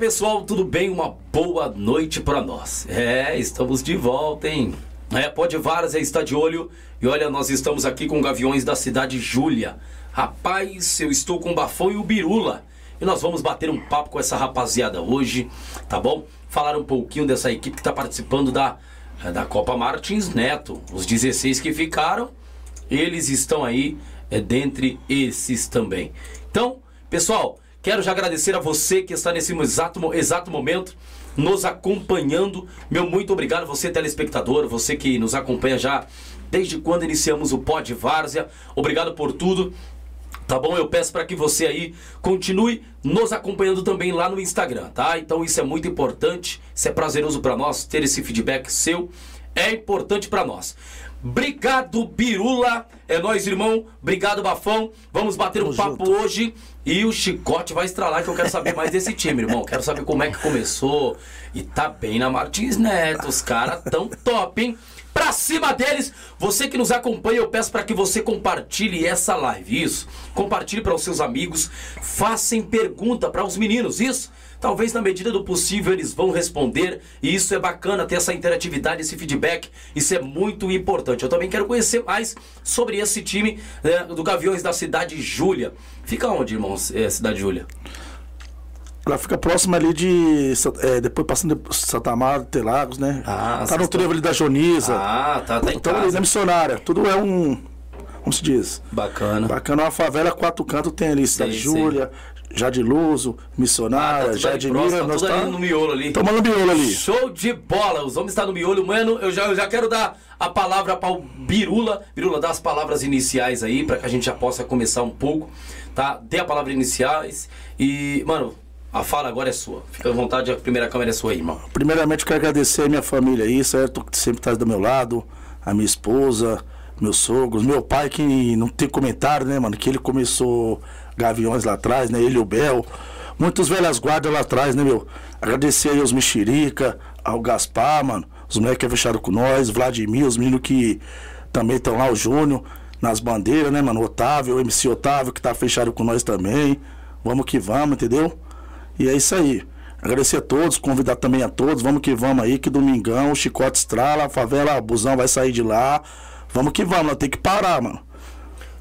pessoal, tudo bem? Uma boa noite para nós. É, estamos de volta, hein? É, pode Várzea está de olho e olha, nós estamos aqui com Gaviões da cidade Júlia. Rapaz, eu estou com o Bafão e o Birula e nós vamos bater um papo com essa rapaziada hoje, tá bom? Falar um pouquinho dessa equipe que está participando da, da Copa Martins Neto. Os 16 que ficaram, eles estão aí é, dentre esses também. Então, pessoal, Quero já agradecer a você que está nesse exato, exato momento nos acompanhando. Meu muito obrigado, você telespectador, você que nos acompanha já desde quando iniciamos o Pod Várzea. Obrigado por tudo. Tá bom? Eu peço para que você aí continue nos acompanhando também lá no Instagram, tá? Então isso é muito importante, isso é prazeroso para nós ter esse feedback seu, é importante para nós. Obrigado, Birula. É nós, irmão. Obrigado, Bafão. Vamos bater um papo junto. hoje. E o chicote vai estralar, que eu quero saber mais desse time, irmão. Quero saber como é que começou. E tá bem na Martins Neto. Os caras tão top, hein? Pra cima deles, você que nos acompanha, eu peço para que você compartilhe essa live. Isso. Compartilhe para os seus amigos. Façam pergunta para os meninos. Isso. Talvez na medida do possível eles vão responder e isso é bacana ter essa interatividade, esse feedback. Isso é muito importante. Eu também quero conhecer mais sobre esse time né, do Gaviões da Cidade Júlia. Fica onde, irmãos, é, Cidade Júlia? Ela fica próxima ali de. É, depois passando de Santa Amaro, Telagos, né? Ah, tá no trevo ali da Joniza. Ah, tá, tá em então, ali na missionária. Tudo é um. Como se diz? Bacana. Bacana, uma favela, quatro cantos tem ali. Cidade Júlia, Jadiluso, Missionária, ah, tá Jadimira, nós tá no miolo ali. Tomando miolo ali. Show de bola, os homens estão no miolo. Mano, eu já, eu já quero dar a palavra para o Birula. Birula, dá as palavras iniciais aí, para que a gente já possa começar um pouco, tá? Dê a palavra iniciais e, mano, a fala agora é sua. Fica à vontade, a primeira câmera é sua aí, irmão. Primeiramente, quero agradecer a minha família aí, certo? Que sempre está do meu lado, a minha esposa, meus sogros, meu pai que não tem comentário, né, mano? Que ele começou Gaviões lá atrás, né? Ele o Bel. Muitos velhas guardas lá atrás, né, meu? Agradecer aí aos Mexerica, ao Gaspar, mano. Os moleques que fecharam com nós, Vladimir, os meninos que também estão lá, o Júnior, nas bandeiras, né, mano? Otávio, o MC Otávio, que tá fechado com nós também. Vamos que vamos, entendeu? E é isso aí. Agradecer a todos, convidar também a todos. Vamos que vamos aí, que domingão, Chicote estrala, favela, busão vai sair de lá. Vamos que vamos, tem que parar, mano.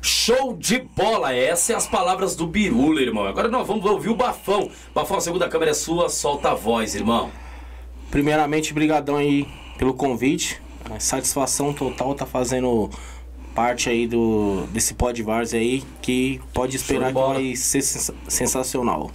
Show de bola! Essas são as palavras do Birula, irmão. Agora nós vamos ouvir o Bafão. Bafão, a segunda câmera é sua, solta a voz, irmão. Primeiramente, brigadão aí pelo convite. Satisfação total tá fazendo parte aí do desse Pod Vars aí que pode esperar que vai ser sensacional.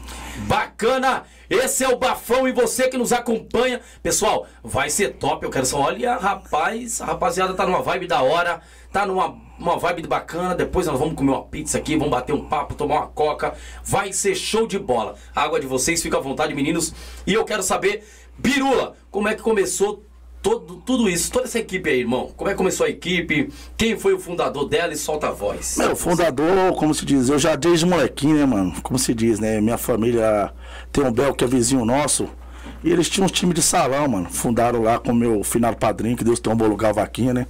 Bacana! Esse é o Bafão e você que nos acompanha. Pessoal, vai ser top. Eu quero só, olha, rapaz, a rapaziada tá numa vibe da hora, tá numa uma vibe bacana. Depois nós vamos comer uma pizza aqui, vamos bater um papo, tomar uma coca. Vai ser show de bola. A água de vocês, fica à vontade, meninos. E eu quero saber, Birula, como é que começou todo, tudo isso, toda essa equipe aí, irmão? Como é que começou a equipe? Quem foi o fundador dela e solta a voz? Meu, fundador, como se diz, eu já desde molequinho, né, mano? Como se diz, né? Minha família tem um Bel que é vizinho nosso. E eles tinham um time de salão, mano. Fundaram lá com o meu final padrinho, que Deus tem um bom lugar, vaquinha, né?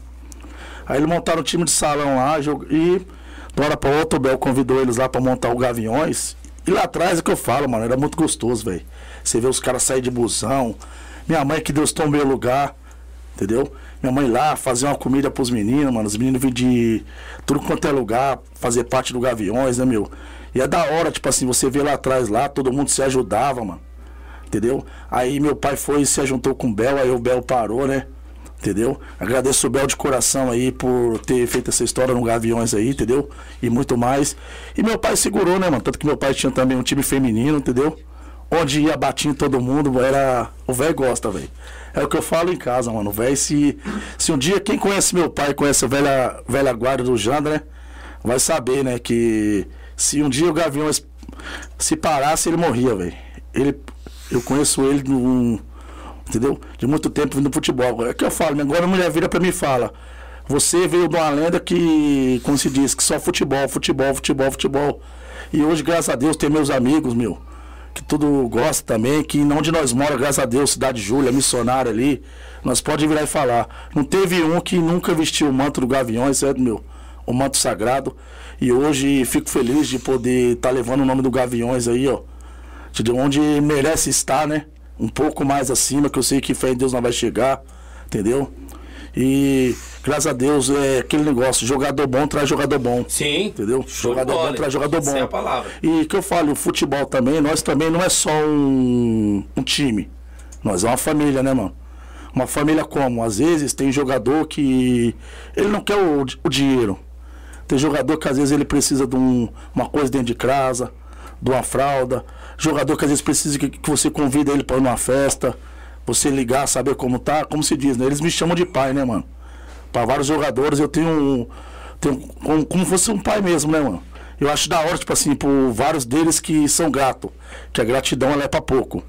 Aí eles montaram um time de salão lá e de hora pra outra o Bel convidou eles lá pra montar o Gaviões. E lá atrás é que eu falo, mano, era muito gostoso, velho. Você vê os caras sair de busão. Minha mãe que Deus um meu lugar, entendeu? Minha mãe lá fazer uma comida pros meninos, mano. Os meninos vinham de tudo quanto é lugar, fazer parte do Gaviões, né, meu? E é da hora, tipo assim, você vê lá atrás lá, todo mundo se ajudava, mano. Entendeu? Aí meu pai foi e se juntou com o Bel, aí o Bel parou, né? Entendeu? Agradeço o Bel de coração aí por ter feito essa história no Gaviões aí, entendeu? E muito mais. E meu pai segurou, né, mano? Tanto que meu pai tinha também um time feminino, entendeu? Onde ia batindo todo mundo, era. O velho gosta, velho. É o que eu falo em casa, mano. O velho, se, se um dia quem conhece meu pai, conhece a velha, velha guarda do Jandra, né? Vai saber, né? Que se um dia o Gaviões se parasse, ele morria, velho. Ele, eu conheço ele num entendeu? De muito tempo vindo futebol. É que eu falo, agora a mulher vira pra mim e fala. Você veio de uma lenda que, como se diz, que só futebol, futebol, futebol, futebol. E hoje, graças a Deus, tem meus amigos, meu, que tudo gosta também, que onde nós mora, graças a Deus, Cidade Júlia, missionária ali, nós pode virar e falar. Não teve um que nunca vestiu o manto do Gaviões, certo, meu? O manto sagrado. E hoje fico feliz de poder estar tá levando o nome do Gaviões aí, ó entendeu? Onde merece estar, né? Um pouco mais acima, que eu sei que fé em Deus não vai chegar, entendeu? E graças a Deus é aquele negócio, jogador bom traz jogador bom. Sim. Entendeu? Jogador bom traz jogador essa bom. é a palavra. E que eu falo, o futebol também, nós também não é só um, um time. Nós é uma família, né, mano? Uma família como? Às vezes tem jogador que ele não quer o, o dinheiro. Tem jogador que às vezes ele precisa de um- uma coisa dentro de casa, de uma fralda. Jogador que às vezes precisa que, que você convida ele para uma festa, você ligar, saber como tá, como se diz, né? Eles me chamam de pai, né, mano? Para vários jogadores eu tenho um. Tenho como, como fosse um pai mesmo, né, mano? Eu acho da hora, tipo assim, por vários deles que são gratos. Que a gratidão ela é pra pouco.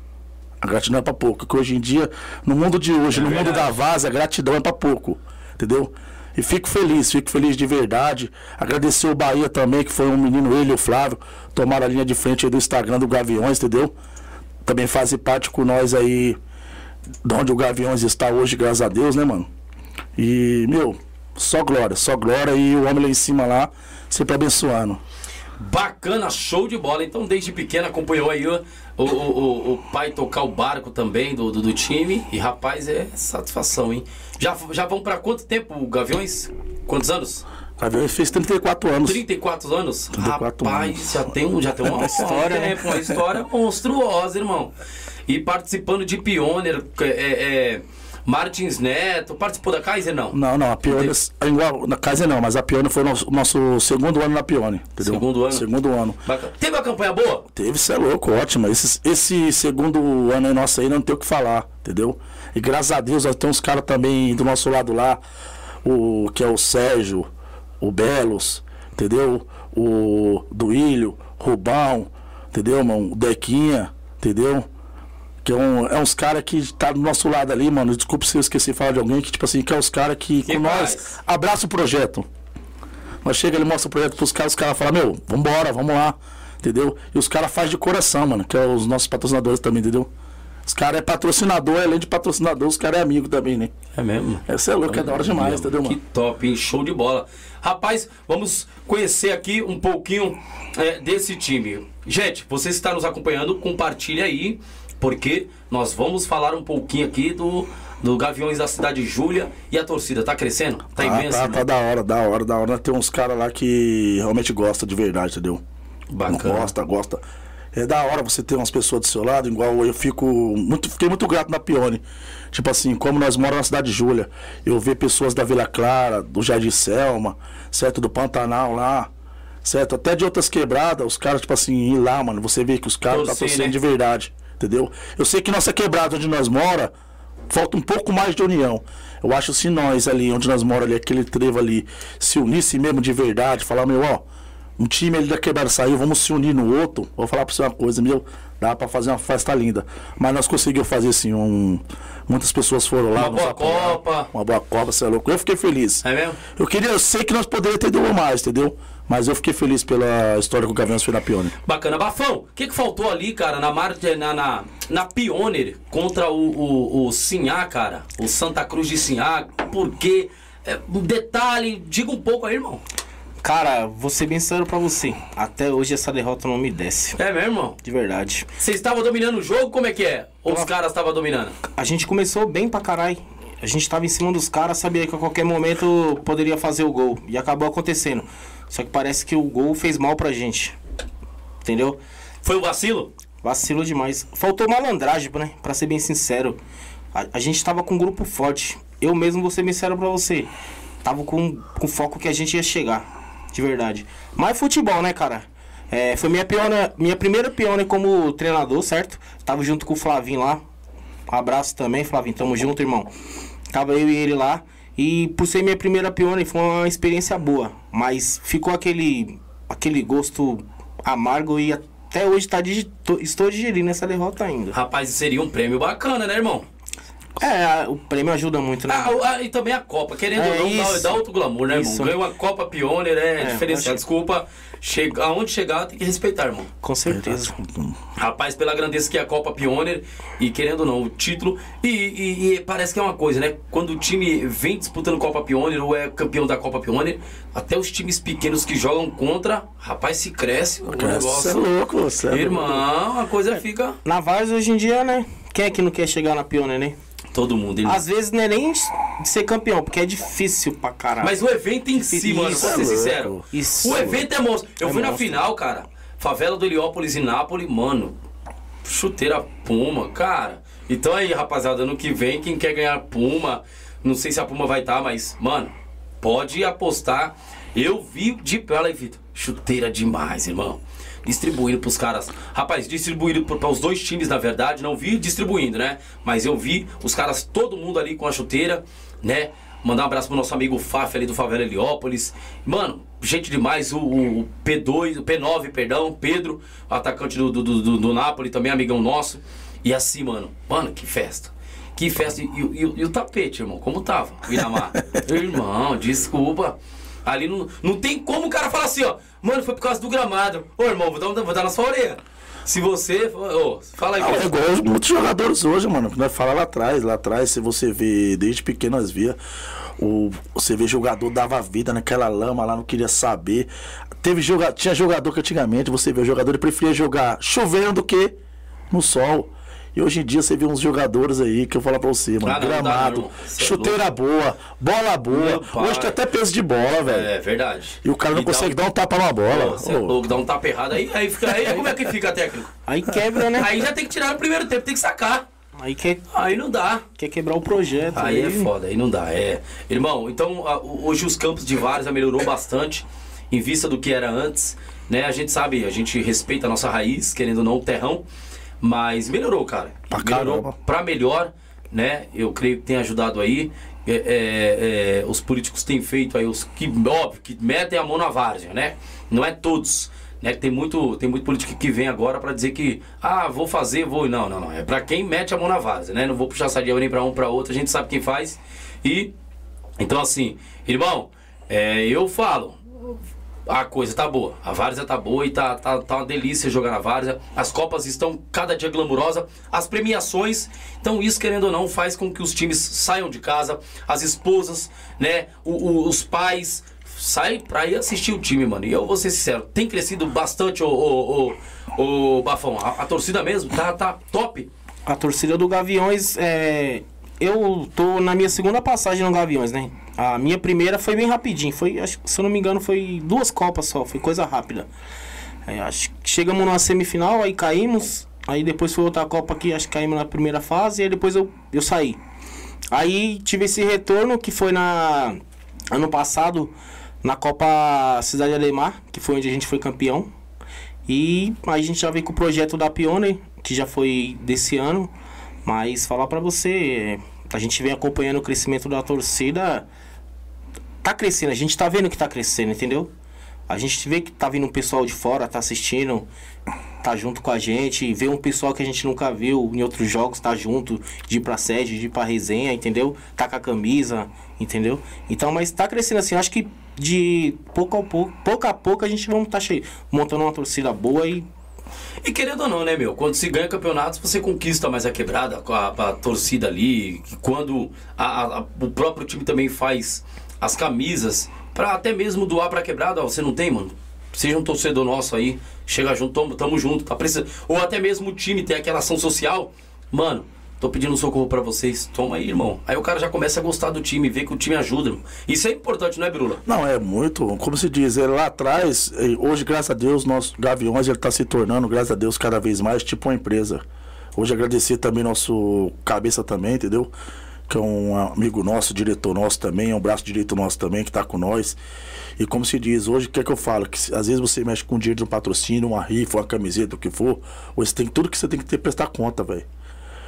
A gratidão é pra pouco. Que hoje em dia, no mundo de hoje, É no mundo verdade. da vaza, a gratidão é pra pouco. Entendeu? E fico feliz, fico feliz de verdade. Agradecer o Bahia também, que foi um menino, ele e o Flávio, tomaram a linha de frente do Instagram do Gaviões, entendeu? Também fazem parte com nós aí, de onde o Gaviões está hoje, graças a Deus, né, mano? E, meu, só glória, só glória e o homem lá em cima lá, sempre abençoando. Bacana, show de bola. Então, desde pequeno acompanhou aí o, o, o, o pai tocar o barco também do, do, do time. E rapaz, é satisfação, hein? Já, já vão pra quanto tempo, Gaviões? Quantos anos? Gaviões fez 34 anos. 34 anos? 34 rapaz, anos. já tem, um, já tem uma história, né? né? Uma história monstruosa, irmão. E participando de Pioneer, é, é, Martins Neto, participou da Kaiser, não? Não, não, a Pione, é igual, na casa não, mas a Pione foi o nosso, nosso segundo ano na Pione, entendeu? Segundo ano? Segundo ano. Bacana. Teve uma campanha boa? Teve, cê é louco, ótimo. Esse, esse segundo ano aí nosso aí não tem o que falar, entendeu? E graças a Deus nós temos uns caras também do nosso lado lá, o que é o Sérgio, o Belos, entendeu? O Duílio, Rubão, entendeu, mano? O Dequinha, entendeu? Que é, um, é uns caras que tá do nosso lado ali, mano. Desculpa se eu esqueci de falar de alguém que, tipo assim, que é os caras que, Que com faz. nós abraça o projeto. Nós chega, ele mostra o projeto pros caras, os caras falam, meu, vambora, vamos lá, entendeu? E os caras fazem de coração, mano, que é os nossos patrocinadores também, entendeu? Os caras é patrocinador, além de patrocinador, os caras é amigo também, né? É mesmo? Essa é louco, é da hora demais, entendeu, Que mano? top, hein? Show de bola. Rapaz, vamos conhecer aqui um pouquinho é, desse time. Gente, você está nos acompanhando, compartilha aí, porque nós vamos falar um pouquinho aqui do, do Gaviões da Cidade de Júlia e a torcida. Tá crescendo? Tá Ah, imensa, tá, né? tá da hora, da hora, da hora. Tem uns caras lá que realmente gostam de verdade, entendeu? Bacana. Gosta, gosta. É da hora você ter umas pessoas do seu lado, igual eu fico muito, fiquei muito grato na Pione. Tipo assim, como nós moramos na cidade de Júlia, eu ver pessoas da Vila Clara, do Jardim Selma, certo, do Pantanal lá, certo, até de outras quebradas, os caras, tipo assim, ir lá, mano, você vê que os caras tá Torcer, torcendo né? de verdade, entendeu? Eu sei que nossa quebrada onde nós mora, falta um pouco mais de união. Eu acho se nós ali, onde nós moramos ali, aquele trevo ali, se unisse mesmo de verdade, falar, meu, ó, um time ali da quebrada saiu, vamos se unir no outro. Vou falar pra você uma coisa, meu, dá pra fazer uma festa linda. Mas nós conseguimos fazer assim, um. Muitas pessoas foram lá. Uma boa. Copa. Uma boa Copa, você é louco. Eu fiquei feliz. É mesmo? Eu queria, eu sei que nós poderíamos ter dado mais, entendeu? Mas eu fiquei feliz pela história que o Gaviões fez na Pione. Bacana. Bafão, o que, que faltou ali, cara, na, mar... na, na, na Pioneer contra o, o, o Sinhá, cara? O Santa Cruz de Sinhá. Por quê? É, um detalhe, diga um pouco aí, irmão. Cara, vou ser bem sincero pra você. Até hoje essa derrota não me desce. É mesmo, irmão? De verdade. Você estava dominando o jogo? Como é que é? Ou os caras estavam dominando? A gente começou bem pra caralho. A gente tava em cima dos caras, sabia que a qualquer momento poderia fazer o gol. E acabou acontecendo. Só que parece que o gol fez mal pra gente. Entendeu? Foi o vacilo? Vacilou demais. Faltou malandragem, né? Pra ser bem sincero. A, a gente tava com um grupo forte. Eu mesmo vou ser bem sincero pra você. Tava com, com foco que a gente ia chegar. De verdade. Mas futebol, né, cara? É, foi minha, piona, minha primeira piona como treinador, certo? Tava junto com o Flavinho lá. Um abraço também, Flavinho. Tamo junto, irmão. Tava eu e ele lá. E por ser minha primeira piona, foi uma experiência boa. Mas ficou aquele, aquele gosto amargo e até hoje tá digi- tô- estou digerindo essa derrota ainda. Rapaz, seria um prêmio bacana, né, irmão? É, o prêmio ajuda muito, né? Ah, e também a Copa, querendo É ou não, dá, dá outro glamour, né, irmão? Isso. Ganha uma Copa Pioneer, é, É, diferenciado. acho- Desculpa, chega, aonde chegar tem que respeitar, irmão. Com certeza. Rapaz, pela grandeza que é a Copa Pioneer, e querendo ou não, o título. E, e- e parece que é uma coisa, né? Quando o time vem disputando Copa Pioneer ou é campeão da Copa Pioneer, até os times pequenos que jogam contra, rapaz, se cresce o Você é negócio. louco, você é louco. Irmão, a coisa fica. Na Vars hoje em dia, né? Quem é que não quer chegar na Pioneer, né? Todo mundo. Ele... Às vezes não é nem ser campeão, porque é difícil pra caralho. Mas o evento em si, Isso mano, é vou ser sincero. Isso o evento é monstro. Eu É fui na monstro. final, cara. Favela do Heliópolis e Nápoles, mano. Chuteira Puma, cara. Então aí, rapaziada, ano que vem, quem quer ganhar Puma, não sei se a Puma vai estar, mas, mano, pode apostar. Eu vi de pela e Vitor. Chuteira demais, irmão. Distribuindo pros caras. Rapaz, distribuído para os dois times, na verdade. Não vi distribuindo, né? Mas eu vi os caras, todo mundo ali com a chuteira, né? Mandar um abraço pro nosso amigo Faf ali do Favela Heliópolis. Mano, gente demais. O, o P2, o P9, perdão, Pedro, atacante do, do, do, do Napoli, também amigão nosso. E assim, mano, mano, que festa. Que festa. E, e- e- e o tapete, irmão, como tava? O Iramar. irmão, desculpa. Ali não, não tem como o cara falar assim, ó. Mano, foi por causa do gramado. Ô, irmão, vou dar, vou dar na sua orelha. Se você. Fala aí, Ah, é igual muitos jogadores hoje, mano. Nós fala lá atrás, lá atrás, se você vê, desde pequeno nós via, o, você vê jogador dava vida naquela lama lá, não queria saber. Teve joga, tinha jogador que antigamente você vê, o jogador ele preferia jogar chovendo do que no sol. E hoje em dia você vê uns jogadores aí que eu vou falar pra você, mano. Ah, não, não dá não, gramado, irmão. Cê é chuteira boa, bola boa. Meu pai. Hoje tem até peso de bola, velho. É verdade. E o cara não dá consegue dar um tapa numa bola. Pô, Você é louco, dá um tapa errado aí, aí, fica, aí como é que fica técnico? Aí quebra, né? Aí já tem que tirar no primeiro tempo, tem que sacar. Aí quer, Aí não dá. quer quebrar o projeto. Aí é foda, aí não dá. É. Irmão, então a- hoje os campos de Várzea melhorou bastante em vista do que era antes. Né? A gente sabe, a gente respeita a nossa raiz, querendo ou não, o terrão. Mas melhorou, cara. Pra melhorou caramba. pra melhor, né? Eu creio que tem ajudado aí. É, é, é, os políticos têm feito aí, os que, óbvio, que metem a mão na várzea, né? Não é todos. Né? Tem, muito, tem muito político que vem agora pra dizer que, ah, vou fazer, vou. Não, não, não. É pra quem mete a mão na várzea, né? Não vou puxar sardinha nem pra um pra outro, a gente sabe quem faz. E, então assim, irmão, é, eu falo, a coisa tá boa. A várzea tá boa e tá, tá, tá uma delícia jogar na várzea. As copas estão cada dia glamurosa. As premiações. Então, isso, querendo ou não, faz com que os times saiam de casa. As esposas, né? o- o- os pais saem pra ir assistir o time, mano. E eu vou ser sincero, tem crescido bastante o, o, o, o Bafão. A, a torcida mesmo tá, tá top. A torcida do Gaviões, é... eu tô na minha segunda passagem no Gaviões, né? A minha primeira foi bem rapidinho, foi, acho, se eu não me engano, foi duas copas só, foi coisa rápida. É, acho que chegamos numa semifinal, aí caímos, aí depois foi outra copa que acho que caímos na primeira fase, e aí depois eu, eu saí. Aí tive esse retorno que foi na ano passado na Copa Cidade Ademar, que foi onde a gente foi campeão. E aí a gente já veio com o projeto da Pioneer, que já foi desse ano. Mas falar pra você, a gente vem acompanhando o crescimento da torcida. Tá crescendo, a gente tá vendo que tá crescendo, entendeu? A gente vê que tá vindo um pessoal de fora, tá assistindo, tá junto com a gente, vê um pessoal que a gente nunca viu em outros jogos, tá junto, de ir pra sede, de ir pra resenha, entendeu? Tá com a camisa, entendeu? Então, mas tá crescendo assim, acho que de pouco a pouco, pouco a pouco a gente vamos tá cheio, montando uma torcida boa e E querendo ou não, né, meu? Quando se ganha campeonatos, você conquista mais a quebrada a, a torcida ali. Quando a- a- o próprio time também faz as camisas pra até mesmo doar pra quebrada, ó, você não tem, mano? Seja um torcedor nosso aí, chega junto, tamo, tamo junto, tá precisando. Ou até mesmo o time tem aquela ação social, mano. Tô pedindo socorro pra vocês, toma aí, irmão. Aí o cara já começa a gostar do time, vê que o time ajuda. irmão. Isso é importante, não é, Birula? Não, é muito, como se diz, é, lá atrás, hoje, graças a Deus, nosso Gaviões ele tá se tornando, graças a Deus, cada vez mais tipo uma empresa. Hoje agradecer também nosso cabeça também, entendeu? Que é um amigo nosso, diretor nosso também, é um braço direito nosso também, que tá com nós. E como se diz, hoje o que é que eu falo? Que às vezes você mexe com dinheiro de um patrocínio, uma rifa, uma camiseta, o que for, você tem tudo que você tem que ter prestar conta, velho.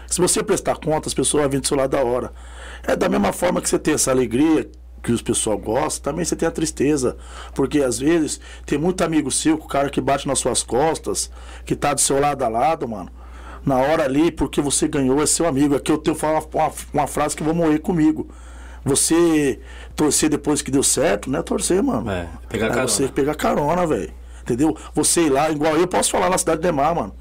Se você prestar conta, as pessoas vão vir do seu lado da hora. É da mesma forma que você tem essa alegria que os pessoal gostam, também você tem a tristeza. Porque às vezes tem muito amigo seu, o cara que bate nas suas costas, que tá do seu lado a lado, mano. Na hora ali, porque você ganhou, é seu amigo. Aqui eu tenho falar uma, uma frase que eu vou morrer comigo. Você torcer depois que deu certo, não é torcer, mano. É, pegar é carona. você pegar carona, velho. Entendeu? Você ir lá, igual eu posso falar na cidade de Demar, mano.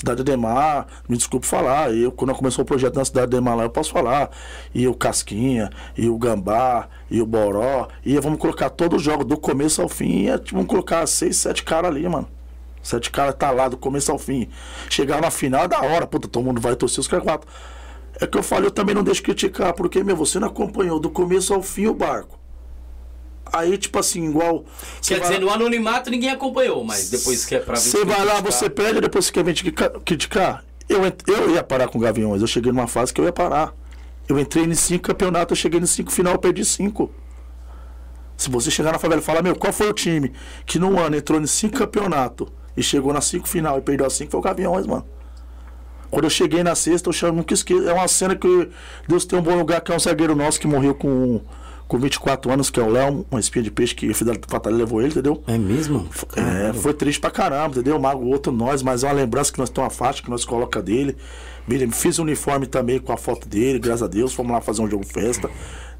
Cidade de Demar, me desculpe falar. Eu, quando começou o projeto na cidade de Demar lá, eu posso falar. E o Casquinha, e o Gambá, e o Boró. E vamos colocar todo o jogo, do começo ao fim. E vamos colocar seis, sete caras ali, mano. Sete caras tá lá do começo ao fim. Chegar na final é da hora, puta, todo mundo vai torcer os caras quatro. É que eu falei, eu também não deixo criticar, porque, meu, você não acompanhou do começo ao fim o barco. Aí, tipo assim, igual. Quer dizer, no anonimato ninguém acompanhou, mas depois que é pra você vai lá, você perde, depois você quer vir criticar- criticar. Eu, eu ia parar com o Gaviões, eu cheguei numa fase que eu ia parar. Eu entrei em cinco campeonatos, eu cheguei em cinco final, eu perdi cinco. Se você chegar na favela e falar, meu, qual foi o time que num ano entrou em cinco campeonatos e chegou na cinco final e perdeu as cinco, foi o Gaviões, mano. Quando eu cheguei na sexta, eu chamo, nunca esqueço. É uma cena que Deus tem um bom lugar, que é um zagueiro nosso que morreu com, com 24 anos, que é o Léo, uma espinha de peixe que a Fidel Fatal levou ele, entendeu? É mesmo? É, foi triste pra caramba, entendeu? Mago outro nós, mas é uma lembrança que nós temos uma faixa que nós coloca dele. Mira, fiz o uniforme também com a foto dele, graças a Deus, fomos lá fazer um jogo festa,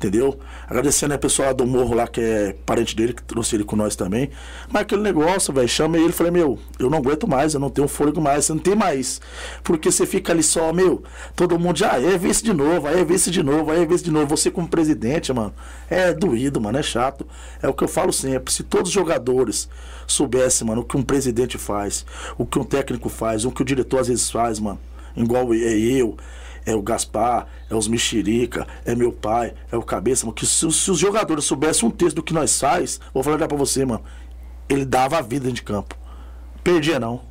entendeu? Agradecendo a pessoa lá do morro lá, que é parente dele, que trouxe ele com nós também. Mas aquele negócio, velho, chamei ele e falei, meu, eu não aguento mais, eu não tenho fôlego mais, você não tem mais. Porque você fica ali só, meu, todo mundo já é vice de novo, aí é vice de novo, aí é vice de novo. Você como presidente, mano, é doído, mano, é chato. É o que eu falo sempre. Se todos os jogadores soubessem, mano, o que um presidente faz, o que um técnico faz, o que o diretor às vezes faz, mano. Igual é eu, é o Gaspar, é os Mexerica, é meu pai, é o Cabeça, mano. Que se, se os jogadores soubessem um texto do que nós faz, vou falar pra você, mano. Ele dava a vida de campo. Perdia não.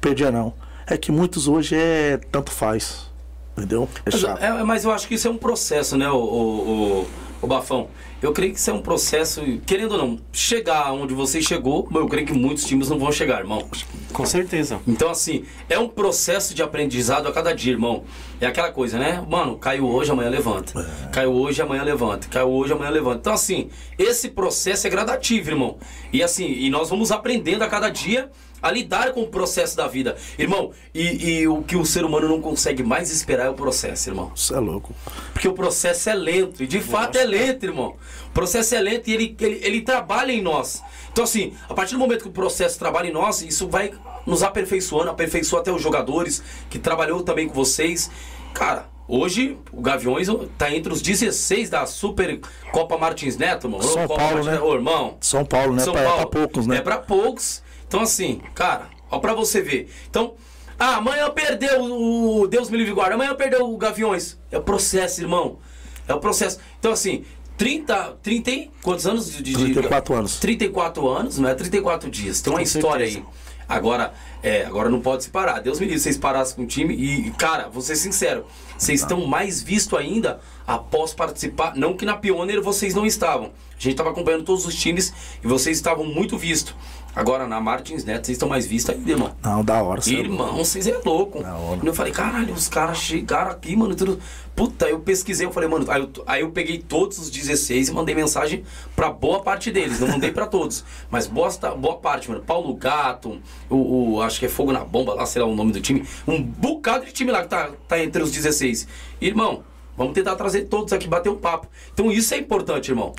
Perdia não. É que muitos hoje é tanto faz. Entendeu? É Mas, chato. é, mas eu acho que isso é um processo, né, o, o, o- o Bafão? Eu creio que isso é um processo, querendo ou não, chegar onde você chegou, eu creio que muitos times não vão chegar, irmão. Com certeza. Então, assim, é um processo de aprendizado a cada dia, irmão. É aquela coisa, né? Mano, caiu hoje, amanhã levanta. É. Caiu hoje, amanhã levanta. Caiu hoje, amanhã levanta. Então, assim, esse processo é gradativo, irmão. E assim, e nós vamos aprendendo a cada dia a lidar com o processo da vida. Irmão, e, e o que o ser humano não consegue mais esperar é o processo, irmão. Isso é louco. Porque o processo é lento. E de fato é lento, irmão. O processo é lento e ele, ele, ele trabalha em nós. Então, assim, a partir do momento que o processo trabalha em nós, isso vai nos aperfeiçoando, aperfeiçoa até os jogadores, que trabalhou também com vocês. Cara, hoje o Gaviões tá entre os 16 da Super Copa Martins Neto, mano. São Copa Paulo, Martins né? Neto. Irmão. São Paulo, né? São pra, é Paulo. pra poucos, né? É pra poucos. Então, assim, cara, ó pra você ver. Então, ah, amanhã perdeu o. Deus me livre guarda. Amanhã perdeu o Gaviões. É o processo, irmão. É o processo. Então, assim, 30. 30 e quantos anos de. de 34 anos. 34 anos, não é 34 dias. Tem uma história aí. Agora, é, agora não pode se parar. Deus me livre, vocês parassem com o time e, cara, vou ser sincero, vocês estão mais visto ainda após participar. Não que na Pioneer vocês não estavam. A gente estava acompanhando todos os times e vocês estavam muito vistos. Agora, na Martins Neto, vocês estão mais vistos ainda, irmão. Não, da hora. cê é. Irmão, vocês é louco. Da hora. E eu falei, caralho, os caras chegaram aqui, mano. Tudo... Puta, eu pesquisei, eu falei, mano, aí eu, aí eu peguei todos os 16 e mandei mensagem pra boa parte deles. Não mandei pra todos. Mas boa, boa parte, mano. Paulo Gato, o, o- acho que é Fogo na Bomba lá, sei lá o nome do time. Um bocado de time lá que tá, tá entre os 16. Irmão, vamos tentar trazer todos aqui, bater um papo. Então isso é importante, irmão.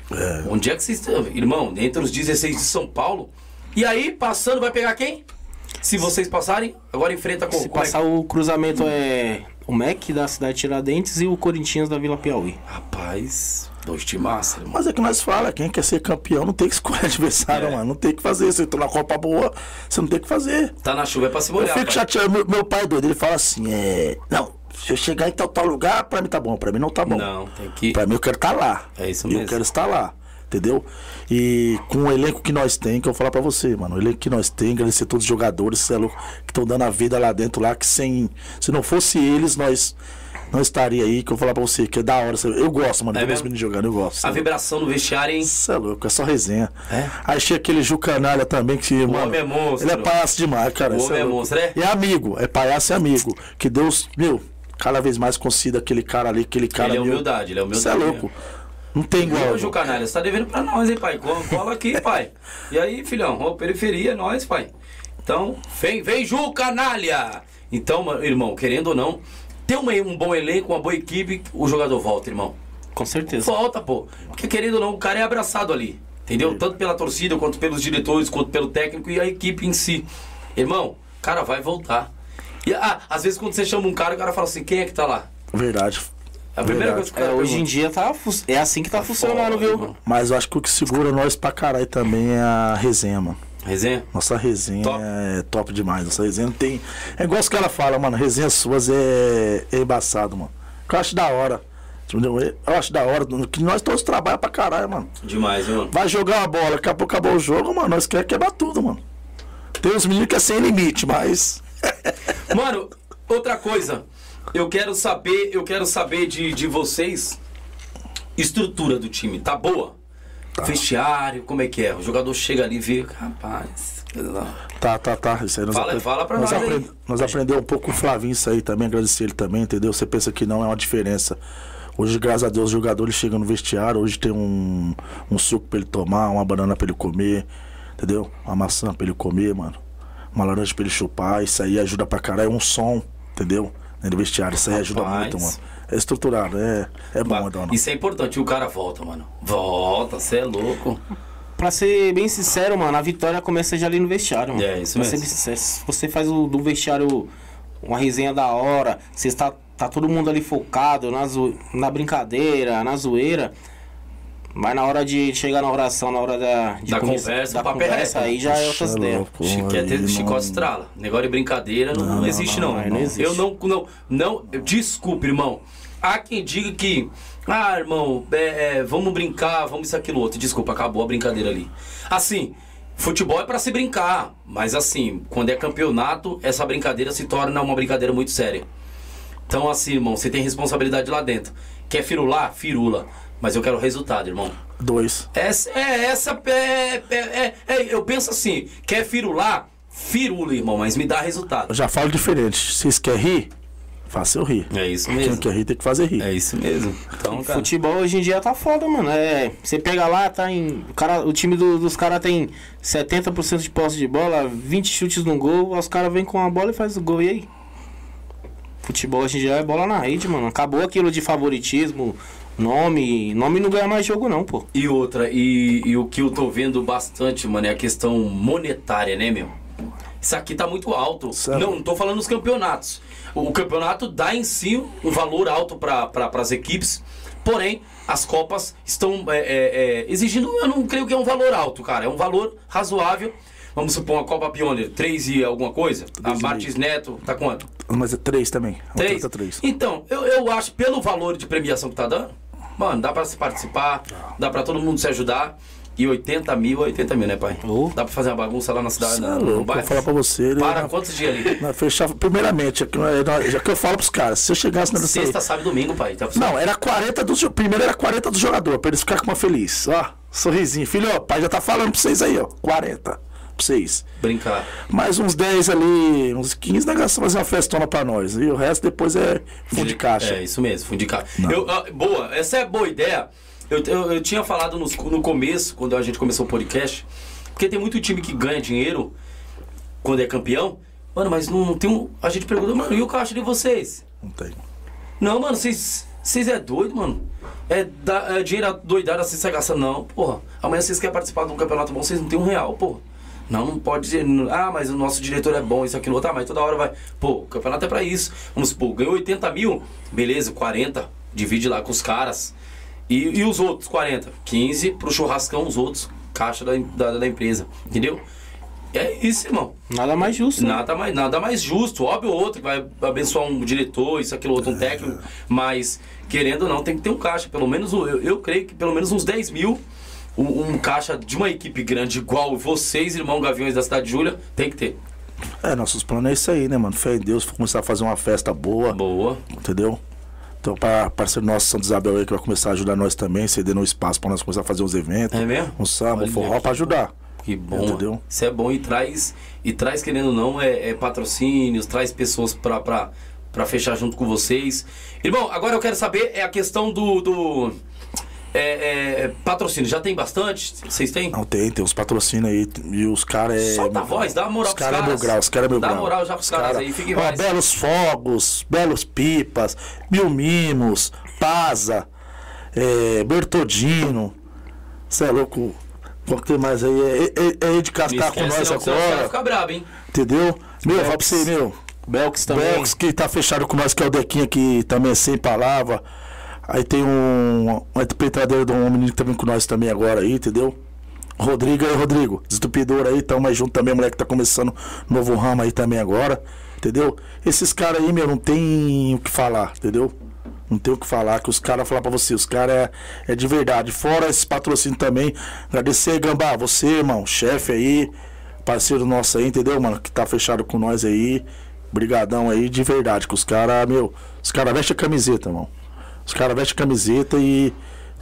Onde é que vocês estão? Irmão, entre os 16 de São Paulo. E aí, passando, vai pegar quem? Se vocês passarem, agora enfrenta com Se é passar o cruzamento é o MEC da cidade de Tiradentes e o Corinthians da Vila Piauí. Rapaz, dois de massa, irmão. Mas é que nós fala, quem quer ser campeão não tem que escolher adversário, É. mano. Não tem que fazer. Se tu na Copa boa, você não tem que fazer. Tá na chuva é pra se Eu molhar. fico pai. chateado. Meu, meu pai é doido, ele fala assim, é. Não, se eu chegar em tal, tal lugar, pra mim tá bom. Pra mim não tá bom. Não, tem que. Pra mim eu quero estar lá. É isso Eu mesmo. quero estar lá. Entendeu? E com o elenco que nós tem, que eu vou falar pra você, mano. O elenco que nós tem, agradecer todos os jogadores é louco, que estão dando a vida lá dentro, lá, que sem. Se não fosse eles, nós não estaria aí, que eu vou falar pra você, que é da hora. Eu gosto, mano, É de ver os mesmo? meninos jogando, eu gosto. A vibração no vestiário, hein? Você é louco, é só resenha. É? Aí chega aquele Ju Canalha também, que, mano. homem é monstro. Ele é palhaço demais, cara. O cê homem é louco. monstro, é? E é amigo, é palhaço e amigo. Que Deus, meu, cada vez mais conceda aquele cara ali, aquele cara. Ele é meu. humildade, ele é humildade Você é louco. Não tem igual. Ô, Ju Canalha, você tá devendo pra nós, hein, pai? Cola, aqui, pai. E aí, filhão? Ô, periferia, é nós, pai. Então, vem, vem Ju, canalha! Então, irmão, querendo ou não, ter uma- um bom elenco, uma boa equipe, o jogador volta, irmão. Com certeza. Volta, pô. Porque querendo ou não, o cara é abraçado ali. Entendeu? Tanto pela torcida, quanto pelos diretores, quanto pelo técnico e a equipe em si. Irmão, o cara vai voltar. E ah, às vezes quando você chama um cara, o cara fala assim, quem é que tá lá? Verdade. A primeira coisa que É, hoje em dia tá, é assim que tá, funcionando, foda, viu? Mas eu acho que o que segura nós pra caralho também é a resenha, mano. Resenha? Nossa resenha Top. é top demais. Nossa resenha tem. É igual os caras falam, mano. Resenha suas é, é embaçado, mano. Eu acho da hora. Eu acho da hora. Que nós todos trabalhamos pra caralho, mano. Demais, mano? Vai jogar uma bola, daqui a pouco acabou o jogo, mano. Nós queremos quebrar tudo, mano. Tem uns meninos que é sem limite, mas. Mano, outra coisa. Eu quero saber, eu quero saber de, de vocês. Estrutura do time, tá boa? Vestiário, como é que é? O jogador chega ali e vê, rapaz. Tá, tá, tá. Isso aí nós Fala- fala pra nós nós aprend- Nós aprendemos um pouco com o Flavinho isso aí também, agradecer ele também, entendeu? Você pensa que não é uma diferença. Hoje, graças a Deus, os jogadores chegam no vestiário, hoje tem um, um suco pra ele tomar, uma banana pra ele comer, entendeu? Uma maçã pra ele comer, mano. Uma laranja pra ele chupar, isso aí ajuda pra caralho. É um som, entendeu? No vestiário, isso aí ajuda Rapaz. muito, mano. É estruturado, é, é bom, é dona. Isso é importante, o cara volta, mano. Volta, você é louco. Pra ser bem sincero, mano, a vitória começa já ali no vestiário, mano. É, isso pra mesmo. Ser bem sincero, se você faz o, do vestiário uma resenha da hora, você está tá todo mundo ali focado na, zo- na brincadeira, na zoeira. Mas na hora de chegar na oração, na hora da, de Da começar- conversa, da o papo é conversa, reto. aí já é outras ideias. é chicote não- estrala. Negócio de brincadeira não, não existe, não. não, não existe. Eu não, não, não. Desculpe, irmão. Há quem diga que. Ah, irmão, é, é, vamos brincar, vamos isso, aquilo, outro. Desculpa, acabou a brincadeira ali. Assim, futebol é pra se brincar. Mas assim, quando é campeonato, essa brincadeira se torna uma brincadeira muito séria. Então, assim, irmão, você tem responsabilidade lá dentro. Quer firular? Firula. Mas eu quero resultado, irmão. Dois. Essa é essa é, é, é- é- eu penso assim, quer firular? Firula, irmão, mas me dá resultado. Eu já falo diferente. Vocês querem rir? Faça eu rir. É isso Quem mesmo. quer rir tem que fazer rir. É isso mesmo. Então, cara, Futebol hoje em dia tá foda, mano. É, você pega lá, tá em. O, cara, o time do- dos caras tem 70% de posse de bola, 20 chutes no gol, os caras vêm com a bola e faz o gol. E aí? Futebol hoje em dia é bola na rede, mano. Acabou aquilo de favoritismo, nome. Nome não ganha mais jogo, não, pô. E outra, e, e o que eu tô vendo bastante, mano, é a questão monetária, né, meu? Isso aqui tá muito alto. Sabe? Não, não tô falando dos campeonatos. O campeonato dá em si um valor alto para pra, as equipes, porém, as Copas estão é, é, é, exigindo, eu não creio que é um valor alto, cara, é um valor razoável. Vamos supor, a Copa Pioneer, 3 e alguma coisa? A Martins Neto, tá quanto? Mas é três também. É um Três? treta três. Então, eu, eu acho, pelo valor de premiação que tá dando, mano, dá pra se participar, dá pra todo mundo se ajudar. E 80 mil, 80 mil, né, pai? Oh. Dá pra fazer uma bagunça lá na cidade, Cê é na, no louco, vou bairro? falar pra você. né? Para quantos dias ali? Não, fechava, primeiramente, é que, é, já que eu falo pros caras, se eu chegasse nessa Sexta, sábado domingo, pai. Tá Não, era 40 do Primeiro era 40 do jogador, pra eles ficarem com uma feliz. Ó, sorrisinho. Filho, ó, pai já tá falando pra vocês aí, ó. 40 pra vocês. Brincar. Mais uns 10 ali, uns 15 negócios fazer uma festona pra nós. E o resto depois é fundo de caixa. É, isso mesmo, fundo de caixa. Eu, ah, boa, essa é boa ideia. Eu, eu, eu tinha falado nos- no começo, quando a gente começou o podcast, porque tem muito time que ganha dinheiro quando é campeão. Mano, mas não, não tem um. A gente pergunta, mano, e o caixa de vocês? Não tem. Não, mano, vocês. Vocês é doido, mano? É, da, é dinheiro doidado assim, você gasta. Não, porra. Amanhã vocês querem participar de um campeonato bom, vocês não tem um real, porra. Não, não pode dizer. Ah, mas o nosso diretor é bom, isso, aquilo, outro. Ah, mas toda hora vai. Pô, o campeonato é pra isso. Vamos supor, ganhou 80 mil, beleza, 40. Divide lá com os caras. E, e os outros, 40. 15 pro churrascão, os outros, caixa da, da, da empresa. Entendeu? É isso, irmão. Nada mais justo. né? Nada mais, nada mais justo. Óbvio, outro que vai abençoar um diretor, isso, aquilo, outro, um técnico. Mas, querendo ou não, tem que ter um caixa. Pelo menos, eu, eu creio que pelo menos uns 10 mil. Um, um caixa de uma equipe grande igual vocês, irmão Gaviões da Cidade de Júlia, tem que ter. É, nossos planos é isso aí, né, mano? Fé em Deus, começar a fazer uma festa boa, Boa. entendeu? Então, para parceiro nosso, São Isabel aí, que vai começar a ajudar nós também, cedendo um espaço pra nós começar a fazer uns eventos. É mesmo? Um samba, um forró pra ajudar. Que bom. Entendeu? Isso é bom e traz, e traz querendo ou não, é, é patrocínios, traz pessoas pra fechar junto com vocês. Irmão, agora eu quero saber é a questão do. do é, é, patrocínio, já tem bastante? Vocês têm? Não, tem, tem uns patrocínios aí. E os caras é. Solta a voz, dá uma moral Os pros caras é meu caras. grau, os caras é meu Dá grau. moral já pros Os caras cara- aí, fique Ó, mais. belos fogos, belos pipas, mil mimos, Paza, é, Bertodino. Você é louco. Qual que tem mais aí? É, é, é Ed Não Castar com nós não, os caras agora. ficam bravos, hein? Entendeu? Meu, Belks. vai pra você, meu. Belks também. Belks que tá fechado com nós, que é o Dequinha, que também é sem palavra. Aí tem um, interpretador de um menino que tá vindo com nós também agora aí, entendeu? Rodrigo aí, Rodrigo, desentupidor aí, tamo mais junto também, moleque tá começando novo ramo aí também agora, entendeu? Esses caras aí, meu, não tem o que falar, entendeu? Não tem o que falar, que os caras falar pra você, os caras é, é de verdade. Fora esse patrocínio também, agradecer aí, Gambá, você, irmão, chefe aí, parceiro nosso aí, entendeu, mano? Que tá fechado com nós aí. Brigadão aí, de verdade, que os caras, meu, os caras vestem a camiseta, irmão. Os caras vestem camiseta e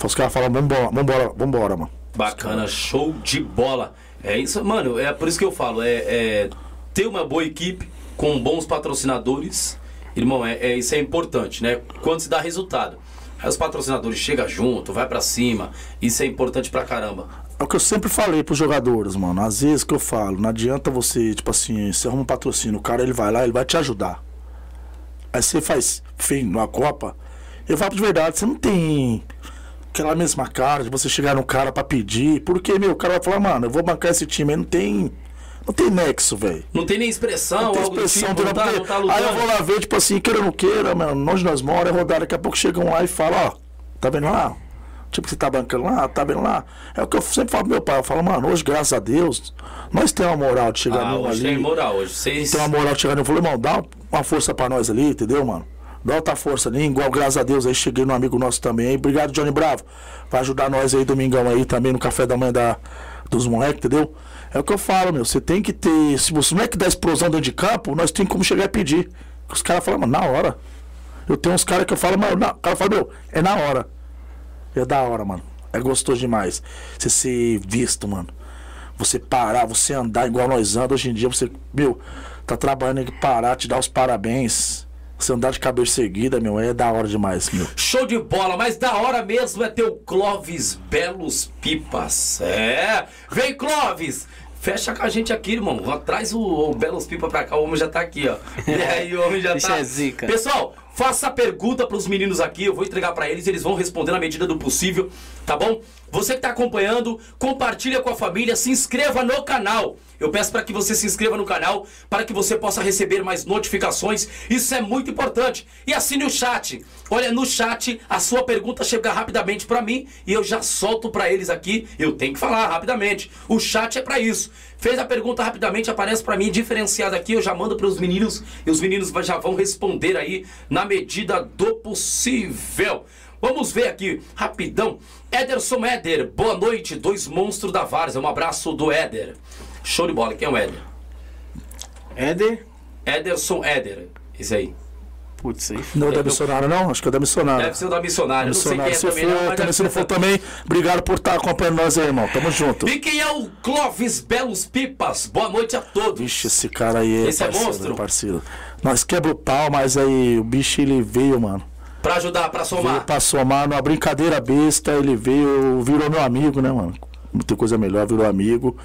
os caras falam, vambora, vambora, vambora, mano. Bacana, show de bola. É isso, mano, é por isso que eu falo, é, é ter uma boa equipe com bons patrocinadores, irmão, é, é- isso é importante, né? Quando se dá resultado. Aí os patrocinadores chegam junto, vai pra cima, isso é importante pra caramba. É o que eu sempre falei pros jogadores, mano. Às vezes que eu falo, não adianta você, tipo assim, você arruma um patrocínio, o cara ele vai lá, ele vai te ajudar. Aí você faz fim numa Copa, eu falo de verdade, você não tem aquela mesma cara de você chegar no cara pra pedir, porque, meu, o cara vai falar, mano, eu vou bancar esse time aí, não tem. Não tem nexo, velho. Não tem nem expressão, Não tem expressão, tipo, não, tá, não tá aí eu vou lá ver, tipo assim, queira ou não queira, mano, onde nós moramos, é rodar, daqui a pouco chegam lá e falam, ó, tá vendo lá? Tipo, você tá bancando lá, tá vendo lá? É o que eu sempre falo pro meu pai, eu falo, mano, hoje, graças a Deus, nós temos uma moral de chegar Ah, num hoje ali. tem moral, hoje vocês... Tem uma moral de chegar nele. Eu falei, irmão, dá uma força pra nós ali, entendeu, mano? Dá outra força ali, igual graças a Deus aí cheguei no amigo nosso também aí. Obrigado, Johnny Bravo. Vai ajudar nós aí domingão aí também no café da manhã da, dos moleques, entendeu? É o que eu falo, meu. Você tem que ter. Se você não é que dá explosão dentro de campo, nós temos como chegar e pedir. Os caras falam, mano, na hora. Eu tenho uns caras que eu falo, mano, o cara fala, meu, é na hora. É da hora, mano. É gostoso demais. Você ser visto, mano. Você parar, você andar igual nós andamos hoje em dia, você, meu, tá trabalhando aqui, parar, te dar os parabéns. Você andar de cabeça seguida, meu, é da hora demais, meu. Show de bola, mas da hora mesmo é ter o Clóvis Belos Pipas. É, vem Clóvis! Fecha com a gente aqui, irmão. Traz o, o Belos Pipa pra cá, o homem já tá aqui, ó. E aí, o homem já tá. é zica. Pessoal, faça a pergunta pros meninos aqui, eu vou entregar pra eles, eles vão responder na medida do possível, tá bom? Você que tá acompanhando, compartilha com a família, se inscreva no canal. Eu peço para que você se inscreva no canal para que você possa receber mais notificações. Isso é muito importante. E assine o chat. Olha, no chat a sua pergunta chega rapidamente para mim e eu já solto para eles aqui. Eu tenho que falar rapidamente. O chat é para isso. Fez a pergunta rapidamente, aparece para mim diferenciado aqui, eu já mando para os meninos e os meninos já vão responder aí na medida do possível. Vamos ver aqui, rapidão. Ederson Éder, boa noite, dois monstros da Várzea. Um abraço do Éder. Show de bola, quem é o Éder? Éder. Ederson Éder, esse aí. Putz, aí. Não é da missionária, não? Acho que é da missionária. Deve ser o da missionária. Não sei quem é Missionária. Se também, não, for, mas também, se não for também, obrigado por estar acompanhando nós aí, irmão. Tamo junto. E quem é o Clóvis Belos Pipas? Boa noite a todos. Vixe, esse cara aí é Esse é parceiro, monstro? né, parceiro. Nós quebra o pau, mas aí o bicho ele veio, mano. Pra ajudar, pra Veio somar. pra somar numa brincadeira besta, ele veio, virou meu amigo, né, mano? Não tem coisa melhor, virou amigo.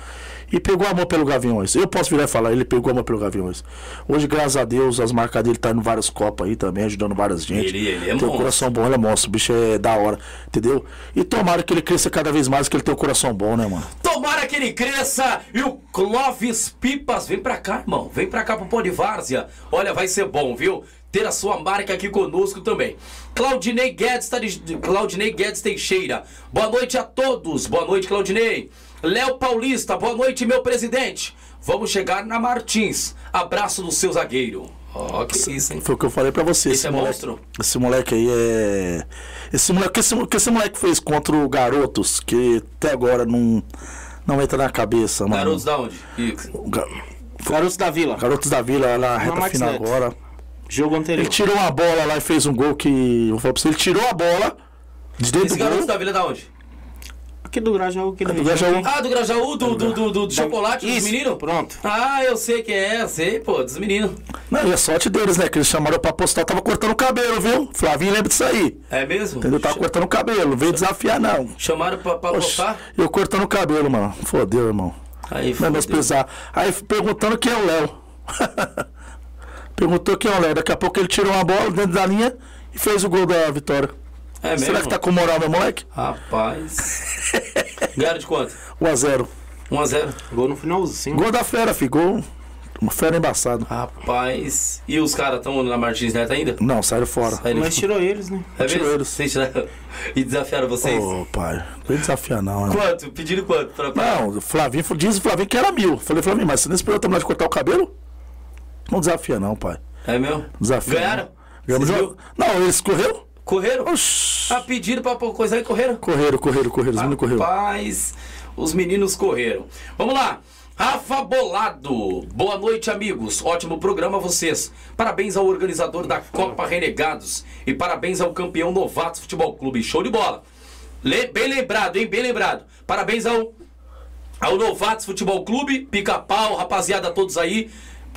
E pegou amor pelo Gaviões. Eu posso virar e falar, ele pegou amor pelo Gaviões. Hoje, graças a Deus, as marcas dele tá indo várias copas aí também, ajudando várias gente. Ele- ele é Tem um coração bom, ele é monstro. O bicho é da hora, entendeu? E tomara que ele cresça cada vez mais, que ele tem um coração bom, né, mano? Tomara que ele cresça e o Clóvis Pipas, vem pra cá, irmão. Vem pra cá pro Pô de Várzea. Olha, vai ser bom, viu? Ter a sua marca aqui conosco também. Claudinei Guedes, tá de... Claudinei Guedes Teixeira. Boa noite a todos. Boa noite, Claudinei. Léo Paulista, boa noite, meu presidente. Vamos chegar na Martins. Abraço do seu zagueiro. Ó, que isso, hein? Foi o que eu falei pra você. Esse é moleque, monstro? Esse moleque aí é. Esse moleque, o que esse, que esse moleque fez contra o Garotos, que até agora não, não entra na cabeça, mano. Garotos da onde? E- O Ga- Garotos da Vila. Garotos da Vila, na reta Max final Neto. agora. Jogo anterior. Ele tirou uma bola lá e fez um gol que. Eu vou pra você, ele tirou a bola de dentro Esse do garoto gol. da Vila da onde? Porque do Grajaú que É do Grajaú. Ah, do Grajaú, do, do, do, do, do chocolate dos Isso, meninos? pronto. Ah, eu sei que é, sei, pô, dos meninos. Não, e a sorte deles, né? Que eles chamaram pra postar, tava cortando o cabelo, viu? Flavinho lembra disso aí. É mesmo? Entendeu? Tava cortando o cabelo, não veio desafiar, não. Chamaram pra, pra Oxe, postar? eu cortando o cabelo, mano. Fodeu, irmão. Aí, Não é meus fodeu. pesar. Aí perguntando quem é o Léo. Perguntou quem é o Léo. Daqui a pouco ele tirou uma bola dentro da linha e fez o gol da vitória. É mesmo? Será que tá com moral, meu moleque? Rapaz. Ganharam de quanto? 1x0. 1x0. Gol no finalzinho. Gol da fera, fi. Gol. Uma fera embaçado. Rapaz. E os caras estão na Martins Neto ainda? Não, saíram fora. Saíram- Mas tirou eles, né? É tirou mesmo? eles. Vocês tiraram- E desafiaram vocês? Ô, pai. Não desafiar, não. né? Quanto? Pediram quanto? Pra... Não, o Flavinho, diz o Flavinho que era mil. Falei, Flavinho, mas você não esperou terminar de cortar o cabelo? Não desafia, não, pai. É mesmo? Desafia. Ganharam? Não. Ganhamos jogo. Não, eles correram? Correram? Oxi. Ah, pediram pra coisa aí e correram? Correram, correram, correram. Os meninos correram. Rapaz, os meninos correram. Vamos lá. Rafa Bolado. Boa noite, amigos. Ótimo programa a vocês. Parabéns ao organizador da Copa Renegados. E parabéns ao campeão Novatos Futebol Clube. Show de bola. Le- bem lembrado, hein? Bem lembrado. Parabéns ao, ao Novatos Futebol Clube. Pica-pau, rapaziada, todos aí.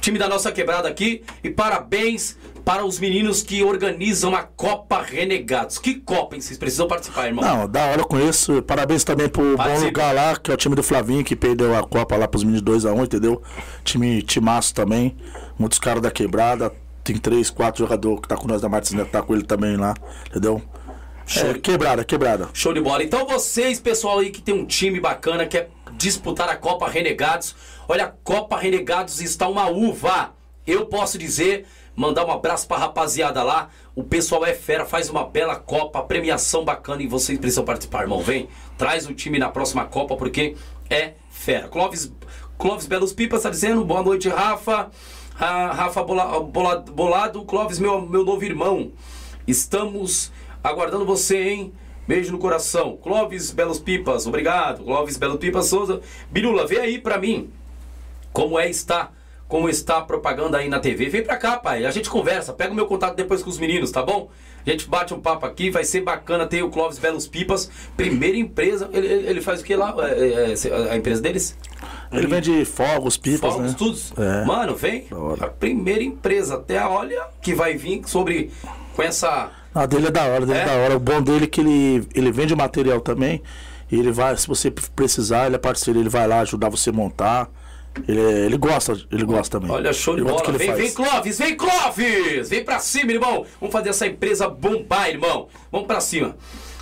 Time da nossa quebrada aqui. E parabéns para os meninos que organizam a Copa Renegados. Que Copa, hein? Vocês precisam participar, irmão. Não, da hora eu conheço. Parabéns também pro bom Participa. lugar lá, que é o time do Flavinho, que perdeu a Copa lá pros meninos 2x1, entendeu? Time timaço também. Muitos caras da quebrada. Tem três, quatro jogadores que tá com nós da Martins Neto, tá com ele também lá, entendeu? É, quebrada, quebrada. Show de bola. Então vocês, pessoal aí que tem um time bacana, quer disputar a Copa Renegados, olha, a Copa Renegados está uma uva. Eu posso dizer, mandar um abraço pra rapaziada lá. O pessoal é fera, faz uma bela Copa, premiação bacana e vocês precisam participar, irmão. Vem, traz o time na próxima Copa porque é fera. Clóvis, Clóvis Belos Pipas tá dizendo, boa noite, Rafa. Ah, Rafa Bola- Bola- Bolado, Clóvis, meu, meu novo irmão. Estamos aguardando você, hein? Beijo no coração. Clóvis Belos Pipas, obrigado. Clóvis Belos Pipas Souza. Birula, vê aí pra mim como é está, como está a propaganda aí na TV. Vem pra cá, pai. A gente conversa. Pega o meu contato depois com os meninos, tá bom? A gente bate um papo aqui, vai ser bacana ter o Clóvis Belos Pipas, primeira empresa. Ele, ele faz o que lá? É, é, a empresa deles? Ele vende fogos, pipas, Fogos, né? tudo. É. Mano, vem. A primeira empresa. Até olha que vai vir sobre com essa. A dele é da hora, dele é? É? da hora. O bom dele é que ele, ele vende material também. E ele vai, se você precisar, ele é parceiro, ele vai lá ajudar você a montar. Ele, é- ele gosta, ele gosta também. Olha, show de Ele bola. que Vem, ele vem, faz. Clóvis, vem, Clóvis! Vem pra cima, irmão. Vamos fazer essa empresa bombar, irmão. Vamos pra cima.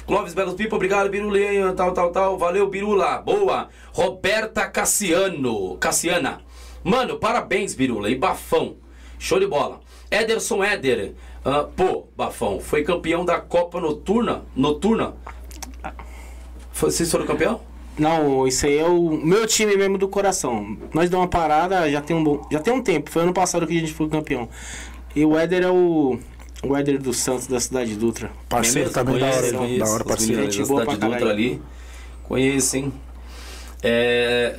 Clóvis Belos Pipa, obrigado, Biruleia, tal, tal, tal. Valeu, Birula. Boa. Roberta Cassiano. Cassiana. Mano, parabéns, Birula. E Bafão. Show de bola. Ederson Éder. ah, pô, Bafão, foi campeão da Copa Noturna. Noturna. Vocês foram campeão? Não, isso aí é o meu time mesmo do coração. Nós damos uma parada já tem um, bom- já tem um tempo. Foi ano passado que a gente foi campeão. E o Éder é o. O Éder dos Santos da cidade de Dutra. Parceiro É também da hora, Conheço, da hora, parceiro. meninos Gente da boa cidade pra Dutra ali. Conheço, hein? É,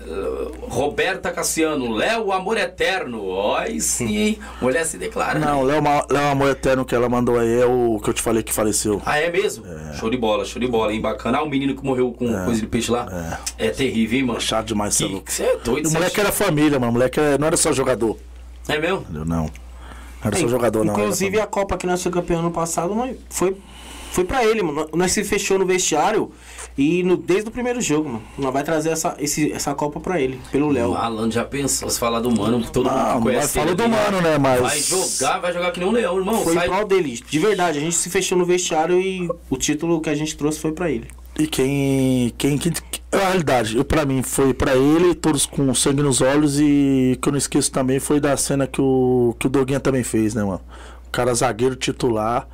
Roberta Cassiano, Léo Amor Eterno. Ó, aí sim, hein? Mulher se declara. né? Não, Léo, Ma- Léo Amor Eterno que ela mandou aí é o que eu te falei que faleceu. Ah, é mesmo? Show de bola, show de bola, hein? Bacana. Ah, o menino que morreu com coisa de peixe lá. É, terrível, hein, mano? Chato demais, você é Que-. Você é doido, o moleque era família, mano. O moleque era- não era só jogador. É mesmo? Não. Não era só jogador, não. Inclusive a Copa que nós fomos campeão ano passado foi, foi pra ele, mano. Nós se fechou no vestiário e no, desde o primeiro jogo, mano. Nós vai trazer essa, esse, essa Copa pra ele, pelo O Léo. Alan já pensou, se falar do mano, todo mundo Não, que conhece mas fala do mano, né? Mas. Vai jogar, vai jogar que nem um leão, irmão. Foi sai... prol dele, de verdade. A gente se fechou no vestiário e o título que a gente trouxe foi pra ele. E quem. quem, quem a realidade, eu, pra mim, foi pra ele, todos com sangue nos olhos. E que eu não esqueço também foi da cena que o, que o Doguinha também fez, né, mano? O cara zagueiro titular.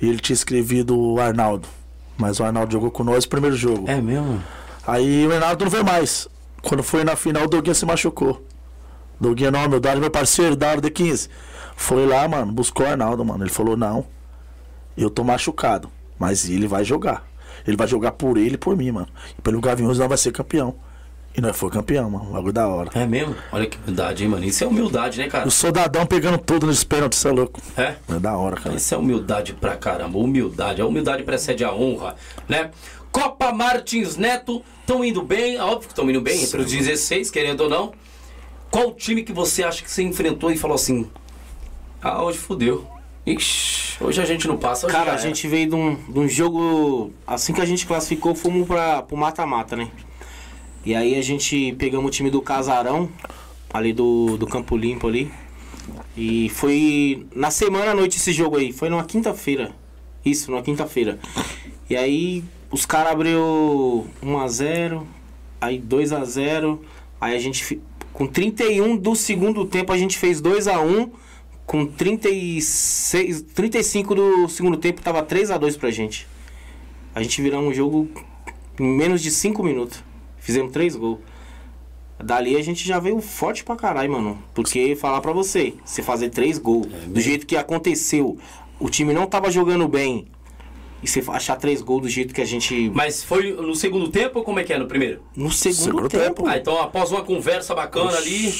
E ele tinha escrevido o Arnaldo. Mas o Arnaldo jogou com nós no primeiro jogo. É mesmo? Aí o Arnaldo não veio mais. Quando foi na final, o Doguinha se machucou. Doguinha, não, meu parceiro, da hora de 15. Foi lá, mano, buscou o Arnaldo, mano. Ele falou, não, eu tô machucado, mas ele vai jogar. Ele vai jogar por ele e por mim, mano. E pelo Gaviões nós vai ser campeão. E nós foi campeão, mano. Logo da hora. É mesmo? Olha que humildade, hein, mano? Isso é humildade, né, cara? O soldadão pegando tudo nos pênaltis, você é louco. É? É da hora, cara. Isso é humildade pra caramba. Humildade. A humildade precede a honra, né? Copa Martins Neto, estão indo bem, óbvio que estão indo bem, entre os 16, querendo ou não. Qual o time que você acha que você enfrentou e falou assim: Ah, hoje fudeu. Ixi, hoje a gente não passa. Cara, a era." gente veio de um, de um jogo. Assim que a gente classificou, fomos pra, pro mata-mata, né? E aí a gente pegamos o time do Casarão, ali do, do Campo Limpo ali. E foi na semana à noite esse jogo aí. Foi numa quinta-feira. Isso, numa quinta-feira. E aí os caras abriu 1x0, aí 2x0. Aí a gente. Com 31 do segundo tempo a gente fez 2x1. Com 36, 35 do segundo tempo tava 3x2 pra gente. A gente viramos um jogo em menos de 5 minutos. Fizemos 3 gols. Dali a gente já veio forte pra caralho, mano. Porque falar pra você, você fazer 3 gols, do jeito que aconteceu, o time não tava jogando bem. E você achar 3 gols do jeito que a gente. Mas foi no segundo tempo ou como é que é no primeiro? No segundo, Segundo tempo. tempo. Ah, então após uma conversa bacana ali.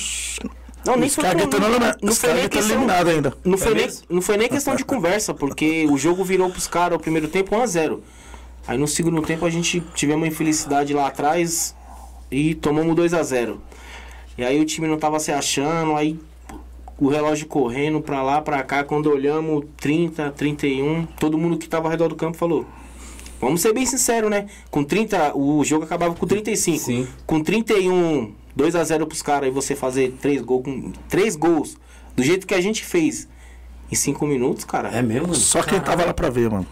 Não, nem foi não, não, não foi nem questão. eliminado ainda. Não foi, É nem, não foi nem questão de conversa, porque o jogo virou pros caras o primeiro tempo 1x0. Aí no segundo tempo a gente tivemos uma infelicidade lá atrás e tomamos 2x0. E aí o time não tava se achando, aí o relógio correndo pra lá, pra cá, quando olhamos 30, 31, todo mundo que tava ao redor do campo falou. Vamos ser bem sinceros, né? Com 30, o jogo acabava com 35. Sim. Com 31, 2 a 0 pros caras e você fazer 3 gols com 3 gols do jeito que a gente fez em 5 minutos, cara. É mesmo? Só quem tava lá pra ver, mano.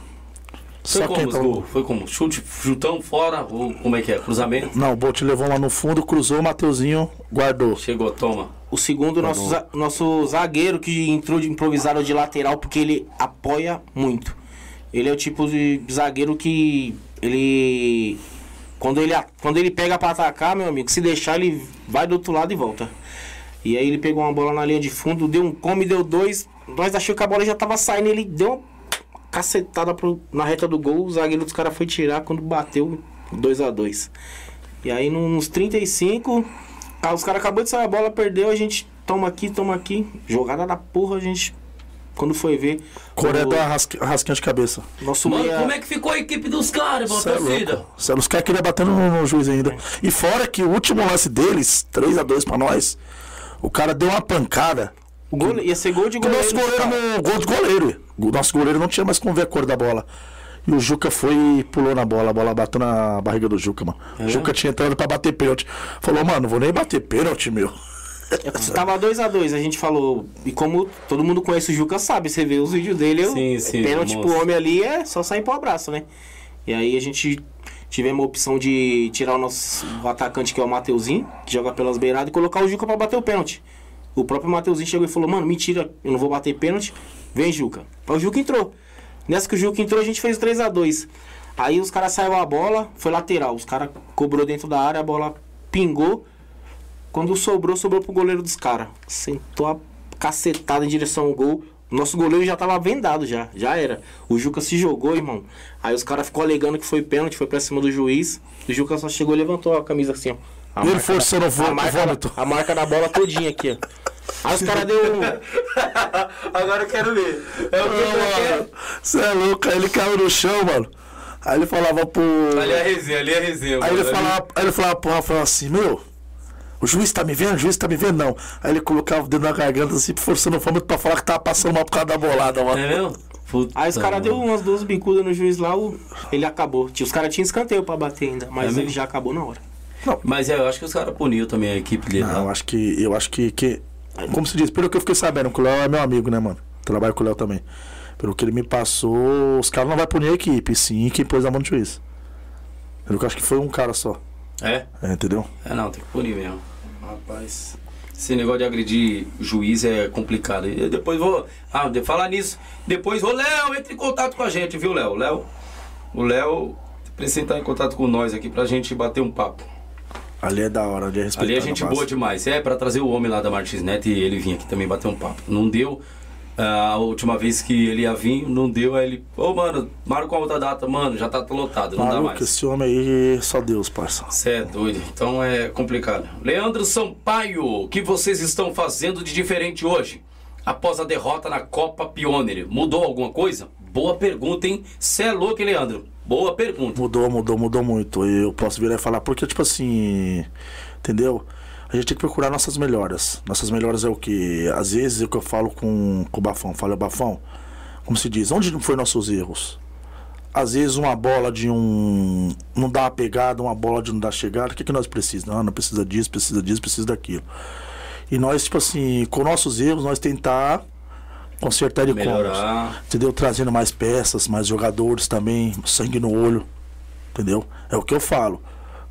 Foi Só como tava. gols? Foi como? Chute, chutão fora? Ou como é que é? Cruzamento? Não, o Bolt levou lá no fundo, cruzou, o Mateuzinho guardou. Chegou, toma. O segundo, nosso, nosso zagueiro que entrou de improvisado de lateral porque ele apoia muito. Ele é o tipo de zagueiro que ele. Quando ele, quando ele pega pra atacar, meu amigo, se deixar, ele vai do outro lado e volta. E aí ele pegou uma bola na linha de fundo, deu um come, deu dois. Nós achamos que a bola já tava saindo, ele deu uma cacetada pro- na reta do gol, o zagueiro dos caras foi tirar quando bateu 2 a 2 E aí nos 35, ah, os caras acabou de sair a bola, perdeu, a gente toma aqui, toma aqui. Jogada da porra, a gente. Quando foi ver. Coreia o deu uma rasque- rasquinha de cabeça. Nosso Mano, meia- como é que ficou a equipe dos caras, irmão? Cê é. Cê- Os caras queriam bater no, no juiz ainda. E fora que o último lance deles, 3x2 pra nós, o cara deu uma pancada. O gole- ia ser gol de O goleiro. nosso goleiro cara. no gol de goleiro. O nosso goleiro não tinha mais como ver a cor da bola. E o Juca foi e pulou na bola. A bola bateu na barriga do Juca, mano. É? O Juca tinha entrado pra bater pênalti. Falou, mano, não vou nem bater pênalti, meu. É, Tava 2x2, a gente falou. E como todo mundo conhece o Juca, sabe, você vê os vídeos dele, eu, Sim, sim, pênalti pro monstro. homem ali é só sair pro abraço, né? E aí a gente tivemos a opção de tirar o nosso o atacante, que é o Mateuzinho, que joga pelas beiradas, e colocar o Juca pra bater o pênalti. O próprio Mateuzinho chegou e falou, mano, mentira, eu não vou bater pênalti. Vem, Juca. Aí o Juca entrou. Nessa que o Juca entrou, a gente fez 3x2. Aí os caras saíram a bola, foi lateral. Os caras cobrou dentro da área, a bola pingou. Quando sobrou, sobrou pro goleiro dos caras. Sentou a cacetada em direção ao gol. Nosso goleiro já tava vendado já, já era. O Juca se jogou, irmão. Aí os caras ficou alegando que foi pênalti, foi pra cima do juiz. O Juca só chegou e levantou a camisa assim, ó. A Ele forçando da- o vômito. da- a marca da bola todinha aqui, ó. Aí os caras deu. Agora eu quero ver. É o que Você é louco, aí ele caiu no chão, mano. Aí ele falava pro. Ali é a resenha, ali é a resenha. Aí mano. ele falava, aí ele falava pro Rafael assim, meu, o juiz tá me vendo? O juiz tá me vendo? Não. Aí ele colocava o dedo na garganta assim, forçando o vômito pra falar que tava passando mal por causa da bolada, mano. É mesmo? Puta, Aí os caras deu umas duas bicudas no juiz lá, o... ele acabou. Os caras tinham escanteio pra bater ainda, mas É mesmo? ele já acabou na hora. Mas é, eu acho que os caras puniu também a equipe dele. Não, lá. eu acho que. Eu acho que, que. Como se diz, pelo que eu fiquei sabendo, que o Léo é meu amigo, né, mano? Trabalho com o Léo também. Pelo que ele me passou, os caras não vão punir a equipe, sim quem pôs a mão no juiz. Eu acho que foi um cara só. É? É, entendeu? É, não, tem que punir mesmo. Rapaz. Esse negócio de agredir juiz é complicado. E depois vou. Ah, de falar nisso. Depois, ô Léo, entre em contato com a gente, viu, Léo? Léo. O Léo precisa entrar em contato com nós aqui pra gente bater um papo. Ali é da hora, ali é respeitar. Ali é gente boa demais. É, pra trazer o homem lá da Martins Net e ele vir aqui também bater um papo. Não deu. ah, A última vez que ele ia vir, não deu. Aí ele, ô mano, marca uma outra data, mano, já tá lotado, não dá mais. esse homem aí, só Deus, parça. Você é doido, então é complicado. Leandro Sampaio, o que vocês estão fazendo de diferente hoje? Após a derrota na Copa Pioneer, mudou alguma coisa? boa pergunta, hein? Cê é louco, hein, Leandro? Boa pergunta. Mudou, mudou, mudou muito. Eu posso vir e falar, porque, tipo assim, entendeu? A gente tem que procurar nossas melhoras. Nossas melhoras é o que? Às vezes é o que eu falo com, com o Bafão. Falo, Bafão, como se diz, onde não foi nossos erros? Às vezes uma bola de um. não dá uma pegada, uma bola de não dar chegada. O que, que nós precisamos? Não, não precisa disso, precisa disso, precisa daquilo. E nós, tipo assim, com nossos erros, nós tentar consertar de Melhorar. Entendeu? Trazendo mais peças, mais jogadores também, sangue no olho. Entendeu? É o que eu falo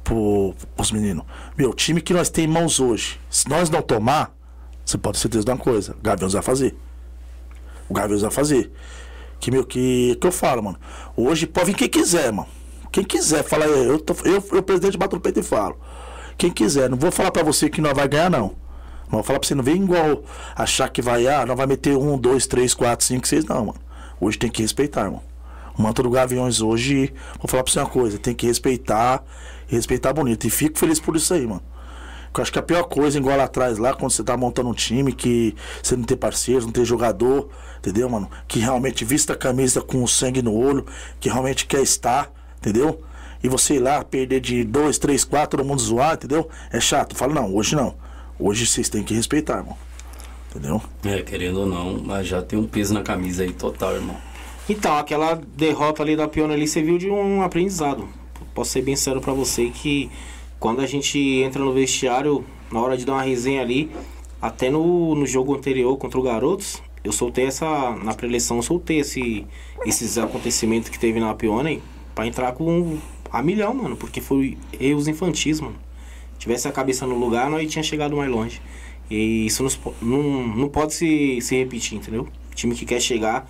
pro, pros meninos. Meu, time que nós temos em mãos hoje, se nós não tomar, você pode ter certeza de uma coisa, o Gaviões vai fazer. O Gaviões vai fazer. Que, meu, que, que eu falo, mano. Hoje pode vir quem quiser, mano. Quem quiser, fala aí. Eu, tô, eu, eu, presidente, bato no peito e falo. Quem quiser, não vou falar pra você que nós vai ganhar, não. Não vou falar pra você, não vem igual achar que vai, ah, não vai meter um, dois, três, quatro, cinco, seis, não, mano. Hoje tem que respeitar, irmão. O manto do Gaviões hoje, vou falar pra você uma coisa, tem que respeitar, respeitar bonito. E fico feliz por isso aí, mano. Eu acho que a pior coisa, igual lá atrás, lá, quando você tá montando um time, que você não tem parceiro, não tem jogador, entendeu, mano? Que realmente vista a camisa com o sangue no olho, que realmente quer estar, entendeu? E você ir lá, perder de dois, três, quatro, todo mundo zoar, entendeu? É chato. Fala, não, hoje não. Hoje vocês têm que respeitar, irmão. Entendeu? É, querendo ou não, mas já tem um peso na camisa aí total, irmão. Então, aquela derrota ali da Piona ali serviu de um aprendizado. Posso ser bem sério pra você que quando a gente entra no vestiário, na hora de dar uma resenha ali, até no, no jogo anterior contra o Garotos, eu soltei essa. Na preleção, eu soltei esse, esses acontecimentos que teve na Pione pra entrar com a milhão, mano. Porque foi erros infantis, mano. Tivesse a cabeça no lugar, nós tinha chegado mais longe. E isso nos, não, não pode se, se repetir, entendeu? O time que quer chegar,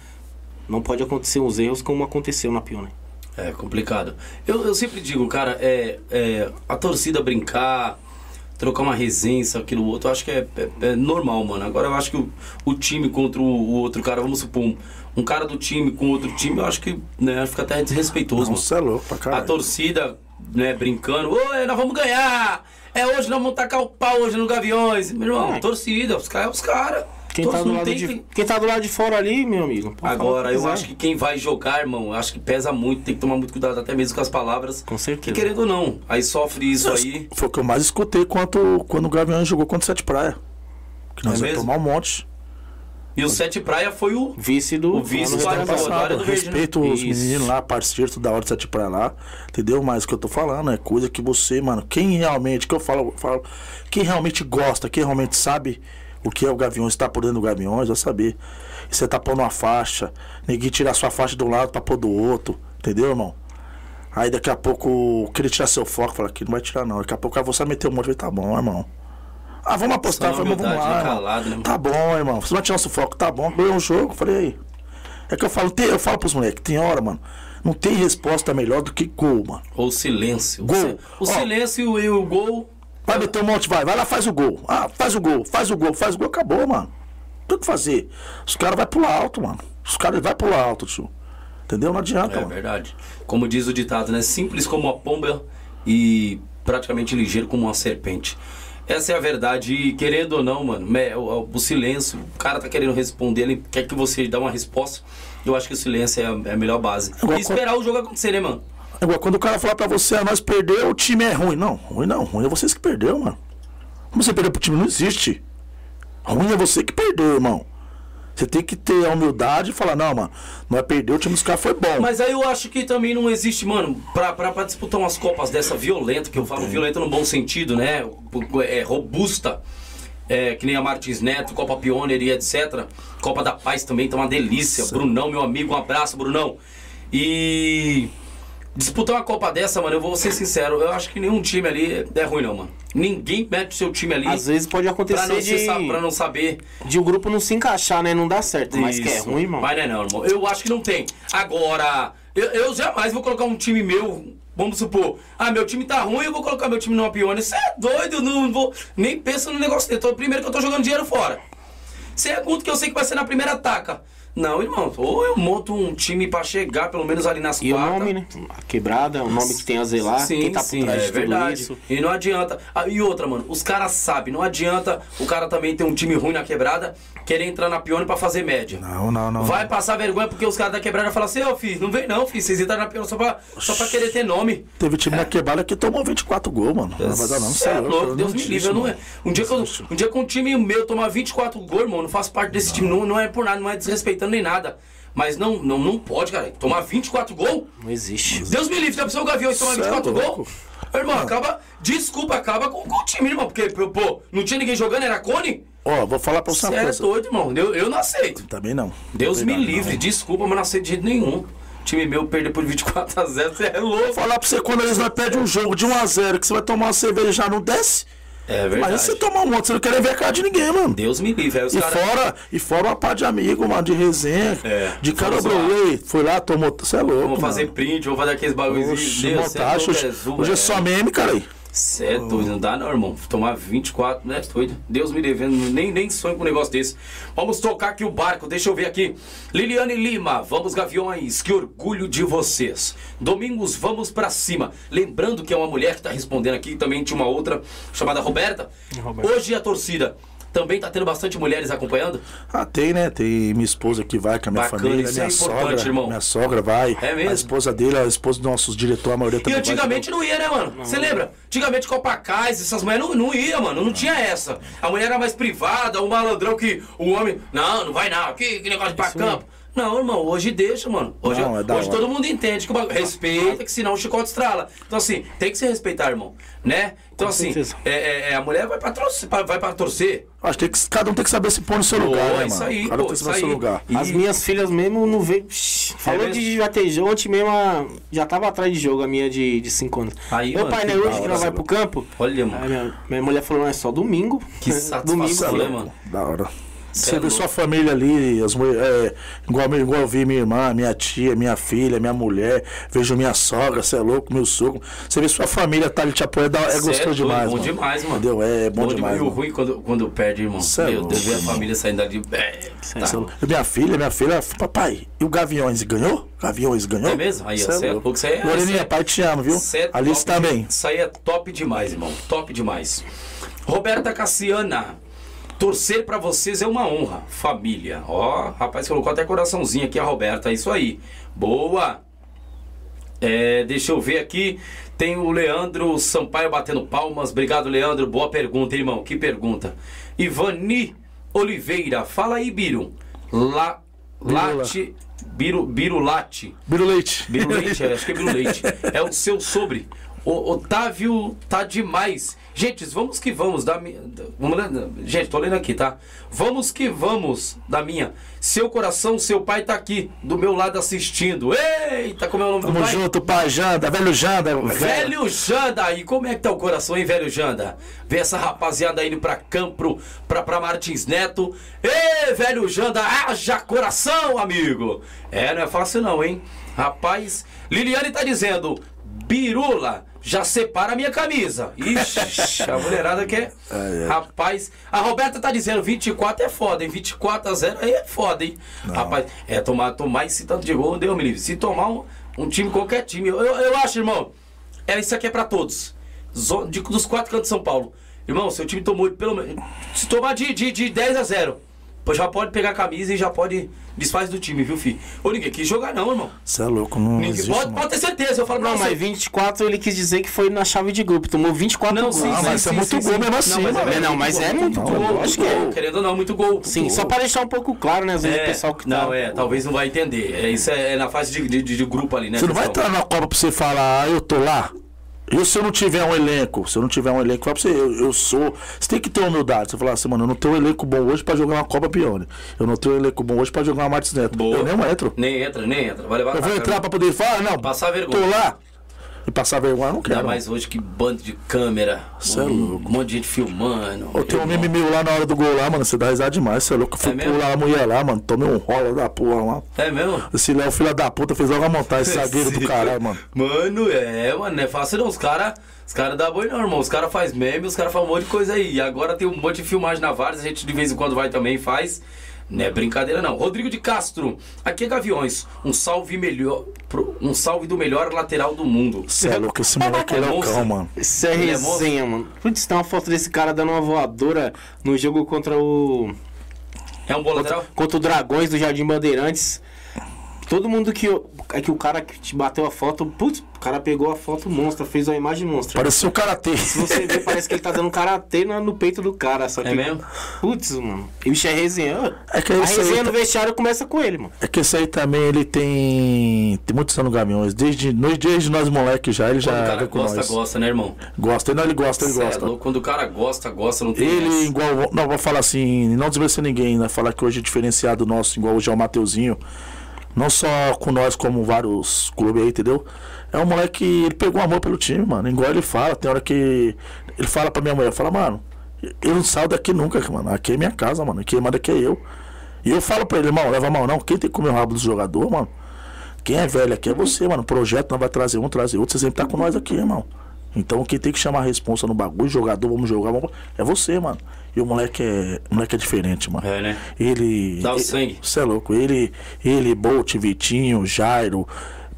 não pode acontecer os erros como aconteceu na Pione. É complicado. Eu, eu sempre digo, cara, é, é a torcida brincar, trocar uma resenha, aquilo, outro, eu acho que é, é, é normal, mano. Agora eu acho que o, o time contra o, o, outro cara, vamos supor, um, um, cara do time com outro time, eu acho que né, fica até desrespeitoso. Não, você é louco pra caralho. A torcida, né, brincando, oi, nós vamos ganhar! É hoje, nós vamos tacar o pau hoje no Gaviões. Meu irmão, é. torcida, os caras, os caras. Quem tá, do lado de, quem tá do lado de fora ali, meu amigo. Agora, eu acho que quem vai jogar, irmão, acho que pesa muito, tem que tomar muito cuidado, até mesmo com as palavras. Com certeza. Que querendo ou não, aí sofre isso aí. Foi o que eu mais escutei quando, quando o Gaviões jogou contra o Sete Praia. Que nós é tomar um monte. E o Sete Praia foi o vice do o vice do, do, do, do Respeito os meninos lá, parceiro da hora do Sete Praia lá. Entendeu? Mas o que eu tô falando é coisa que você, mano, quem realmente, que eu falo, falo quem realmente gosta, quem realmente sabe o que é o Gaviões, está por dentro do Gaviões, vai saber. E você tá pondo uma faixa, ninguém tira a sua faixa de um lado pra pôr do outro, entendeu, irmão? Aí daqui a pouco, querer tirar seu foco, fala que não vai tirar não. Daqui a pouco você vai meter um monte, tá bom, irmão. Ah, vamos apostar. Falei, vamos lá. Calado, né, tá bom, irmão. Você vai tirar nosso foco, tá bom. Ganhou um jogo. Falei, aí. É que eu falo, tem, eu falo pros moleques, tem hora, mano. Não tem resposta melhor do que gol, mano. Ou silêncio. Gol. O, Ó, silêncio e o gol. Vai meter um monte, vai. Vai lá, faz o gol. Ah, faz o gol, faz o gol, faz o gol. Acabou, mano. Tem o que fazer. Os caras vão pular alto, mano. Os caras vão pular alto, tio. Entendeu? Não adianta, é, mano. É verdade. Como diz o ditado, né? Simples como a pomba e praticamente ligeiro como uma serpente. Essa é a verdade. E querendo ou não, mano, o, o, silêncio, o cara tá querendo responder, ele quer que você dê uma resposta. Eu acho que o silêncio é a, é a melhor base. e esperar quando... o jogo acontecer, né, mano? Igual quando o cara fala pra você, ah, nós perdeu, o time é ruim. Não, ruim não. Ruim é vocês que perdeu, mano. Como você perdeu pro time? Não existe. Ruim é você que perdeu, irmão. Você tem que ter a humildade e falar, não, mano, não é perder, o time dos caras foi bom. Mas aí eu acho que também não existe, mano, pra, pra, pra disputar umas copas dessa violenta, que eu falo violenta no bom sentido, né? É robusta. É, que nem a Martins Neto, Copa Pioneer e etc. Copa da Paz também tá uma delícia. Sim. Brunão, meu amigo, um abraço, Brunão. E disputar uma Copa dessa, mano, eu vou ser sincero, eu acho que nenhum time ali é ruim, não, mano. Ninguém mete o seu time ali. Às vezes pode acontecer pra não, de... se, pra não saber. De o um grupo não se encaixar, né? Não dá certo. Isso. Mas que é ruim, irmão. Mas não é não, irmão. Eu acho que não tem. Agora, eu, eu jamais vou colocar um time meu. Vamos supor, ah, meu time tá ruim, eu vou colocar meu time numa pione. Você é doido, não vou. Nem pensa no negócio dele. Primeiro que eu tô jogando dinheiro fora. Segundo que eu sei que vai ser na primeira taca. Não, irmão. Ou eu monto um time pra chegar, pelo menos ali nas E o quartas. nome, né? A quebrada, o nome que tem a zelar, Sim, quem tá por sim, trás é de tudo verdade. isso. E não adianta. Ah, e outra, mano, os caras sabem, não adianta o cara também ter um time ruim na quebrada, querer entrar na pione pra fazer média. Não, não, não. Vai passar vergonha porque os caras da quebrada falam assim, ô filho, não vem não, filho, vocês entraram na pione só pra, só pra querer ter nome. Teve time na quebrada que tomou 24 gols, mano. Não vai dar não. Cê é louco, Deus me livre. Eu não é. Um dia, que eu, um dia que um time meu tomar 24 gols, irmão, não faço parte desse time, não, não é por nada, não é desrespeitando nem nada. Mas não, não, não pode, cara. Tomar 24 gols? Não existe. Deus me livre, já pensou o Gavião tomar Cê é 24 louco. gols? Irmão, acaba. Desculpa, acaba com, com o time, irmão. Porque, pô, não tinha ninguém jogando, era Cone? Ó, vou falar pra você Você uma é coisa. doido, irmão. Eu, eu não aceito. Também não. Deus me Também não, livre, não. desculpa, mas não aceito de jeito nenhum. Time meu perder por 24 a 0 você é louco. Vou falar pra você quando eles não pedem um jogo de 1x0, que você vai tomar uma cerveja e já não desce. É Mas verdade. você tomar um monte, você não quer ver a cara de ninguém, mano. Deus me livre. E caras. fora, e fora uma par de amigo, mano, de resenha. É, de cara, aí, foi lá, tomou. Você é louco. Vamos fazer print, vamos fazer aqueles bagulhozinhos. Oxe, Deus, cê é montagem, louco, hoje, é hoje é é. só meme, cara aí. Cê é doido, não dá não, irmão. Tomar 24, né? Doido. Deus me devendo, nem, nem sonho com um negócio desse. Vamos tocar aqui o barco, deixa eu ver aqui. Liliane Lima, vamos Gaviões, que orgulho de vocês. Domingos, vamos pra cima. Lembrando que é uma mulher que tá respondendo aqui, também tinha uma outra chamada Roberta. Roberta. Hoje a torcida também tá tendo bastante mulheres acompanhando? Ah, tem, né? Tem minha esposa que vai com a minha Bacana, família, isso minha é sogra. irmão. Minha sogra vai. É mesmo? A esposa dele, a esposa dos nossos diretores, a maioria E também vai. antigamente não ia, né, mano? Você lembra? Antigamente Copacais, essas mulheres não, não ia, mano. Não tinha essa. A mulher era mais privada, o malandrão que o homem. Não, não vai não. Que, que negócio de pra campo. Não, irmão, hoje deixa, mano. Hoje, Não, é da hoje todo mundo entende que o bagulho. Respeita, que senão o chicote estrala. Então, assim, tem que se respeitar, irmão. Né? Então, Com assim, é, é- é, a mulher vai pra, torcer, vai pra torcer. Acho que tem que- cada um tem que saber se pôr no seu lugar, né, isso mano? aí, cada um pô, tem que saber o seu lugar. E- As minhas filhas mesmo não veio. Falou mesmo? de bater ontem mesmo, a- já tava atrás de jogo, a minha de 5 anos. Aí, Meu mano, pai, né, hoje hora, que nós vai pro campo. Olha, mano. minha, minha mulher falou, não, é só domingo. Que domingo, satisfação, falei, né, mano? Da hora. Cê Você é vê louco. sua família ali, as mulheres, é, igual, igual eu vi minha irmã, minha tia, minha filha, minha mulher, vejo minha sogra, você é louco, meu sogro. Você vê sua família tá ali te apoiando, é Cê gostoso doido, demais, Bom mano. demais, mano. Entendeu? É bom, demais. E o ruim quando, quando perde, irmão. Cê é Meu Deus, ver a família saindo dali. É, é tá. Minha filha, minha filha, papai, e o Gaviões ganhou? Gaviões ganhou? É mesmo? Aí, ó, Cê cê é louco, cê é- Loreninha, é- pai, te amo, viu? É Alice top também. Isso aí é top demais, irmão. Top demais. Roberta Cassiana. Torcer pra vocês é uma honra. Família. Ó, rapaz, colocou até coraçãozinho aqui a Roberta. É isso aí. Boa. É, deixa eu ver aqui. Tem o Leandro Sampaio batendo palmas. Obrigado, Leandro. Boa pergunta, irmão. Que pergunta. Ivani Oliveira. Fala aí, Biro. La, late. Biro, Birulate. Biro Leite. Biro Leite, é, acho que é Biro Leite. É o seu sobre. O Otávio tá demais. Gente, vamos que vamos da minha. Vamos lá, gente, tô lendo aqui, tá? Vamos que vamos da minha. Seu coração, seu pai tá aqui, do meu lado assistindo. Eita, como é o nome do Tamo pai? junto, pai Janda, velho Janda. Velho Janda, e como é que tá o coração, hein, velho Janda? Vê essa rapaziada indo pra Campo, pra, pra Martins Neto. Ê, velho Janda, haja coração, amigo! É, não é fácil não, hein? Rapaz, Liliane tá dizendo, Birula, já separa a minha camisa. Ixi, a mulherada quer. Rapaz, a Roberta tá dizendo 24 é foda, hein? 24 a 0 aí é foda, hein? Rapaz, é tomar, tomar esse tanto de gol, Deus me livre. Se tomar um, um time, qualquer time, eu, eu acho, irmão, é, isso aqui é pra todos. De- dos quatro cantos de São Paulo. Irmão, seu time tomou pelo menos. Se tomar de, de, de 10 a 0, pô, já pode pegar a camisa e já pode. Desfaz do time, viu, filho? Ô, ninguém quis jogar, não, irmão. Você é louco, não Ninguém, existe, pode, mano. pode ter certeza, eu falo pra Não, você. mas 24 ele quis dizer que foi na chave de grupo. Tomou 24 Não, gols. sim, Ah, sim, mas sim, é muito sim, gol sim. mesmo assim, Não, mas é, mano. Não, mas é muito gol, gol, muito gol. gol. Querendo ou não, muito gol. Sim, só pra deixar um pouco claro, né? Às vezes É, o pessoal que tá. não, é, talvez não vai entender. É, isso é, é na fase de, de, de grupo ali, né? Você não vai entrar na Copa pra você falar, ah, eu tô lá. E se eu não tiver um elenco? Se eu não tiver um elenco, fala pra você, eu, eu sou. Você tem que ter humildade. Você falar assim, mano, eu não tenho um elenco bom hoje pra jogar uma Copa Pione. Eu não tenho um elenco bom hoje pra jogar uma Martins Neto. Boa. Eu nem entro. Nem entra, nem entra. Vai levar Eu vou entrar pra poder falar, não. Passar vergonha. Tô lá. E passar vergonha, eu não Ainda quero. mais hoje que bando de câmera. Cê é um, louco. monte de gente filmando. Ô, tem um meme meu lá na hora do gol lá, mano. Você dá risada demais, você é louco. Eu fui É pular a mulher lá, mano. Tomei um rola da porra lá. É mesmo? Esse Léo, filho da puta, fez logo a montagem, esse zagueiro do caralho, mano. Mano, é, mano, não é fácil não. Os caras os cara dá boi não, irmão. Os caras fazem meme, os caras fazem um monte de coisa aí. E agora tem um monte de filmagem na Várzea, a gente de vez em quando vai também e faz. Não é brincadeira não. Rodrigo de Castro, aqui é Gaviões. Um salve melhor, pro- um salve do melhor lateral do mundo. Você é louco, esse moleque é monstro. loucão, mano. Isso é é resenha, mano. Putz, tem uma foto desse cara dando uma voadora no jogo contra o. É um bom lateral? Contra o Dragões do Jardim Bandeirantes. Todo mundo que. É que o cara que te bateu a foto. Putz, o cara pegou a foto monstra, fez uma imagem monstra. Parecia um karatê. Se você ver, parece que ele tá dando um karatê na- no peito do cara. Só que, É mesmo? Putz, mano. E o bicho é resenha. É que a resenha tá- no vestiário começa com ele, mano. É que esse aí também, ele tem. Tem muitos anos no Gaviões. Desde, nós- desde nós moleque já, ele Quando o já cara veio com gosta, nós. gosta, né, irmão? Gosta, não, ele gosta, ele Cê é gosta. louco, Quando o cara gosta, gosta, não tem Ele, essa. igual. Não, vou falar assim, não desmerecer ninguém, né? Falar que hoje é diferenciado nosso, igual hoje é o Mateuzinho. Não só com nós, como vários clubes aí, entendeu? É um moleque, ele pegou amor pelo time, mano. Igual ele fala, tem hora que. Ele fala pra minha mulher, fala, mano, eu não saio daqui nunca, mano. Aqui é minha casa, mano. Quem manda aqui é eu. E eu falo pra ele, irmão, leva mal não. Quem tem que comer o rabo do jogador, mano? Quem é velho aqui é você, mano. O projeto não vai trazer um, trazer outro. Você sempre tá com nós aqui, irmão. Então quem tem que chamar a responsa no bagulho, jogador, vamos jogar, vamos... é você, mano. E o moleque é. O moleque é diferente, mano. É, né? Ele. Dá o sangue. Você é louco. Ele, ele, Bolt, Vitinho, Jairo,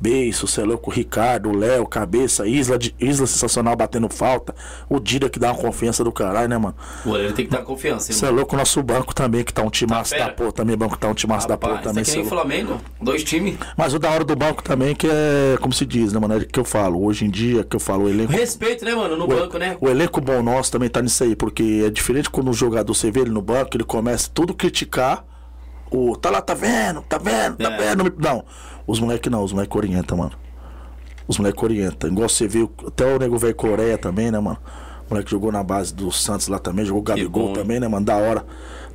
Beiço, você é louco, Ricardo, Léo, Cabeça, Isla, de, Isla sensacional batendo falta. O Dida que dá uma confiança do caralho, né, mano? O goleiro tem que dar confiança, Você é louco, nosso banco também, que tá um timaço fera. da porra. Também, banco tá um timaço da porra também. tá que é nem. Flamengo. Dois times. Mas o da hora do banco também, que é, como se diz, né, mano? É que eu falo, hoje em dia, que eu falo, o elenco. Respeito, né, mano? No banco, né? O elenco bom nosso também tá nisso aí, porque é diferente quando o jogador você vê ele no banco, ele começa tudo criticar. O tá lá, tá vendo, tá vendo, tá É. vendo. Não, os moleques não, os moleques orientam, mano. Os moleques orientam. Igual você viu, até o nego velho Coreia também, né, mano? O moleque jogou na base do Santos lá também, jogou Gabigol também, né, mano? Da hora.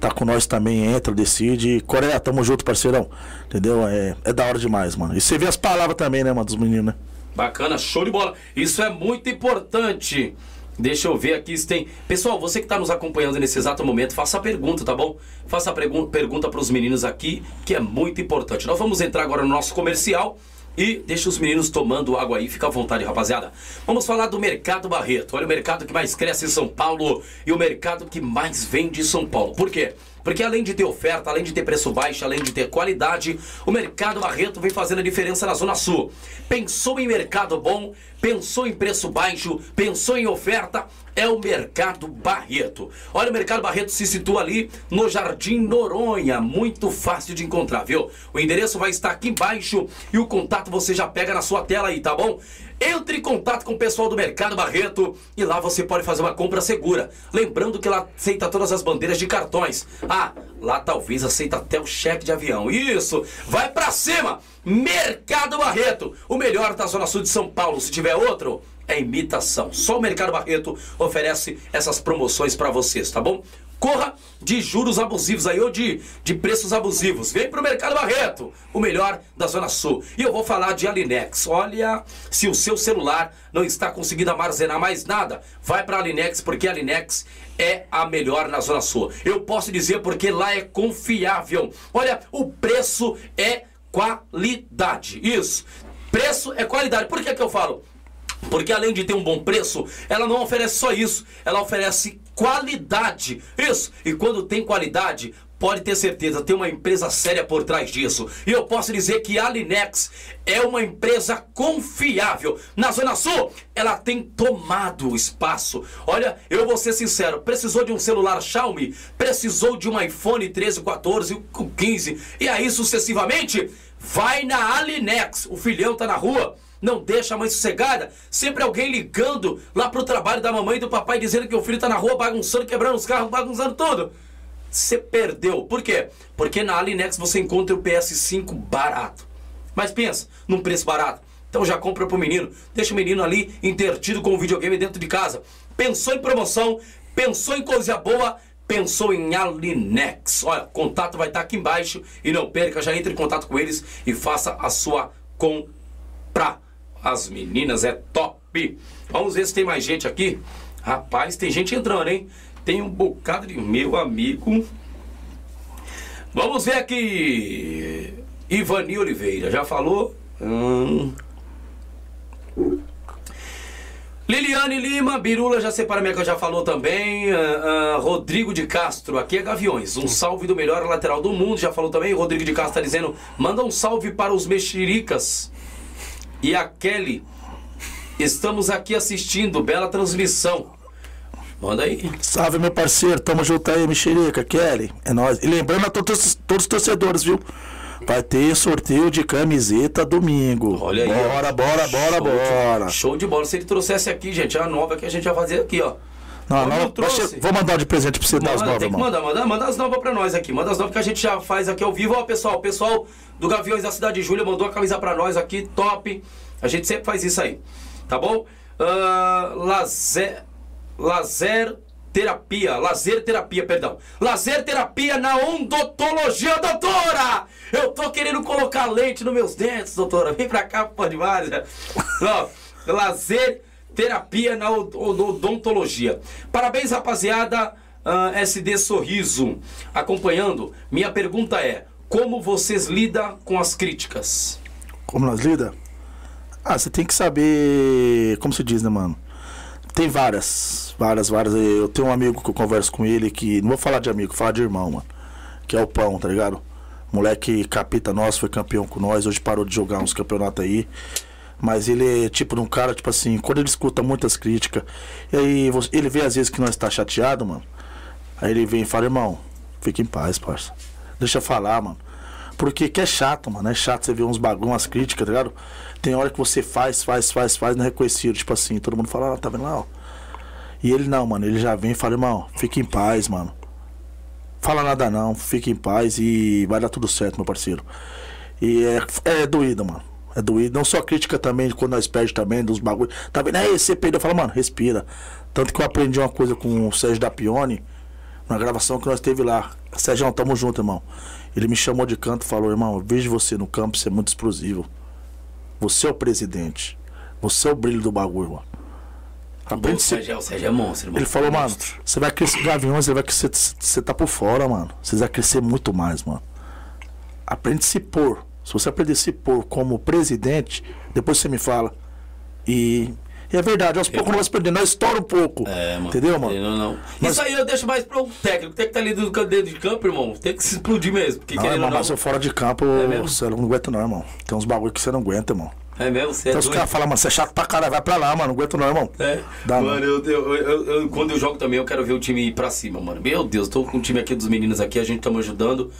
Tá com nós também, entra, decide. Coreia, tamo junto, parceirão. Entendeu? É, é da hora demais, mano. E você vê as palavras também, né, mano, dos meninos, né? Bacana, show de bola. Isso é muito importante. Deixa eu ver aqui se tem. Pessoal, você que está nos acompanhando nesse exato momento, faça a pergunta, tá bom? Faça a pergun- pergunta para os meninos aqui, que é muito importante. Nós vamos entrar agora no nosso comercial e deixa os meninos tomando água aí, fica à vontade, rapaziada. Vamos falar do Mercado Barreto. Olha o mercado que mais cresce em São Paulo e o mercado que mais vende em São Paulo. Por quê? Porque além de ter oferta, além de ter preço baixo, além de ter qualidade, o Mercado Barreto vem fazendo a diferença na Zona Sul. Pensou em mercado bom, pensou em preço baixo, pensou em oferta, é o Mercado Barreto. Olha, o Mercado Barreto se situa ali no Jardim Noronha, muito fácil de encontrar, viu? O endereço vai estar aqui embaixo e o contato você já pega na sua tela aí, tá bom? Entre em contato com o pessoal do Mercado Barreto e lá você pode fazer uma compra segura. Lembrando que lá aceita todas as bandeiras de cartões. Ah, lá talvez aceita até o cheque de avião. Isso! Vai pra cima! Mercado Barreto, o melhor da Zona Sul de São Paulo. Se tiver outro, é imitação. Só o Mercado Barreto oferece essas promoções pra vocês, tá bom? Corra de juros abusivos aí ou de, de preços abusivos. Vem pro Mercado Barreto, o melhor da Zona Sul. E eu vou falar de Alinex. Olha, se o seu celular não está conseguindo armazenar mais nada, vai pra Alinex porque Alinex é a melhor na Zona Sul. Eu posso dizer porque lá é confiável. Olha, o preço é qualidade. Isso. Preço é qualidade. Por que que eu falo? Porque além de ter um bom preço, ela não oferece só isso, ela oferece qualidade. Isso. E quando tem qualidade, pode ter certeza, tem uma empresa séria por trás disso. E eu posso dizer que a Linex é uma empresa confiável. Na Zona Sul, ela tem tomado espaço. Olha, eu vou ser sincero, precisou de um celular Xiaomi, precisou de um iPhone 13, 14, 15 e aí sucessivamente, vai na Alinex. O filhão tá na rua não deixa a mãe sossegada. Sempre alguém ligando lá pro trabalho da mamãe e do papai dizendo que o filho tá na rua bagunçando, quebrando os carros, bagunçando tudo. Você perdeu. Por quê? Porque na Alinex você encontra o PS5 barato. Mas pensa, num preço barato. Então já compra pro menino. Deixa o menino ali intertido com o videogame dentro de casa. Pensou em promoção, pensou em coisa boa, pensou em Alinex. Olha, contato vai estar aqui embaixo e não perca, já entre em contato com eles e faça a sua compra. As meninas é top. Vamos ver se tem mais gente aqui. Rapaz, tem gente entrando, hein? Tem um bocado de meu amigo. Vamos ver aqui. Ivani Oliveira, já falou? Hum. Liliane Lima, Birula já separa minha que já falou também. Uh, uh, Rodrigo de Castro, aqui é Gaviões. Um salve do melhor lateral do mundo, já falou também. Rodrigo de Castro tá dizendo: manda um salve para os mexericas. E a Kelly, estamos aqui assistindo, bela transmissão. Manda aí. Salve, meu parceiro, tamo junto aí, mexerica, Kelly. É nóis. E lembrando a todos, todos os torcedores, viu? Vai ter sorteio de camiseta domingo. Olha aí. Bora, bora, bora, Show bora. De, show de bola. Se ele trouxesse aqui, gente, a nova que a gente vai fazer aqui, ó. Não, não, trouxe. vou mandar de presente pra você dar as Manda, novas, tem que mandar, manda, manda as novas pra nós aqui. Manda as novas que a gente já faz aqui ao vivo. Ó, pessoal, o pessoal do Gaviões da Cidade de Júlia mandou a camisa pra nós aqui, top. A gente sempre faz isso aí, tá bom? Ah, lazer, lazer terapia, lazer terapia, perdão. Lazer terapia na odontologia, doutora! Eu tô querendo colocar leite nos meus dentes, doutora. Vem pra cá, pode mais. Ó, lazer terapia na od- od- odontologia. Parabéns, rapaziada. Ah, SD Sorriso acompanhando. Minha pergunta é: como vocês lidam com as críticas? Como nós lida? Ah, você tem que saber. Como se diz, né, mano? Tem várias, várias, várias. Eu tenho um amigo que eu converso com ele que. Não vou falar de amigo, vou falar de irmão, mano. Que é o Pão, tá ligado? Moleque capita nosso, foi campeão com nós, hoje parou de jogar uns campeonatos aí. Mas ele é tipo de um cara, tipo assim, quando ele escuta muitas críticas, e aí ele vê às vezes que nós tá chateado, mano. Aí ele vem e fala, irmão, fica em paz, parça. Deixa eu falar, mano. Porque que é chato, mano. É chato você ver uns bagulho, umas críticas, tá ligado? Tem hora que você faz, faz, faz, faz, não é reconhecido. Tipo assim, todo mundo fala, ah, tá vendo lá, ó. E ele não, mano. Ele já vem e fala, irmão, fica em paz, mano. Fala nada não, fica em paz e vai dar tudo certo, meu parceiro. E é, é doído, mano. É doído. Não só crítica também, quando nós perdemos também, dos bagulhos. Tá vendo? Aí você perdeu. Fala, mano, respira. Tanto que eu aprendi uma coisa com o Sérgio da Pione, na gravação que nós teve lá. Sérgio, tamo junto, irmão. Ele me chamou de canto e falou, irmão, eu vejo você no campo, você é muito explosivo. Você é o presidente. Você é o brilho do bagulho, mano. Pô, Aprende o a ser Sérgio, é- Sérgio é monstro, irmão. ele falou, mano, você vai crescer, Gaviões, você vai crescer, você tá por fora, mano. Você vai crescer muito mais, mano. Aprende a se pôr. Se você aprender a se pôr como presidente, depois você me fala. E, e é verdade, aos poucos nós perdemos, nós estoura um pouco. É, mano. Entendeu, mano? Não, não. Mas- Isso aí eu deixo mais pro técnico. Tem que estar ali do dentro de campo, irmão. Tem que se explodir mesmo. Porque Não, irmão, não. mas eu fora de campo, mesmo? você não aguenta não, irmão. Tem uns bagulho que você não aguenta, irmão. É mesmo? Você é Então os doido? caras falam, mano, você é chato pra caralho, vai pra lá, mano, não aguento não, irmão. É. Dá, mano, eu, eu- eu- eu- quando eu jogo também, eu quero ver o time ir pra cima, mano. Meu Deus, tô com o time aqui dos meninos aqui, a gente estamos ajudando.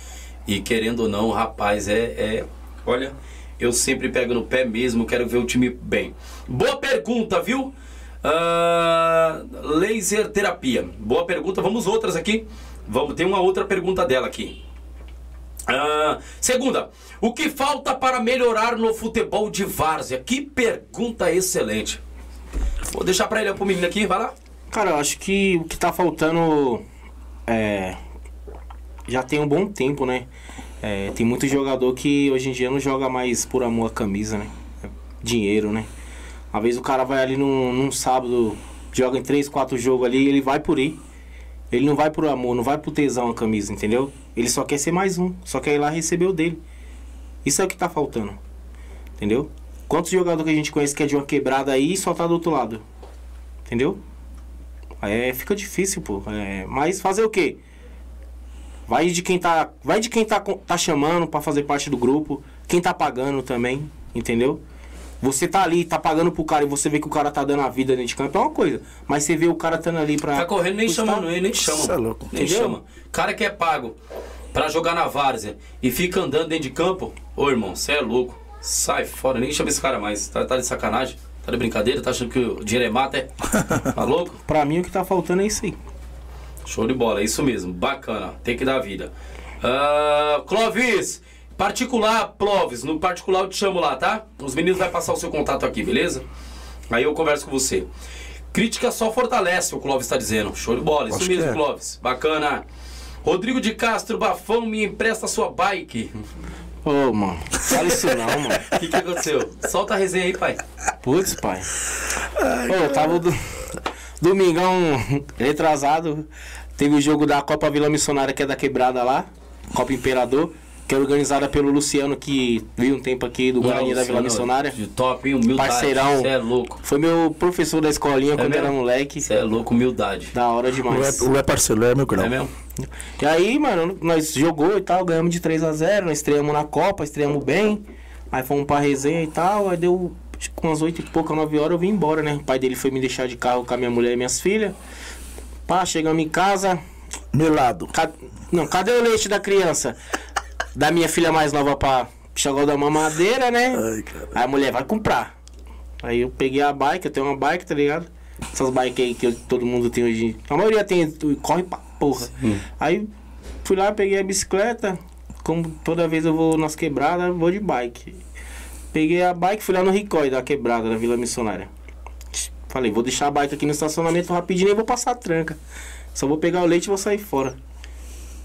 E querendo ou não, rapaz, é, é. Olha, eu sempre pego no pé mesmo, quero ver o time bem. Boa pergunta, viu? Ah, laser terapia. Boa pergunta. Vamos outras aqui. Vamos, tem uma outra pergunta dela aqui. Ah, segunda, o que falta para melhorar no futebol de várzea? Que pergunta excelente. Vou deixar pra ele pro menino aqui, vai lá. Cara, eu acho que o que tá faltando é. Já tem um bom tempo, né? É, tem muito jogador que hoje em dia não joga mais por amor à camisa, né? É dinheiro, né? Às vezes o cara vai ali num, num sábado, joga em 3, 4 jogos ali, ele vai por ir. Ele não vai por amor, não vai por tesão a camisa, entendeu? Ele só quer ser mais um, só quer ir lá receber o dele. Isso é o que tá faltando. Entendeu? Quantos jogadores que a gente conhece que é de uma quebrada aí e só tá do outro lado? Entendeu? É, fica difícil, pô. É, mas fazer o quê? Vai de quem tá, vai de quem tá, tá chamando pra fazer parte do grupo, quem tá pagando também, entendeu? Você tá ali, tá pagando pro cara e você vê que o cara tá dando a vida dentro de campo, é uma coisa. Mas você vê o cara estando ali pra. Tá correndo, nem custar- chama, nem, nem chama. Cê é louco. Nem Entendeu? chama. Cara que é pago pra jogar na várzea e fica andando dentro de campo, ô irmão, você é louco. Sai fora, nem chama esse cara mais. Tá, tá de sacanagem? Tá de brincadeira? Tá achando que o dinheiro é mata, é? Tá louco? Pra mim o que tá faltando é isso aí. Show de bola, é isso mesmo. Bacana, tem que dar vida. Ah, Clóvis, particular, Clóvis, no particular eu te chamo lá, tá? Os meninos vão passar o seu contato aqui, beleza? Aí eu converso com você. Crítica só fortalece, o Clóvis está dizendo. Show de bola, isso Acho mesmo, é. Clóvis. Bacana. Rodrigo de Castro, Bafão, me empresta sua bike. Ô, mano, fala isso não, mano. O que, que aconteceu? Solta a resenha aí, pai. Putz, pai. Ô, eu tava do... domingão retrasado. Teve o jogo da Copa Vila Missionária, que é da quebrada lá. Copa Imperador. Que é organizada pelo Luciano, que veio um tempo aqui do Guarani da Vila Missionária. De top, hein? Humildade. Parceirão. Você é louco. Foi meu professor da escolinha quando mesmo? era moleque. Você é louco, humildade. Da hora O demais. é, o é parceiro, é meu grau. É mesmo? E aí, mano, nós jogou e tal, ganhamos de 3 a 0 nós estreamos na Copa, estreamos bem. Aí fomos pra resenha e tal, aí deu que umas 8 e pouca, 9 horas eu vim embora, né? O pai dele foi me deixar de carro com a minha mulher e minhas filhas. Pá, chegamos em casa. Melado. ca- Não, cadê o leite da criança? Da minha filha mais nova pra chegou da mamadeira, né? Ai, cara. Aí a mulher vai comprar. Aí eu peguei a bike, eu tenho uma bike, tá ligado? Essas bikes aí que eu- todo mundo tem hoje. A maioria tem, corre pra porra. Aí fui lá, peguei a bicicleta. Como toda vez eu vou nas quebradas, eu vou de bike. Peguei a bike, fui lá no Ricói da quebrada, da Vila Missionária. Falei, vou deixar a bike aqui no estacionamento rapidinho e vou passar a tranca. Só vou pegar o leite e vou sair fora.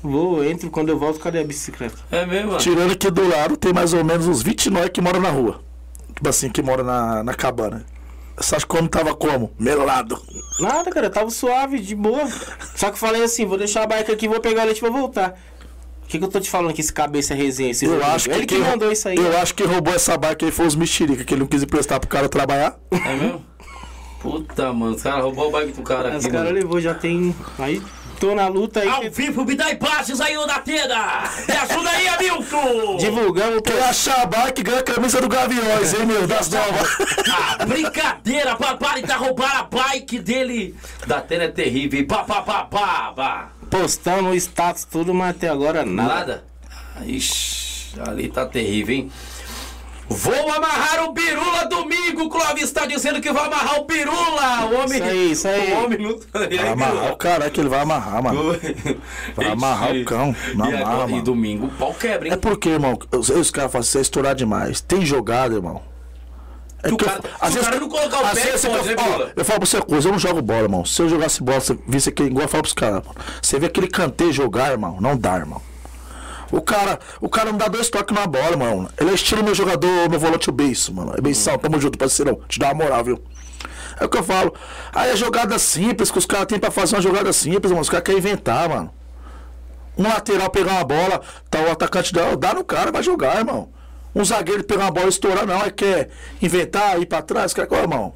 Vou, entro, quando eu volto, cadê a bicicleta? É mesmo? mano? Tirando que do lado tem mais ou menos uns 20 nós que moram na rua. Tipo assim, que moram na, na cabana. Você acha que como tava como? Melado. Nada, cara, eu tava suave, de boa. Só que eu falei assim, vou deixar a bike aqui, vou pegar o leite e vou voltar. O que, que eu tô te falando que esse cabeça é resenha? Esse Eu acho que Ele que quem- mandou isso aí. Eu acho que roubou essa bike aí foi os mexerica, que ele não quis emprestar pro cara trabalhar. É mesmo? Puta, mano. Os caras roubou o bike do cara Os aqui, caras mano. levou, já tem. Aí tô na luta aí. Ao vivo, me dá imagens aí, ô Datena! Me ajuda aí, Hamilton! Divulgamos Quem achar a bike ganha a camisa do Gaviões, hein, meu? Das novas. Ah, brincadeira, para de roubar a bike dele. Datena é terrível. Pá, pá, pá, pá, pá. Postando o status, tudo, mas até agora nada. Nada? Ixi, ali tá terrível, hein? Vou amarrar o Birula domingo. O Clóvis está dizendo que vai amarrar o Birula. O homem. Isso aí, isso aí. O homem não. E aí, Vai amarrar o cara, é que ele vai amarrar, mano. Vai amarrar o cão, não e, amarra, agora- e mano. domingo o pau quebra, É hein? porque, irmão, os, os caras falam assim, você é estourar demais. Tem jogada, irmão. É Que o que cara- se o cara não colocar o às pé, vezes pode, eu, né, ó, eu falo pra você uma coisa, eu não jogo bola, irmão. Se eu jogasse bola, você visse aquele, igual eu falo pros caras. Você vê aquele canteiro jogar, irmão, não dá, irmão. O cara, o cara não dá dois toques na bola, mano. Ele é estilo meu jogador, meu volante o beiço, mano. É beição, tamo junto, parceirão. Te dá uma moral, viu? É o que eu falo. Aí é jogada simples que os caras têm pra fazer uma jogada simples, mano. Os caras querem inventar, mano. Um lateral pegar uma bola, tá o atacante dá, dá no cara, vai jogar, irmão. Um zagueiro pegar uma bola e estourar, não, é quer inventar, ir pra trás, quer qual, irmão?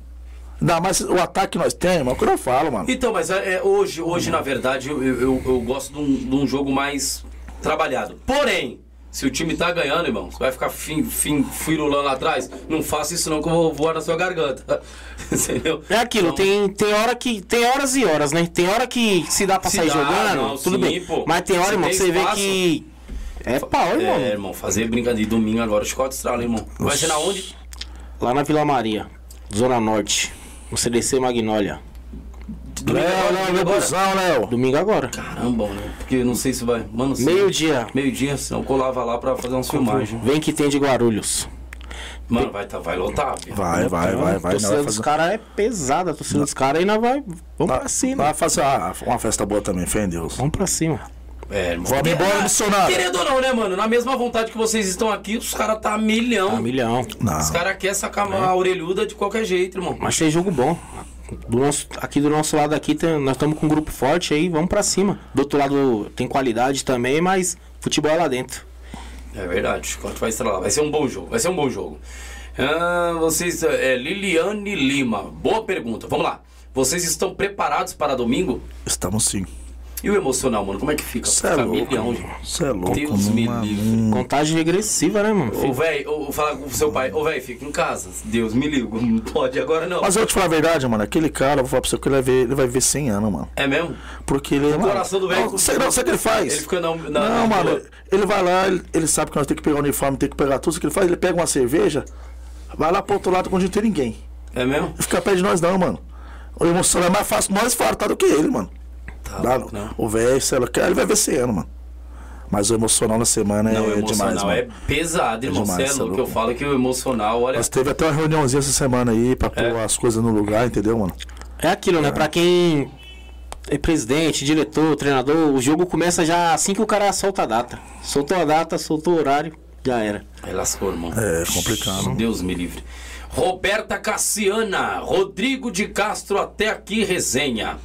Ainda mais o ataque que nós temos, irmão, é o que eu falo, mano. Então, mas é, é, hoje, hoje, na verdade, eu, eu, eu gosto de um, de um jogo mais trabalhado. Porém, se o time tá ganhando, irmão, você vai ficar fim, fim, firulando lá atrás, não faça isso não que eu vou voar na sua garganta. Entendeu? É aquilo, Então, tem, tem hora que. Tem horas e horas, né? Tem hora que se dá pra Se sair dá, jogando, não, tudo sim, bem. pô. Mas tem hora, Se irmão, tem que você vê que. É pau, irmão. É, irmão, fazer brincadeira de domingo agora, chicote estrala, irmão. Vai ser na onde? Lá na Vila Maria, Zona Norte. No CDC Magnólia. Domingo Léo, agora, Léo, agora? Lebusão, Léo. Domingo agora. Caramba, mano. Porque não sei se vai. Mano, se- Meio-dia. Meio-dia, senão eu colava lá pra fazer umas filmagens. Vem que tem de Guarulhos. Mano, vai, tá, vai lotar, viu? Vai, vai, vai, A vai. torcida Não, vai dos fazer, caras é pesada, a torcida dos caras ainda vai. Vamos vai, pra cima. vai fazer uma, uma festa boa também, fé em Deus. Vamos pra cima. É, irmão. Vamos embora, missionário. Querendo ou não, né, mano? Na mesma vontade que vocês estão aqui, os caras tá a milhão. Tá milhão. Não. Os caras querem sacar a orelhuda de qualquer jeito, irmão. Mas tem jogo bom. Do nosso, aqui do nosso lado aqui tem- nós estamos com um grupo forte aí, vamos pra cima. Do outro lado tem qualidade também, mas futebol é lá dentro. É verdade, o Chicote vai estralar. Vai ser um bom jogo, vai ser um bom jogo. Ah, vocês, é, Liliane Lima, boa pergunta. Vamos lá. Vocês estão preparados para domingo? Estamos sim. E o emocional, mano? Como é que fica? Você é Fica louco. milhão, gente. Você é louco. Deus me livre. Contagem regressiva, né, mano? Ô, velho, fala com o seu pai. Ô, velho, fica em casa. Deus me livre. Não pode agora, não. Mas eu vou te falar a verdade, mano. Aquele cara, eu vou falar pra você que ele vai, ver, ele vai viver 100 anos, mano. É mesmo? Porque ele. O coração do velho- Não, sei, não, sabe o que ele faz? Ele fica na- na- não, na mano. rua. Ele vai lá, ele, ele sabe que nós temos que pegar o uniforme, tem que pegar tudo. O que ele faz? Ele pega uma cerveja, vai lá pro outro lado onde não tem ninguém. É mesmo? Não fica perto de nós, não, mano. O emocional é mais fácil nós fartar do que ele, mano. Tá Dá, louco, não. O velho, sei lá, ele vai ver esse ano, mano. Mas o emocional na semana Não, é demais, emocional mano. é pesado, irmão. demais, Você é cê é louco. Eu falo que o emocional, olha. Nós teve até uma reuniãozinha essa semana aí pra pôr É. as coisas no lugar, entendeu, mano? É aquilo, né? Pra quem é presidente, diretor, treinador, o jogo começa já assim que o cara solta a data. Soltou a data, soltou o horário, já era. Aí lascou, irmão. É complicado. Deus me livre. Roberta Cassiana, Rodrigo de Castro, até aqui resenha.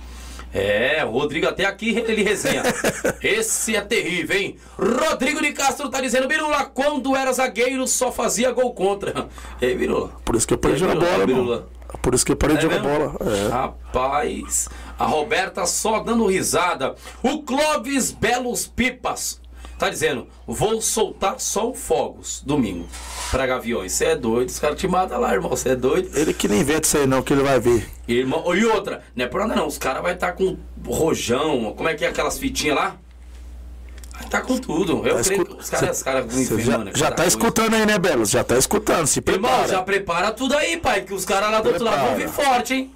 É, o Rodrigo até aqui ele resenha. Esse é terrível, hein? Rodrigo de Castro tá dizendo, Birula, quando era zagueiro só fazia gol contra. Ei, Birula. Por isso que eu parei de Ei, jogar bola, Birula. Por isso que eu parei de É jogar mesmo? bola. É. Rapaz, a Roberta só dando risada. O Clóvis Belos Pipas tá dizendo: vou soltar só o fogos domingo pra Gaviões. Você é doido, os caras te matam lá, irmão. Você é doido. Ele que nem inventa isso aí não, que ele vai ver. Irmão, e outra, não é por nada não. Os caras vão estar com rojão, como é que é aquelas fitinhas lá? Vai tá com tudo. Eu Tá creio escu- que os caras, do inferno, já, né, já tá escutando aí, né, Belos? Já tá escutando, se Irmão, prepara. já prepara tudo aí, pai, que os caras lá do outro lado vão vir forte, hein?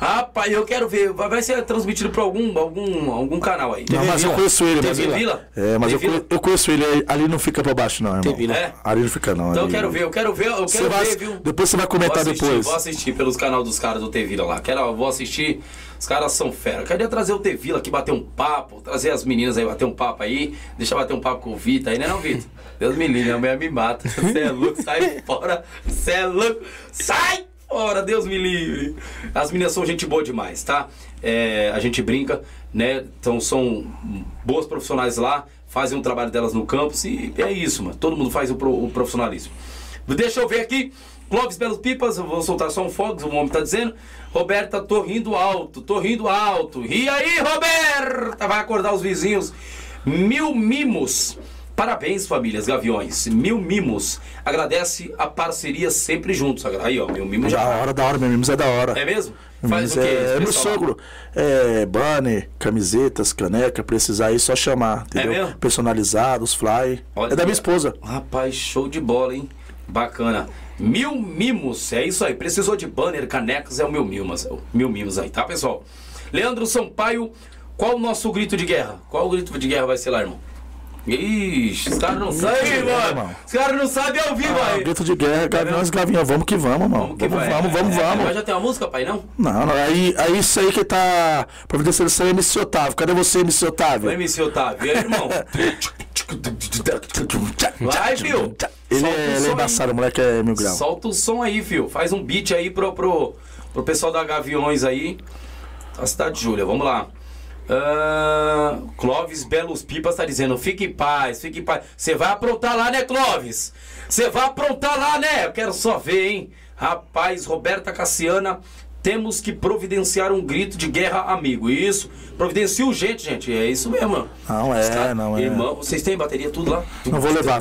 Rapaz, eu quero ver. Vai ser transmitido pra algum, algum, algum canal aí. Não, mas eu Vila. conheço ele, mas. Vila? É, mas eu, conhe- eu conheço ele. Ali não fica pra baixo, não, irmão. TV Vila. É? Ali não fica, não. Então eu ali- quero ver, eu quero ver, eu quero vai- ver, viu? Depois você vai Vou comentar assistir, depois. vou assistir pelos canal dos caras do T-Vila lá. Quero, vou assistir. Os caras são fera. Queria trazer o T-Vila aqui, bater um papo, trazer as meninas aí, bater um papo aí. Deixa eu bater um papo com o Vitor aí, né não, Vitor? Deus me livre, a mulher me mata. Você é louco, sai fora. Você é louco, sai fora, Deus me livre. As meninas são gente boa demais, tá? É, a gente brinca, né? Então são boas profissionais lá, fazem o trabalho delas no campus e é isso, mano. Todo mundo faz o, pro- o profissionalismo. Deixa eu ver aqui. Clóvis Belos Pipas, vou soltar só um fogo, o homem tá dizendo. Roberta, tô rindo alto, tô rindo alto. E aí, Roberta? Vai acordar os vizinhos. Mil mimos. Parabéns, famílias Gaviões. Mil mimos. Agradece a parceria sempre juntos. Aí, ó, mil mimos Da já. hora, da hora, meu Mimos é da hora. É mesmo? Faz Mimos o quê? é, esse meu sogro. É, banner, camisetas, caneca, precisar aí, só chamar, entendeu? É mesmo? Personalizados, fly. Olha é da minha esposa. Rapaz, show de bola, hein? Bacana. Mil mimos, é isso aí. Precisou de banner, canecas, é o mil mimos. é o Mil mimos aí, tá, pessoal? Leandro Sampaio, qual o nosso grito de guerra? Qual o grito de guerra vai ser lá, irmão? Ixi, os caras não sabem, guerra, mano. Os caras não sabem ao vivo Ah, aí. grito de guerra, gaviões, gavião. Vamos que vamos, mano. Vamos, que vamos, vai? vamos, É, vamos, Mas já tem uma música, pai, não? Não, não, aí, aí isso aí que tá providenciando isso aí é MC Otávio. Cadê você, MC Otávio? O MC Otávio, e aí, irmão? Vai, viu? Ele é, ele é embaçado, o moleque é mil grau. Solta o som aí, fio. Faz um beat aí pro, pro, pro pessoal da Gaviões aí. A cidade de Júlia, vamos lá. Ah, Clóvis Belos Pipas tá dizendo: fique em paz, fique em paz. Você vai aprontar lá, né, Clóvis? Você vai aprontar lá, né? Eu quero só ver, hein? Rapaz, Roberta Cassiana, temos que providenciar um grito de guerra, amigo. Isso, providencia urgente, gente. É isso mesmo. Não é, Os caras- não é. Irmão, vocês têm bateria tudo lá? Não vou levar.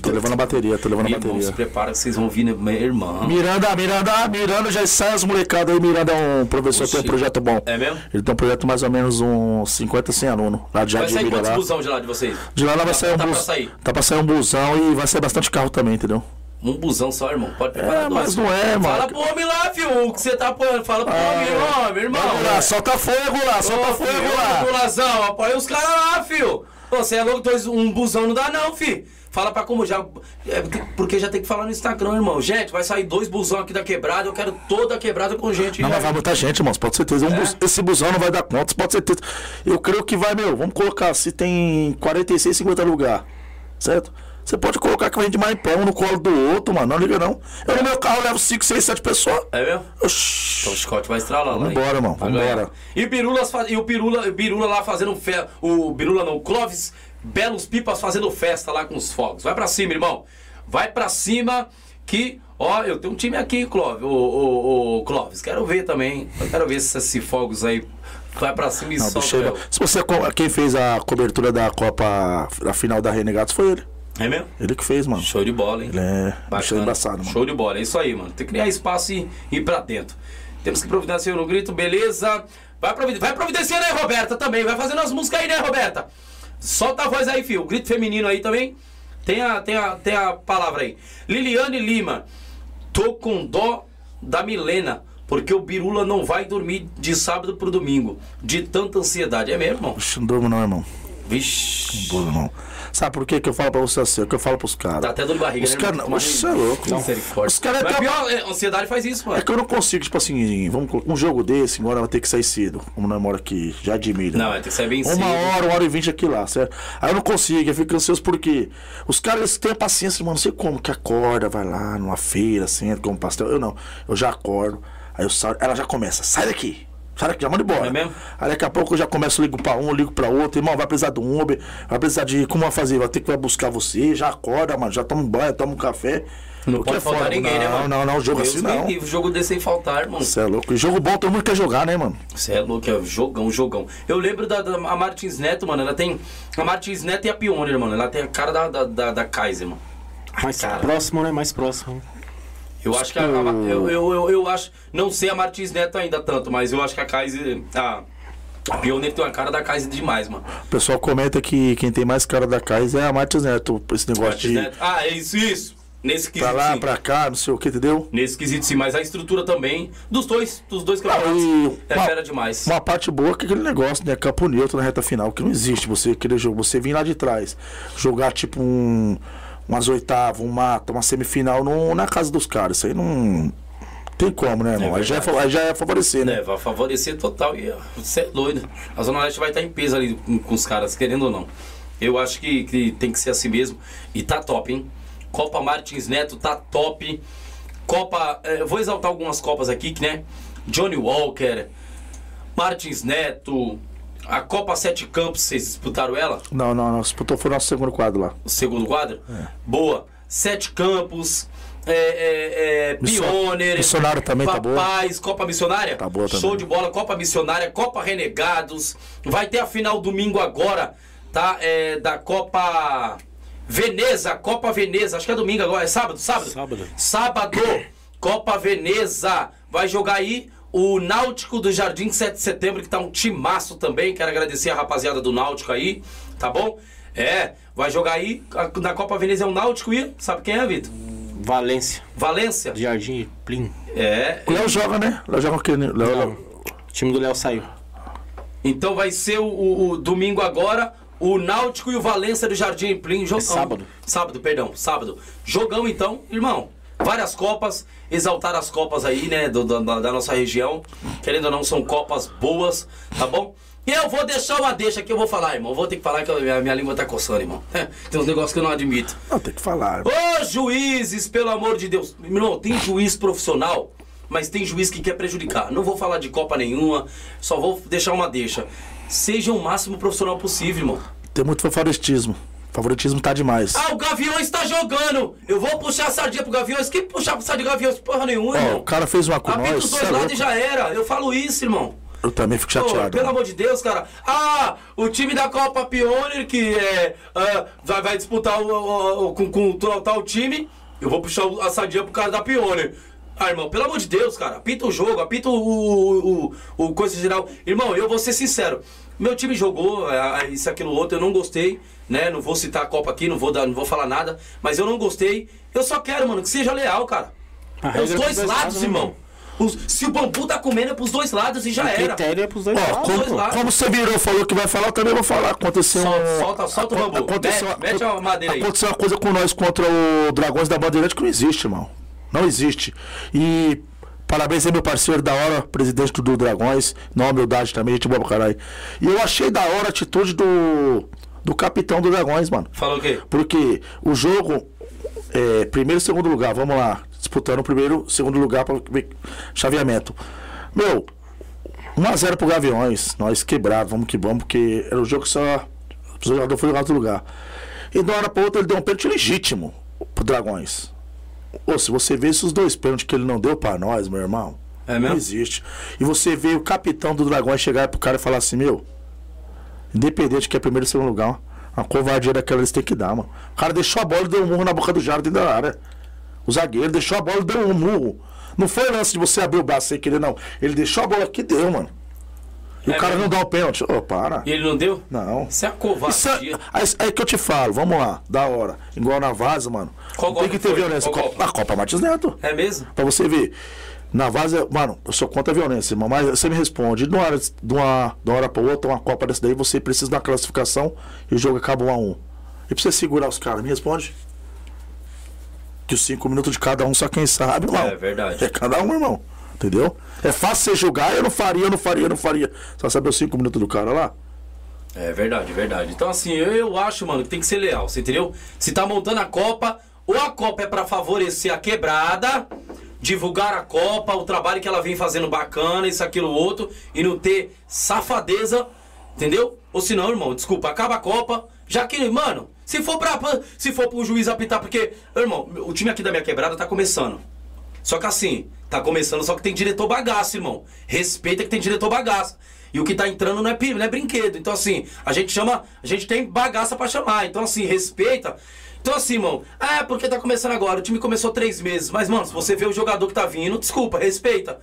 Tô levando a bateria, tô levando a Irmão, se bateria. prepara que vocês vão vir, né? irmão. Miranda, Miranda, Miranda já sai as molecadas aí. Miranda é um professor, Oxi. tem um projeto bom. É mesmo? Ele tem um projeto mais ou menos uns 50, 100 alunos. Lá de Vai Jardim sair Vila quantos busão de lá de vocês? De lá, lá vai Tá- sair um tá pra bus. sair? Tá pra sair um busão e vai sair bastante carro também, entendeu? Um busão só, irmão. Pode preparar É, dois. mas não é, mano. Fala pro homem lá, filho. O que você tá apoiando. Fala pro homem, homem, irmão. Lá, solta fogo lá, solta Ô, fogo filho, lá. população, apoia os caras lá, filho. Você é louco, dois, um busão não dá não, filho. Fala pra como já. é, porque- já tem que falar no Instagram, irmão. Gente, vai sair dois busão aqui da quebrada. Eu quero toda a quebrada com gente. Não, mas vai muita gente, irmão. Pode certeza. Um É? bus- esse busão não vai dar conta, pode certeza. Eu creio que vai, meu. Vamos colocar, se tem 46, 50 lugar, certo? Você pode colocar que vai de um no colo do outro, mano. Não liga não. Eu no meu carro levo 5, 6, 7 pessoas. É mesmo? Oxi. Então o Scott vai estralar lá. Vamos ganhar. embora. E, Birulas e o Birula, o Birula lá fazendo fe... O Birula não, o Clóvis, belos pipas fazendo festa lá com os fogos. Vai pra cima, irmão. Vai pra cima que. Ó, eu tenho um time aqui, Clóvis. O, o, o Clóvis, quero ver também. Eu quero ver se esses fogos aí. Vai pra cima e Não, solta. se você quem fez a cobertura da Copa, a final da Renegados foi ele. É mesmo? Ele que fez, mano. Show de bola, hein? Ele é, Bacana. embaçado, mano. Show de bola, é isso aí, mano. Tem que criar espaço e ir pra dentro. Temos que providenciar no grito, beleza? Vai, providen vai providenciando aí, Roberta, também. Vai fazendo as músicas aí, né, Roberta? Solta a voz aí, filho. O grito feminino aí também. Tem a, tem a, tem a palavra aí. Liliane Lima. Tô com dó da Milena. Porque o Birula não vai dormir de sábado pro domingo. De tanta ansiedade. É mesmo, irmão? Não durmo não, irmão. Vixe. Não durmo não. Sabe por quê que eu falo pra você assim? O que eu falo pros caras? Dá até dor de barriga, Os né? caras. irmão? Você é louco. Misericórdia. Os caras Mas tão- pior, é, ansiedade faz isso, mano. É que eu não consigo, tipo assim, vamos colocar um jogo desse, agora vai ter que sair cedo. Como nós mora aqui, já admira. Não, vai ter que sair bem Uma cedo. hora, uma hora e vinte aqui lá, certo? Aí eu não consigo, eu fico ansioso porque os caras têm a paciência, mano, não sei como, que acorda, vai lá numa feira, senta, come pastel. Eu não, eu já acordo, aí eu saio, ela já começa, sai daqui. Sai daqui, já manda embora. É mesmo? Aí daqui a pouco eu já começo, ligo pra um, ligo pra outro. Irmão, vai precisar de um Uber, vai precisar de. Como vai fazer? Vai ter que vai buscar você, já acorda, mano, já toma um banho, toma um café. Não pode é faltar foda, ninguém, não, né, mano? Não, não, jogo Deus assim não. livre, jogo desse sem faltar, irmão. Você é louco. E jogo bom, todo mundo quer jogar, né, mano? Você é louco, é jogão, jogão. Eu lembro da, da a Martins Neto, mano. Ela tem. A Martins Neto e a Pioneer, mano. Ela tem a cara da, da, da, da Kaiser, mano. Mais cara. próximo, né? Mais próximo. Eu acho que a, a- eu, eu, eu, eu acho. Não sei a Martins Neto ainda tanto, mas eu acho que a Kaiser. A, a Pioneer tem uma cara da Kaiser demais, mano. O pessoal comenta que quem tem mais cara da casa é a Martins Neto. Esse negócio Martins de Neto. Ah, é isso, isso. Nesse quesito. pra lá, sim. pra cá, não sei o que, entendeu? Nesse quesito sim, mas a estrutura também. Dos dois, dos dois Ah, campeonatos. e é fera demais. Uma parte boa é que aquele negócio, né? Campo neutro na reta final, que não existe você aquele jogo. Você vir lá de trás, jogar tipo um. Umas oitavas, um mata, uma semifinal no, na casa dos caras. Isso aí não. Tem como, né, irmão? aí, já é, aí já é favorecer, né? É, vai favorecer total. E você é doido. A Zona Leste vai estar em peso ali com, com os caras, querendo ou não. Eu acho que, que tem que ser assim mesmo. E tá top, hein? Copa Martins Neto tá top. Copa. eh, vou exaltar algumas copas aqui, que, né? Johnny Walker, Martins Neto. A Copa Sete Campos, vocês disputaram ela? Não, não, não. Disputou foi o nosso segundo quadro lá. O segundo quadro? É. Boa. Sete Campos. É, é, é, Pioneer. Missionário também tá boa. Papais, Copa Missionária? Tá boa também. Show de bola, Copa Missionária, Copa Renegados. Vai ter a final domingo agora, tá? É, da Copa Veneza, Copa Veneza. Acho que é domingo agora, é sábado? Sábado? Sábado. Sábado, Copa Veneza. Vai jogar aí o Náutico do Jardim 7 de Setembro, que tá um timaço também. Quero agradecer a rapaziada do Náutico aí, tá bom? É, vai jogar aí. Na Copa Veneza é o Náutico e sabe quem é, Vitor? Valência. Valência. Jardim Plim. É, O Léo joga, né? Léo joga o quê? né? Léo, Não. O time do Léo saiu. Então vai ser o, o- o domingo agora, o Náutico e o Valência do Jardim Plim. Jogão. sábado. Sábado, perdão, sábado. Jogão então, irmão. Várias copas, exaltar as copas aí, né, do- do- da, nossa região. Querendo ou não, são copas boas, tá bom? E eu vou deixar uma deixa que eu vou falar, irmão. Vou ter que falar que a minha, minha língua tá coçando, irmão. Tem uns negócios que eu não admito. Não, tem que falar. Ô juízes, pelo amor de Deus. Irmão, tem juiz profissional, mas tem juiz que quer prejudicar. Não vou falar de Copa nenhuma, só vou deixar uma deixa. Seja o máximo profissional possível, irmão. Tem muito favoritismo. Favoritismo tá demais. Ah, o Gaviões tá jogando! Eu vou puxar a sardinha pro Gaviões. Que puxar pro sardinha Gaviões? Porra nenhuma, Ó, irmão. o cara fez uma com Apita nós. os cê dois é lados louco. e já era. Eu falo isso, irmão. Eu também fico Pô, chateado. pelo amor de Deus, cara. Ah, o time da Copa Pioneer que é, ah, vai, vai disputar o, o- o- com, com tal, tal time. Eu vou puxar o- a sardinha pro cara da Pioneer. Ah, irmão, pelo amor de Deus, cara. Apita o jogo, apita o, o, o, o coisa geral. Irmão, eu vou ser sincero. Meu time jogou ah, isso, aquilo, outro, eu não gostei, né? Não vou citar a Copa aqui, não vou, dar, não vou falar nada. Mas eu não gostei. Eu só quero, mano, que seja leal, cara. A É os é dois dois lados, lados, né, irmão. Os- se o bambu tá comendo é pros dois lados e já O era. critério é pros dois Ó, lados. dois como, lados. como você virou falou que vai falar, eu também vou falar. Aconteceu Solta, um- solta, solta o bambu. Aconteceu, Mete- mete a madeira aí. Aconteceu uma coisa com nós contra o Dragões da Bandeirante que não existe, irmão. Não existe. E parabéns aí, meu parceiro da hora, presidente do Dragões. Na humildade também, gente boa pra caralho. E eu achei da hora a atitude do, do capitão do Dragões, mano. Falou o quê? Porque o jogo, é, primeiro e segundo lugar, vamos lá, disputando o primeiro e segundo lugar para ver chaveamento. Meu, 1x0 pro Gaviões, nós quebrados, vamos que vamos, porque era o jogo que só o jogador foi jogar outro lugar. E de uma hora pra outra ele deu um pênalti legítimo pro Dragões. Ô, se você vê esses dois pênaltis que ele não deu pra nós, meu irmão, É mesmo? não existe. E você vê o capitão do Dragões chegar pro cara e falar assim, meu, independente que é primeiro ou segundo lugar, uma covardia daquela eles têm que dar, mano. O cara deixou a bola e deu um murro na boca do Jaro dentro da área. O zagueiro deixou a bola e deu um murro. Não foi lance de você abrir o braço sem querer, não. Ele deixou a bola aqui e deu, mano. E É o cara mesmo? não dá o pênalti. Ô, para. E ele não deu? Não. Isso é Isso covardia. é, aí, aí que eu te falo, vamos lá, da hora. Igual na vaza, mano. Qual tem que ter violência. Qual Copa- Copa? Martins Neto. É mesmo? Pra você ver. Na vaza, mano, eu sou contra a violência, irmão, mas você me responde. De uma hora, de uma, de uma hora pra outra, uma Copa dessa daí, você precisa da classificação e o jogo acaba um a um. E pra você segurar os caras, me responde. Que os cinco minutos de cada um, só quem sabe, irmão. É verdade. É cada um, irmão. Entendeu? É fácil você julgar, eu não faria, eu não faria, eu não faria. Só saber os cinco minutos do cara lá? É verdade, verdade. Então, assim, eu, eu acho, mano, que tem que ser leal, você entendeu? Se tá montando a Copa, ou a Copa é pra favorecer a quebrada, divulgar a Copa, o trabalho que ela vem fazendo bacana, isso, aquilo, outro, e não ter safadeza, entendeu? Ou se não, irmão, desculpa, acaba a Copa, já que, mano, se for pra, se for pro juiz apitar, porque, irmão, o time aqui da minha quebrada tá começando. Só que assim, tá começando, só que tem diretor bagaço, irmão. Respeita que tem diretor bagaço. E o que tá entrando não é, não é brinquedo. Então, assim, a gente chama. A gente tem bagaça para chamar. Então, assim, respeita. Então, assim, irmão, ah, porque tá começando agora. O time começou três meses. Mas, mano, se você vê o jogador que tá vindo, desculpa, respeita.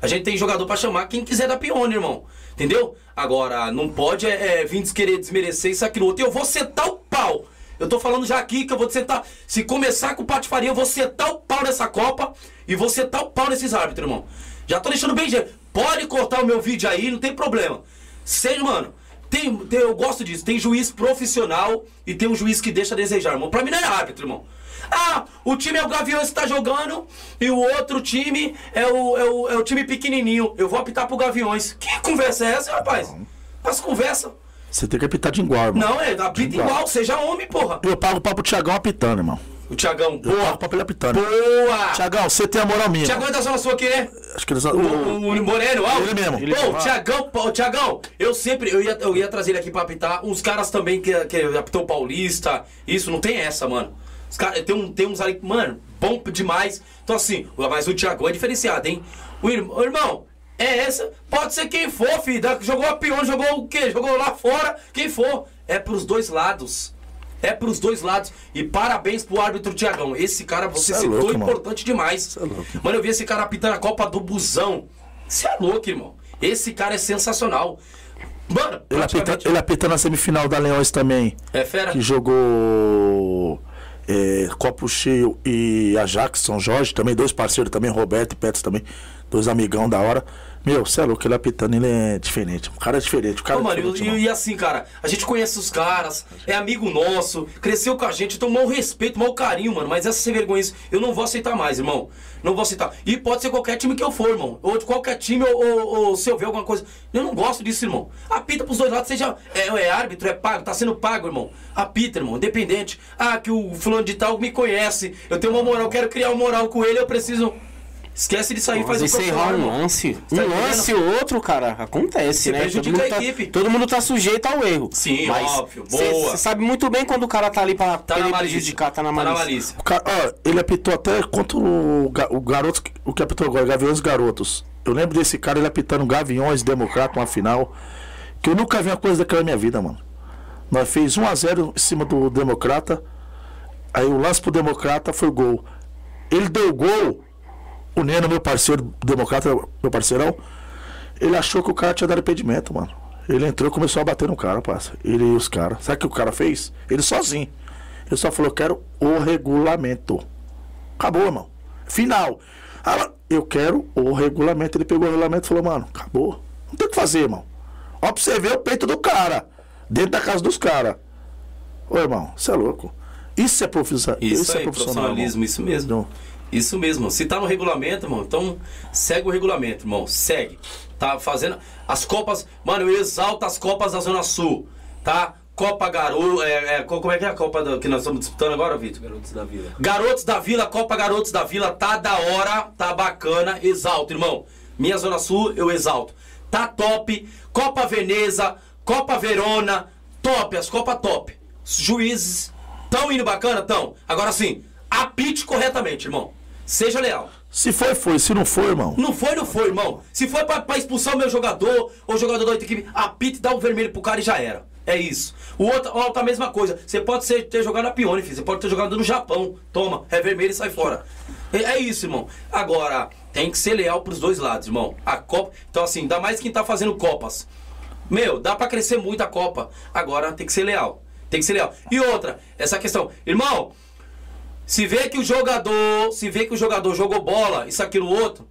A gente tem jogador para chamar quem quiser da pione, irmão. Entendeu? Agora, não pode é, é, vir querer desmerecer isso aqui no outro. Eu vou sentar o pau. Eu tô falando já aqui que eu vou sentar. Se começar com patifaria, eu vou sentar o pau nessa Copa e vou sentar o pau nesses árbitros, irmão. Já tô deixando bem. Pode cortar o meu vídeo aí, não tem problema. Seja, mano, tem, tem, eu gosto disso. Tem juiz profissional e tem um juiz que deixa a desejar, irmão. Pra mim não é árbitro, irmão. Ah, o time é o Gaviões que tá jogando e o outro time é o, é o, é o time pequenininho. Eu vou apitar pro Gaviões. Que conversa é essa, rapaz? As conversa. Você tem que apitar de igual, irmão. Não, é, apita igual. igual, seja homem, porra. Eu pago o papo pro Tiagão apitando, irmão. O Tiagão, boa. O papo ele apitando. Boa! Tiagão, você tem a moral minha. Tiagão é da zona sua aqui, né? Acho que ele o, o, o Moreno, ó. Ele mesmo. Ele Pô, Tiagão, o Tiagão, eu sempre, eu ia, eu ia trazer ele aqui pra apitar. Uns caras também que, que apitou Paulista. Isso, não tem essa, mano. Os caras, tem, um, tem uns ali, mano, bom demais. Então assim, mas o Tiagão é diferenciado, hein? O irmão, irmão é essa. Pode ser quem for, filho. Jogou a pior, jogou o quê? Jogou lá fora, quem for. É pros dois lados. É pros dois lados. E parabéns pro árbitro Tiagão. Esse cara, você Cê é citou, é louco, importante mano. demais. É mano, eu vi esse cara apitando a Copa do Busão. Você é louco, irmão. Esse cara é sensacional. Mano, ele, apita, ele apitando a semifinal da Leões também. É fera? Que jogou é, Copo Cheio e Ajax, São Jorge, também dois parceiros também, Roberto e Petros também, dois amigão da hora. Meu, você é louco, ele apitando, ele é diferente. O cara é diferente. O cara Ô, é diferente, e, e, assim, cara, a gente conhece os caras, é amigo nosso, cresceu com a gente, tomou um respeito, mau carinho, mano. Mas essa sem vergonha, eu não vou aceitar mais, irmão. Não vou aceitar. E pode ser qualquer time que eu for, irmão. Ou de qualquer time, ou, ou, ou se eu ver alguma coisa. Eu não gosto disso, irmão. Apita pros dois lados, seja. É, é árbitro, é pago, tá sendo pago, irmão. Apita, irmão, independente. Ah, que o fulano de tal me conhece. Eu tenho uma moral, quero criar uma moral com ele, eu preciso. Esquece de sair faz um encerrar um lance. um tá lance ou outro, cara, acontece, Você né? Prejudica todo mundo, a equipe. Tá, todo mundo tá sujeito ao erro. Sim, mas óbvio. Boa. Você sabe muito bem quando o cara tá ali pra, tá ele prejudicar, tá na malícia. Tá na malícia. O cara, ó, ele apitou até contra o, o garoto, o que apitou agora, Gaviões Garotos. Eu lembro desse cara, ele apitando Gaviões, Democrata, uma final. Que eu nunca vi uma coisa daquela na minha vida, mano. Nós fez 1x0 em cima do Democrata. Aí o lance pro Democrata foi gol. Ele deu gol o Neno, meu parceiro, democrata, meu parceirão, ele achou que o cara tinha dado impedimento, mano. Ele entrou e começou a bater no cara, parça. Ele e os caras. Sabe o que o cara fez? Ele sozinho. Ele só falou, quero o regulamento. Acabou, irmão. Final. Ah, eu quero o regulamento. Ele pegou o regulamento e falou, mano, acabou. Não tem o que fazer, irmão. Ó pra você ver o peito do cara. Dentro da casa dos caras. Ô, irmão, você é louco. Isso é, profissional. Isso, isso é profissionalismo, isso mesmo. Não. Isso mesmo. Se tá no regulamento, irmão, então segue o regulamento, irmão. Segue. Tá fazendo. As Copas. Mano, eu exalto as Copas da Zona Sul. Tá? Copa Garoto. É, é, como é que é a Copa que nós estamos disputando agora, Vitor? Garotos da Vila. Garotos da Vila, Copa Garotos da Vila. Tá da hora, tá bacana. Exalto, irmão. Minha Zona Sul, eu exalto. Tá top. Copa Veneza, Copa Verona. Top, as Copas top. Os juízes tão indo bacana? Tão. Agora sim, apite corretamente, irmão. Seja leal. Se foi, foi. Se não foi, irmão. Não foi, não foi, irmão. Se foi pra, pra expulsar o meu jogador, ou o jogador da outra equipe, apita e dá o vermelho pro cara e já era. É isso. O outro, o outro a mesma coisa. Você pode ser, ter jogado na Pione, filho. Você pode ter jogado no Japão. Toma, é vermelho e sai fora. É, é, isso, irmão. Agora, tem que ser leal pros dois lados, irmão. A Copa. Então, assim, ainda mais quem tá fazendo Copas. Meu, dá pra crescer muito a Copa. Agora tem que ser leal. Tem que ser leal. E outra, essa questão. Irmão, se vê que o jogador, se vê que o jogador jogou bola, isso, aquilo, outro.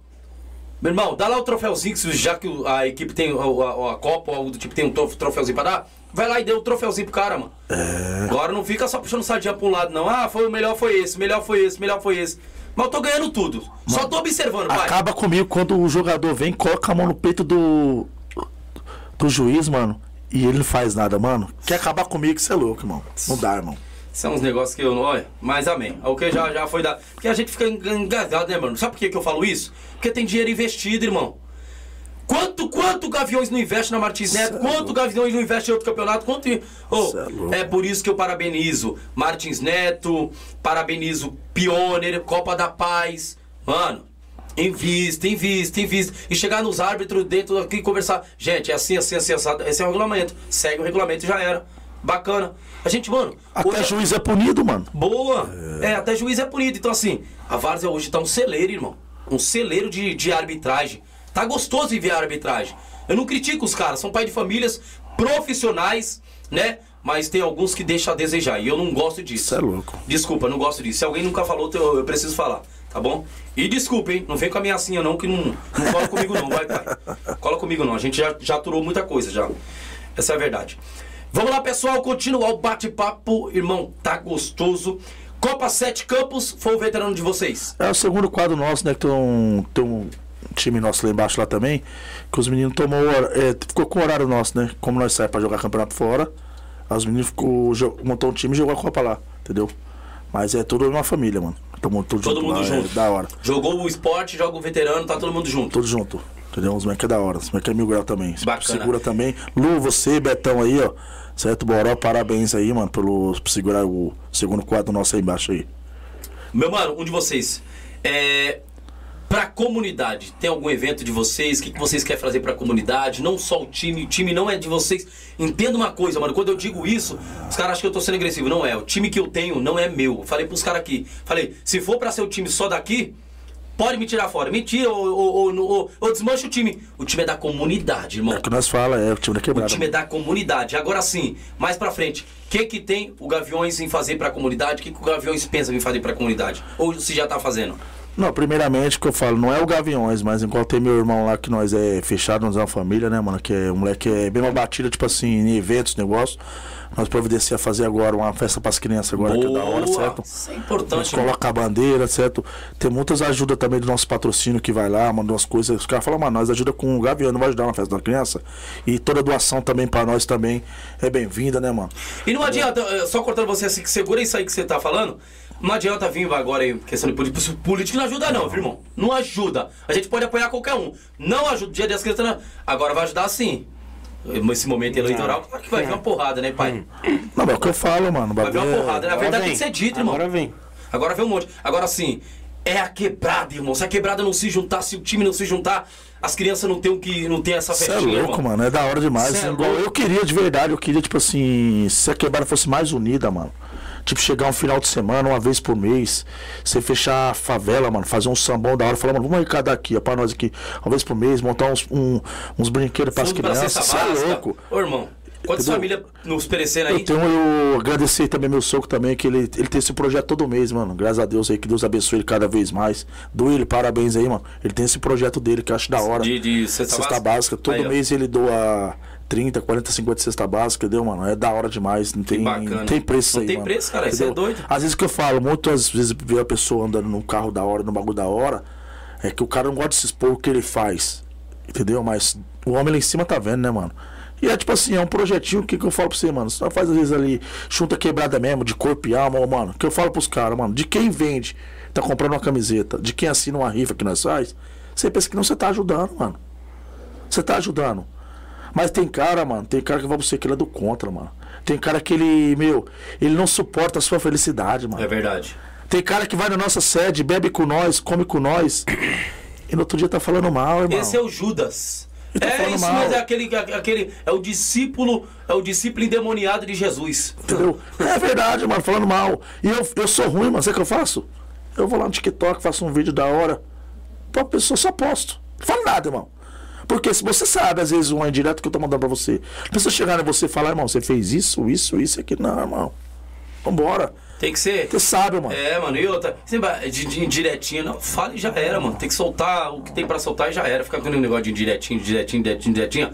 Meu irmão, dá lá o troféuzinho, já que a equipe tem a, a, a Copa ou algo do tipo, tem um troféuzinho pra dar. Vai lá e dê o um troféuzinho pro cara, mano. É... Agora não fica só puxando sardinha pra um lado, não. Ah, foi o melhor foi esse, melhor foi esse, melhor foi esse. Mas eu tô ganhando tudo. Mano, só tô observando, vai. Acaba comigo quando o jogador vem, coloca a mão no peito do. do juiz, mano. E ele não faz nada, mano. Quer acabar comigo, você é louco, irmão. Não dá, irmão. São uns negócios que eu não. Olha, mas amém. O que já, já foi dado. Porque a gente fica engasgado, né, mano? Sabe por que, que eu falo isso? Porque tem dinheiro investido, irmão. Quanto, quanto Gaviões não investe na Martins Neto? É quanto Gaviões não investe em outro campeonato? Quanto. Oh, é é por isso que eu parabenizo Martins Neto, parabenizo Pioneer, Copa da Paz. Mano, invista, invista, invista. E chegar nos árbitros dentro aqui e conversar. Gente, é assim, assim, assim, assado. Esse é o regulamento. Segue o regulamento e já era. Bacana. A gente, mano. Até hoje- juiz é punido, mano. Boa! É. até juiz é punido. Então, assim, a Várzea hoje tá um celeiro, irmão. Um celeiro de, de arbitragem. Tá gostoso de ver a arbitragem. Eu não critico os caras, são pai de famílias profissionais, né? Mas tem alguns que deixam a desejar. E eu não gosto disso. Isso é louco. Desculpa, não gosto disso. Se alguém nunca falou, eu, eu preciso falar, tá bom? E desculpa, hein? Não vem com a ameaçinha não, que não, não cola comigo não, vai, pai. Cola comigo não. A gente já, já aturou muita coisa já. Essa é a verdade. Vamos lá, pessoal, continuar o bate-papo. Irmão, tá gostoso. Copa 7 Campos foi o veterano de vocês. É o segundo quadro nosso, né? Que tem um, tem um time nosso lá embaixo lá também. Que os meninos tomou. É, ficou com o horário nosso, né? Como nós saímos pra jogar campeonato fora. Os meninos ficou, montou um time e jogou a Copa lá, entendeu? Mas é tudo uma família, mano. Tamo tudo Todo junto mundo lá, junto. É, da hora. Jogou o esporte, joga o veterano, tá todo mundo junto. Tudo junto. Entendeu? Os moleques é da hora. Os moleques é mil grau também. Bacana. Segura também. Lu, você, Betão aí, ó. Certo, Boró, parabéns aí, mano, pelo, por segurar o segundo quadro nosso aí embaixo aí. Meu mano, um de vocês. É. Pra comunidade, tem algum evento de vocês? O que, que vocês querem fazer pra comunidade? Não só o time, o time não é de vocês. Entenda uma coisa, mano. Quando eu digo isso, os caras acham que eu tô sendo agressivo. Não é. O time que eu tenho não é meu. Falei pros caras aqui. Falei, se for pra ser o time só daqui, pode me tirar fora. Mentira, ou, ou, ou, ou- ou desmancha o time. O time é da comunidade, irmão. É o que nós fala, é o time da O quebrada. time é da comunidade. Agora sim, mais pra frente, o que que tem o Gaviões em fazer pra comunidade? O que, que o Gaviões pensa em fazer pra comunidade? Ou se já tá fazendo? Não, primeiramente, que eu falo, não é o Gaviões, mas igual tem meu irmão lá que nós é fechado, nós é uma família, né, mano? Que é um moleque é bem uma batida, tipo assim, em eventos, negócio. Nós providenciamos fazer agora uma festa pras crianças agora, que é da hora, certo? Isso é importante. coloca a bandeira, certo? Tem muitas ajudas também do nosso patrocínio que vai lá, manda umas coisas. Os caras falam, mano, nós ajuda com o Gavião, não vai ajudar na festa da criança. E toda doação também pra nós também é bem-vinda, né, mano? E não adianta, só cortando você assim, que segura isso aí que você tá falando. Não adianta vir agora aí, questão de política. Política não ajuda, não, viu, irmão? Não ajuda. A gente pode apoiar qualquer um. Não ajuda. Dia das crianças, não. Agora vai ajudar sim. Nesse momento eleitoral, claro que vai vir uma porrada, né, pai? Não, mas é o que eu falo, mano. Vai vir uma é- porrada. Na Agora verdade tem que ser dito, irmão. Agora vem. Agora vem um monte. Agora sim, é a quebrada, irmão. Se a quebrada não se juntar, se o time não se juntar, as crianças não tem o que não tem essa Cê é festinha, louco, irmão. mano. É da hora demais. É eu queria de verdade, eu queria, tipo assim, se a quebrada fosse mais unida, mano. Tipo, chegar um final de semana, uma vez por mês, você fechar a favela, mano, fazer um sambão da hora, falar, mano, vamos arrecadar aqui, ó, pra nós aqui, uma vez por mês, montar uns, um- uns brinquedos pras crianças. Você é básica. louco. Ô, irmão, quantas famílias nos perecendo Eu aí? tenho eu agradecer também meu sogro também, que ele, ele tem esse projeto todo mês, mano. Graças a Deus aí, que Deus abençoe ele cada vez mais. Do ele, parabéns aí, mano. Ele tem esse projeto dele que eu acho da hora. De, de cesta, Cesta básica. Todo Aí, mês ele doa 30, 40, 50 cesta básica, entendeu, mano? É da hora demais. Não tem, não tem preço Não aí, tem mano. preço, cara, isso é Entendeu? doido. Às vezes que eu falo, muitas vezes ver a pessoa andando num carro da hora, num bagulho da hora, é que o cara não gosta de se expor o que ele faz. Entendeu? Mas o homem lá em cima tá vendo, né, mano? E é tipo assim, é um projetinho que, que eu falo pra você, mano. Você faz às vezes ali, junta quebrada mesmo, de corpo e alma, mano. Que eu falo pros caras, mano, de quem vende, tá comprando uma camiseta, de quem assina uma rifa que nós faz, você pensa que não você tá ajudando, mano. Você tá ajudando. Mas tem cara, mano, tem cara que vai você que ele é do contra, mano. Tem cara que ele, meu, ele não suporta a sua felicidade, mano. É verdade. Tem cara que vai na nossa sede, bebe com nós, come com nós. E no outro dia tá falando mal, irmão. Esse é o Judas. Tô É isso mal. mesmo, é aquele, aquele. É o discípulo, é o discípulo endemoniado de Jesus. Entendeu? É verdade, mano, falando mal. E eu, eu sou ruim, mano. Sabe o que eu faço? Eu vou lá no TikTok, faço um vídeo da hora. Pra pessoa só posto. Não falo nada, irmão. Porque se você sabe, às vezes, um indireto que eu tô mandando pra você. A pessoa chegar em você e falar, irmão, você fez isso, isso, isso, aqui. Não, irmão. Vambora. Tem que ser. Você sabe, mano. É, mano, e outra, vai- de, de indiretinha, não, fala e já era, mano. Tem que soltar o que tem pra soltar e já era. Ficar com aquele negócio de indiretinho, direitinho, direitinho, direitinho.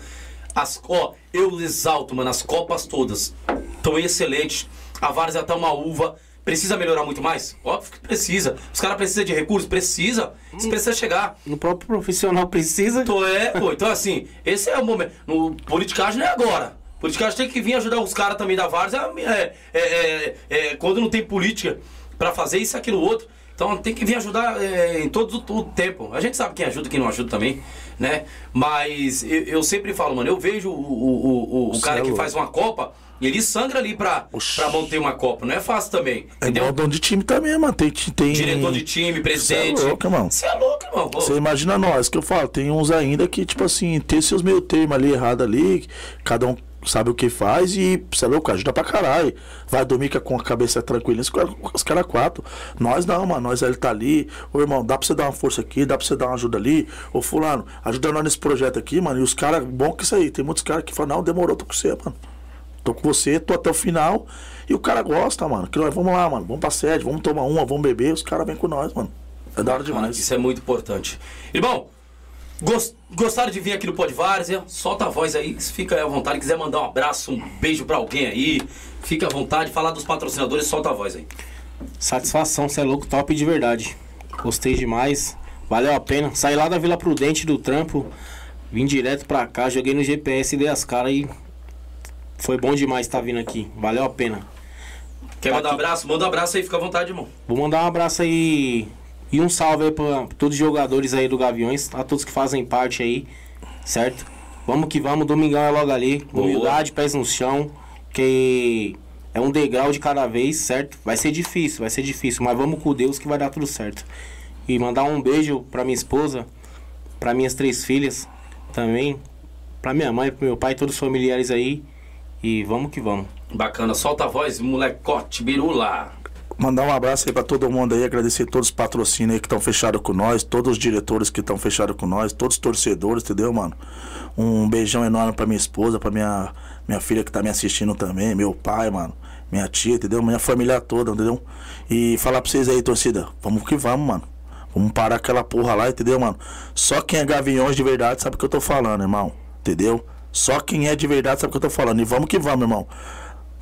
As, ó, eu exalto, mano, as copas todas estão excelentes. A Várzea tá uma uva. Precisa melhorar muito mais? Óbvio que precisa. Os caras precisam de recursos? Precisa. Você precisa chegar. No próprio profissional precisa. Então é, pô, então assim, esse é o momento. No politicagem não é agora. Politicagem tem que vir ajudar os caras também da Várzea. É, é, é, é, quando não tem política para fazer isso, aquilo, outro. Então tem que vir ajudar é, em todo o tempo. A gente sabe quem ajuda e quem não ajuda também, né? Mas eu, eu sempre falo, mano, eu vejo o, o, o, o cara que faz uma Copa ele sangra ali pra, pra manter uma Copa. Não é fácil também. É igual dono de time também, mano. Tem, tem... Diretor de time, presidente. Você é louco, irmão. Você é louco, irmão. Você imagina nós, que eu falo, tem uns ainda que, tipo assim, tem seus meio termos ali errado ali, cada um sabe o que faz e, você é louco, ajuda pra caralho. Vai dormir com a cabeça tranquila, os caras quatro. Nós não, mano, nós ele tá ali. Ô irmão, dá pra você dar uma força aqui, dá pra você dar uma ajuda ali. Ô fulano, ajuda nós nesse projeto aqui, mano. E os caras, bom que isso aí, tem muitos caras que falam, não, demorou, tô com você, mano. Tô com você, tô até o final. E o cara gosta, mano. Que nós vamos lá, mano. Vamos pra sede, vamos tomar uma, vamos beber. Os caras vêm com nós, mano. É da hora demais. Isso é muito importante. Irmão, gostaram de vir aqui no Pod Várzea? Solta a voz aí, fica aí à vontade. Quiser mandar um abraço, um beijo pra alguém aí, fica à vontade. Falar dos patrocinadores, solta a voz aí. Satisfação, você é louco, top de verdade. Gostei demais. Valeu a pena. Saí lá da Vila Prudente do trampo, vim direto pra cá, joguei no GPS, dei as caras e foi bom demais estar tá vindo aqui. Valeu a pena. Quer tá mandar um abraço? Manda um abraço aí, fica à vontade, irmão. Vou mandar um abraço aí e um salve aí pra todos os jogadores aí do Gaviões, a todos que fazem parte aí, certo? Vamos que vamos, domingão é logo ali. Boa. Humildade, pés no chão, que é um degrau de cada vez, certo? Vai ser difícil, vai ser difícil, mas vamos com Deus que vai dar tudo certo. E mandar um beijo pra minha esposa, pra minhas três filhas também, pra minha mãe, pro meu pai, todos os familiares aí. E vamos que vamos. Bacana, solta a voz, molecote, birula. Mandar um abraço aí pra todo mundo aí, agradecer todos os patrocínios aí que estão fechados com nós, todos os diretores que estão fechados com nós, todos os torcedores, entendeu, mano? Um beijão enorme pra minha esposa, pra minha, minha filha que tá me assistindo também, meu pai, mano, minha tia, entendeu? Minha família toda, entendeu? E falar pra vocês aí, torcida, vamos que vamos, mano. Vamos parar aquela porra lá, entendeu, mano? Só quem é gaviões de verdade sabe o que eu tô falando, irmão. Entendeu? Só quem é de verdade sabe o que eu tô falando. E vamos que vamos, irmão.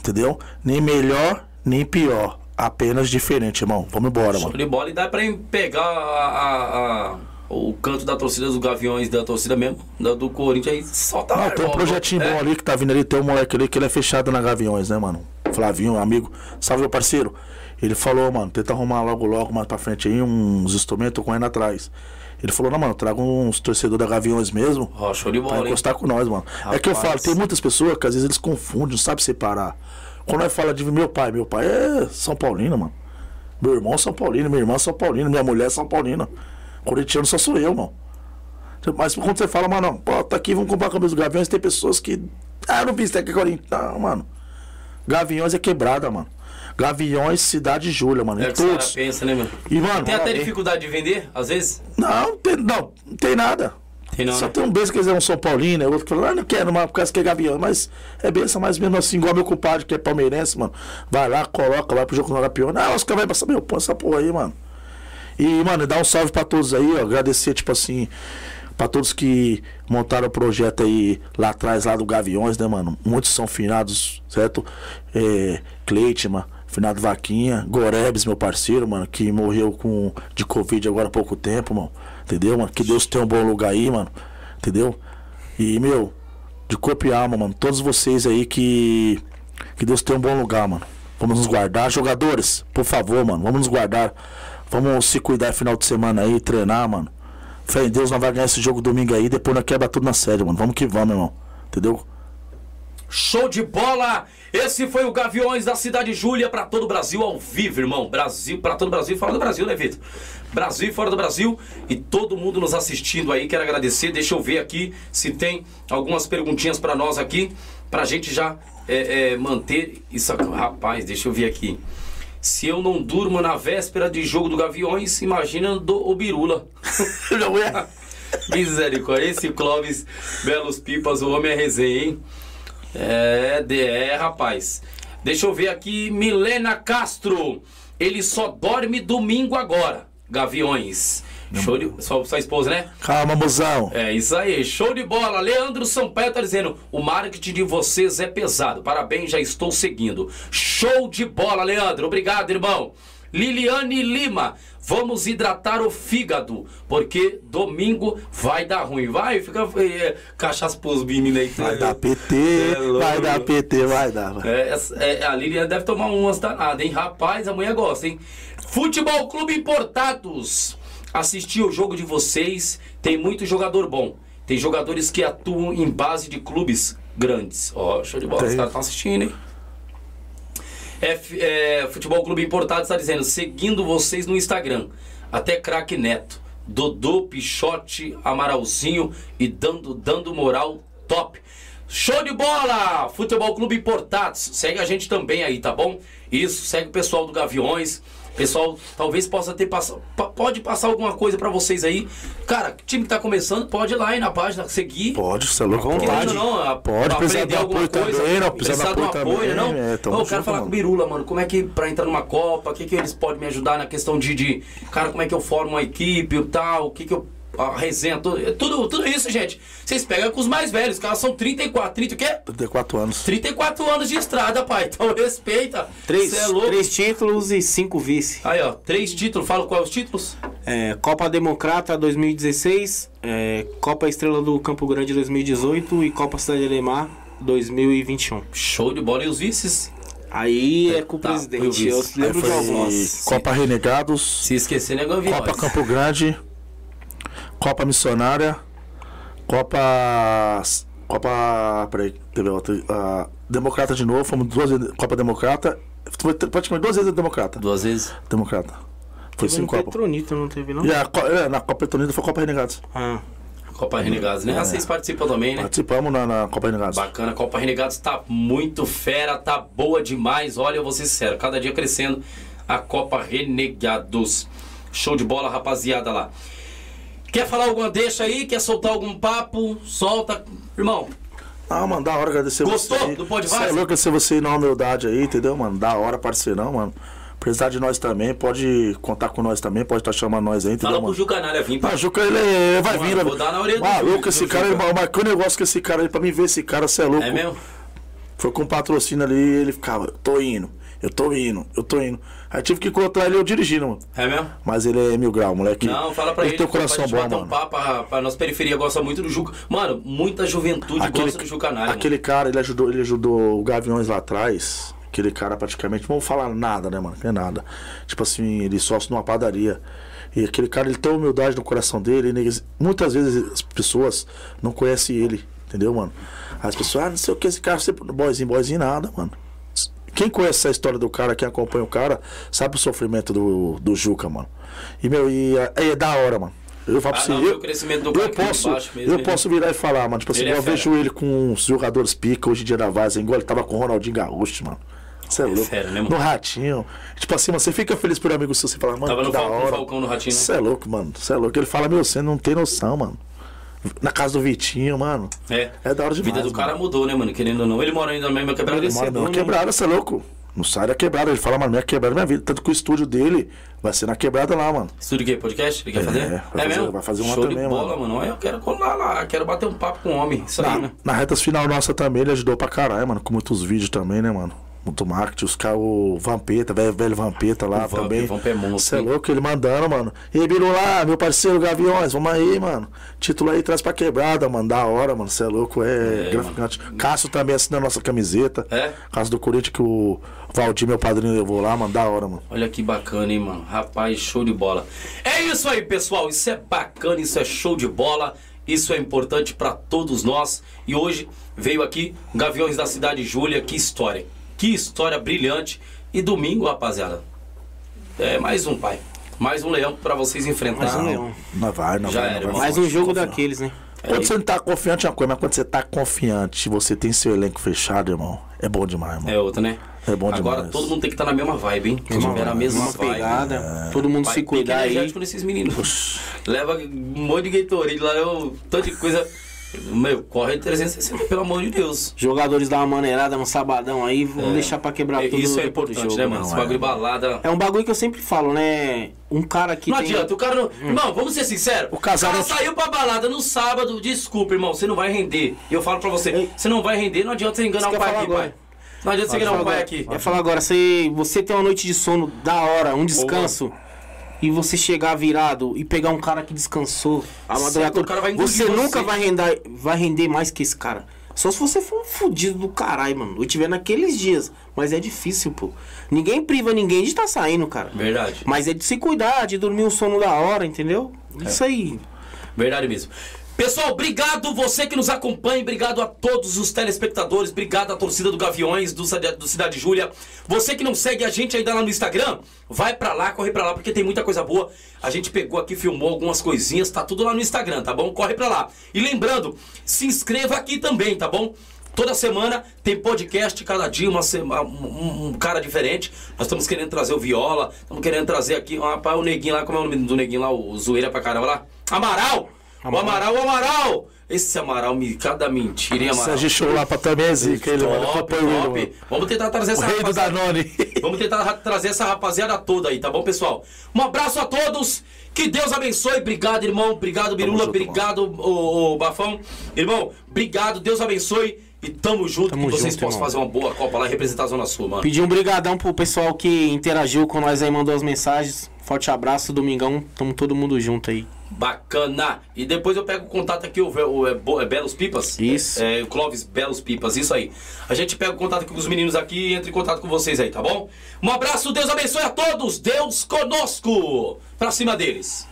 Entendeu? Nem melhor, nem pior. Apenas diferente, irmão. Vamos embora, Show mano. de bola. E dá pra pegar a, a, a, o canto da torcida dos Gaviões, da torcida mesmo, da, do Corinthians aí. Solta Não, tem um projetinho é. bom ali que tá vindo ali. Tem um moleque ali que ele é fechado na Gaviões, né, mano? Flavinho, amigo. Salve, meu parceiro. Ele falou, mano, tenta arrumar logo, logo mais pra frente aí uns instrumentos correndo atrás. Ele falou, não, mano, traga uns torcedores da Gaviões mesmo. Oh, show de bola, pra encostar hein? com nós, mano. Rapaz. É que eu falo, tem muitas pessoas que às vezes eles confundem, não sabem separar. Quando nós fala de meu pai, meu pai é São Paulino, mano. Meu irmão é São Paulino, minha irmã é São Paulino, minha mulher é São Paulina. Corintiano só sou eu, mano. Mas quando você fala, mano, pô, tá aqui, vamos comprar a camisa do Gaviões, tem pessoas que. Ah, eu não vi isso aqui, Corinthians. Não, mano. Gaviões é quebrada, mano. Gaviões, Cidade Júlia, mano. É que todos. pensa, né, mano? E, mano tem até dificuldade de vender, às vezes? Não, tem, não, não tem nada. Tem não, Só né? tem um beijo que é um São Paulino, é outro que fala, ah, não quero, mas por causa que é Gavião. Mas é benção, mas mesmo assim, igual meu compadre que é palmeirense, mano. Vai lá, coloca, vai pro jogo no Arapiona. Ah, os caras vão passar, meu, põe essa porra aí, mano. E, mano, dá um salve pra todos aí, ó. Agradecer, tipo assim, pra todos que montaram o projeto aí lá atrás, lá do Gaviões, né, mano? Muitos são finados, certo? É, Cleitima, Finado Vaquinha, Gorebes, meu parceiro, mano, que morreu com, de Covid agora há pouco tempo, mano. Entendeu, mano? Que Deus tenha um bom lugar aí, mano. Entendeu? E, meu, de corpo e alma, mano. Todos vocês aí que. Que Deus tenha um bom lugar, mano. Vamos nos guardar. Jogadores, por favor, mano. Vamos nos guardar. Vamos se cuidar final de semana aí, treinar, mano. Fé em Deus, nós vamos ganhar esse jogo domingo aí. Depois nós quebra tudo na série, mano. Vamos que vamos, irmão. Entendeu? Show de bola! Esse foi o Gaviões da Cidade Júlia para todo o Brasil ao vivo, irmão. Brasil, para todo o Brasil, fora do Brasil, né, Vitor? Brasil e fora do Brasil e todo mundo nos assistindo aí. Quero agradecer. Deixa eu ver aqui se tem algumas perguntinhas para nós aqui, pra gente já é, é, manter isso. Rapaz, deixa eu ver aqui. Se eu não durmo na véspera de jogo do Gaviões, imagina do o Birula. Não é? Misericórdia. Esse Clóvis Belos Pipas, o homem é resenha, hein? É, é, rapaz. Deixa eu ver aqui, Milena Castro. Ele só dorme domingo agora. Gaviões. Show de... Sua, sua esposa, né? Calma, mozão. É isso aí. Show de bola. Leandro Sampaio tá dizendo: o marketing de vocês é pesado. Parabéns, já estou seguindo. Show de bola, Leandro. Obrigado, irmão. Liliane Lima, vamos hidratar o fígado, porque domingo vai dar ruim. Vai, fica é, cachaça pros meninos aí. Vai dar PT, É louco. vai dar PT, vai dar. vai. É, é, a Lilian deve tomar umas danadas, hein? Rapaz, a mulher gosta, hein? Futebol Clube Importados. Assisti o jogo de vocês. Tem muito jogador bom. Tem jogadores que atuam em base de clubes grandes. Ó, show de bola. Os caras estão assistindo, hein? F- é, Futebol Clube Importados está dizendo, seguindo vocês no Instagram. Até craque Neto. Dodô, Pichote, Amaralzinho e dando, dando moral top. Show de bola! Futebol Clube Importados. Segue a gente também aí, tá bom? Isso, segue o pessoal do Gaviões. Pessoal, talvez possa ter passado. Pode passar alguma coisa pra vocês aí. Cara, time que tá começando, pode ir lá aí na página, seguir. Pode, você é louco, Com pode. vontade. Não, a- Pode, precisar de alguma apoio coisa. também, não, precisar de de um apoio apoio, também, não? é, eu quero falar mano. com o Birula, mano. Como é que, pra entrar numa Copa, o que que eles podem me ajudar na questão de, de cara, como é que eu formo uma equipe e tal, o que que eu... A resenha, tudo, tudo, tudo isso, gente. Vocês pegam com os mais velhos, os caras são 34, 30 o quê? 34 anos. 34 anos de estrada, pai. Então respeita. Três, é louco. três títulos e cinco vice. Aí, ó, três títulos. Fala quais os títulos? É, Copa Democrata 2016, é, Copa Estrela do Campo Grande 2018 e Copa Cidade Alemar 2021. Show de bola e os vices. Aí é com o Tá, presidente. Eu lembro de alguns. Copa Renegados, Se esquecer, né, Gaviões? Copa Campo Grande, Copa Missionária, Copa. Copa. Peraí, teve outra. ah, Democrata de novo, fomos duas vezes Copa Democrata. Foi praticamente duas vezes Democrata. Duas vezes. Democrata. Foi Teve cinco Copas. Petronito, não teve não? E é, na Copa Petronida foi Copa Renegados. Ah, Copa Renegados, né? Ah, Vocês participam também, né? Participamos na, na Copa Renegados. Bacana, a Copa Renegados tá muito fera, tá boa demais. Olha, eu vou ser sincero, cada dia crescendo a Copa Renegados. Show de bola, rapaziada lá. Quer falar alguma deixa aí? Quer soltar algum papo? Solta. Irmão, Ah, mano, da hora agradecer Gostou você. aí. do Pode Você é louco agradecer você na humildade aí, entendeu, mano? Da hora, parceirão, mano. Precisar de nós também, pode contar com nós também, pode estar chamando nós aí, entendeu, fala pro mano? Gil Canalha vir, Ah, pá. o Juca, ele é- vai Mano, vir, né? vou dar na orelha do Maluco, Juca, esse cara, Juca. ele marcou um negócio com esse cara aí, pra mim ver esse cara, você é louco. É mesmo? Foi com patrocínio ali, ele ficava, tô indo, eu tô indo, eu tô indo. Aí tive que encontrar ele eu dirigindo, mano. É mesmo? Mas ele é mil grau, moleque. Não, fala pra ele, tem um pô, pra coração bom, bater um mano. papo, a, a nossa periferia gosta muito do Juca. Mano, muita juventude gosta do Gil Canalha. aquele cara, ele ajudou, ele ajudou o Gaviões lá atrás. Aquele cara praticamente, não vou falar nada, né, mano? Não é nada. Tipo assim, ele sócio numa padaria. E aquele cara, ele tem humildade no coração dele. ele- muitas vezes as pessoas não conhecem ele, entendeu, mano? As pessoas, ah, não sei o que, esse cara sempre. Boyzinho, boyzinho, nada, mano. Quem conhece a história do cara, quem acompanha o cara, sabe o sofrimento do, do Juca, mano. E, meu, e é, é da hora, mano. Eu falo Ah, não, eu, eu posso, mesmo, eu posso virar e falar, mano. Tipo assim, é eu fera. vejo ele com os jogadores pica hoje em dia da Vaza, igual ele tava com o Ronaldinho Gaúcho, mano. Você é louco. fera, né, mano? no ratinho. Tipo assim, mano, você fica feliz por amigo seu, você fala, mano, Tava que no da Falcão, hora. Falcão no Ratinho, né? Você é louco, mano. Você é louco. Ele fala, meu, você não tem noção, mano. Na casa do Vitinho, mano. É. É da hora A demais. vida do cara mano. mudou, né, mano? Querendo ou não. Ele mora ainda na mesma quebrada. Ele Mora na né? quebrada, você é louco. Não sai da quebrada. Ele fala, mano, minha quebrada é minha vida. Tanto que o estúdio dele vai ser na quebrada lá, mano. Estúdio o quê? Podcast? Ele quer É, fazer? vai fazer- mesmo? vai fazer uma Show também, de bola, mano. Olha, Eu quero colar lá, quero bater um papo com o homem. Isso aí, Na, né? na reta final nossa também, ele ajudou pra caralho, mano. Com muitos vídeos também, né, mano? Muito marketing. Os caras, o Vampeta, velho, velho Vampeta lá O Vamp, também. Vamp é monstro, Você é louco, ele mandando, mano. E aí, Biru lá, meu parceiro Gaviões, vamos aí, mano. Título aí, traz pra quebrada, mano. Da hora, mano. Você é louco, é, É, graficante. Cássio também assina a nossa camiseta. É? Cássio do Corinthians que o Valdir, meu padrinho, levou lá, mano. Da hora, mano. Olha que bacana, hein, mano. Rapaz, show de bola. É isso aí, pessoal. Isso é bacana, isso é show de bola. Isso é importante pra todos nós. E hoje veio aqui Gaviões da Cidade Júlia. Que história. Que história brilhante. E domingo, rapaziada. É mais um, pai. Mais um leão pra vocês enfrentar. Mais um leão. Não vai, não Já vai. era, não vai. irmão. mais um jogo daqueles, né? Quando você não tá confiante é uma coisa, mas quando você tá confiante, você tem seu elenco fechado, irmão, é bom demais, irmão. É outra, né? É bom Agora demais. todo mundo tem que estar na mesma vibe, hein? Se tiver na mesma Uma vibe. pegada, todo mundo Vai, se cuidar aí. nesses meninos. Leva um monte de Gatorade lá, leva um tanto de coisa. Meu, corre 360, pelo amor de Deus. Jogadores dar uma maneirada no sabadão aí, vão deixar pra quebrar É, tudo. Isso é importante, jogo, né, mano? Esse é. bagulho de balada. É um bagulho que eu sempre falo, né? Um cara que Não tem... adianta, o cara não. Irmão, vamos ser sinceros. O casal cara não- saiu pra balada no sábado, desculpa, irmão, você não vai render. E eu falo pra você, Ei. você não vai render, não adianta você enganar Isso o pai aqui, falar pai. agora. Não adianta você que não vai aqui. Eu ia falar agora, você, você tem uma noite de sono da hora, um descanso. E você chegar virado e pegar um cara que descansou a madrugada você você. nunca vai render, vai render mais que esse cara. Só se você for um fudido do caralho, mano. Eu tiver naqueles dias. Mas é difícil, pô. Ninguém priva ninguém de estar saindo, cara. Verdade. Mas é de se cuidar, de dormir um sono da hora, entendeu? Isso aí. Verdade mesmo. Pessoal, obrigado você que nos acompanha, obrigado a todos os telespectadores, obrigado à torcida do Gaviões, do, Cidade- do Cidade Júlia. Você que não segue a gente ainda lá no Instagram, vai pra lá, corre pra lá, porque tem muita coisa boa. A gente pegou aqui, filmou algumas coisinhas, tá tudo lá no Instagram, tá bom? Corre pra lá. E lembrando, se inscreva aqui também, tá bom? Toda semana tem podcast, cada dia uma sema- um, um cara diferente. Nós estamos querendo trazer o Viola, estamos querendo trazer aqui, rapaz, o Neguinho lá, como é o nome do Neguinho lá, o Zoeira pra caramba lá? Amaral! O Amaral, o Amaral! Esse Amaral, me, cada mentira, hein, Amaral? lá pra também é zica, ele mano. Top, ele, top. mano. Vamos tentar trazer essa O rei do rapaziada- Danone. Vamos tentar ra- trazer essa rapaziada toda aí, tá bom, pessoal? Um abraço a todos. Que Deus abençoe. Obrigado, irmão. Obrigado, Birula. obrigado, ô, ô, Bafão. Irmão, obrigado. Deus abençoe. E tamo junto. Tamo que vocês junto, possam irmão. fazer uma boa Copa lá e representar a Zona Sul, mano. Pedir um brigadão pro pessoal que interagiu com nós aí, mandou as mensagens. Forte abraço, domingão. Tamo todo mundo junto aí. Bacana. E depois eu pego o contato aqui, o, o, é, Bo- é Belos Pipas. Isso. É, é, o Clóvis Belos Pipas, isso aí. A gente pega o contato aqui com os meninos aqui e entra em contato com vocês aí, tá bom? Um abraço, Deus abençoe a todos. Deus conosco. Pra cima deles.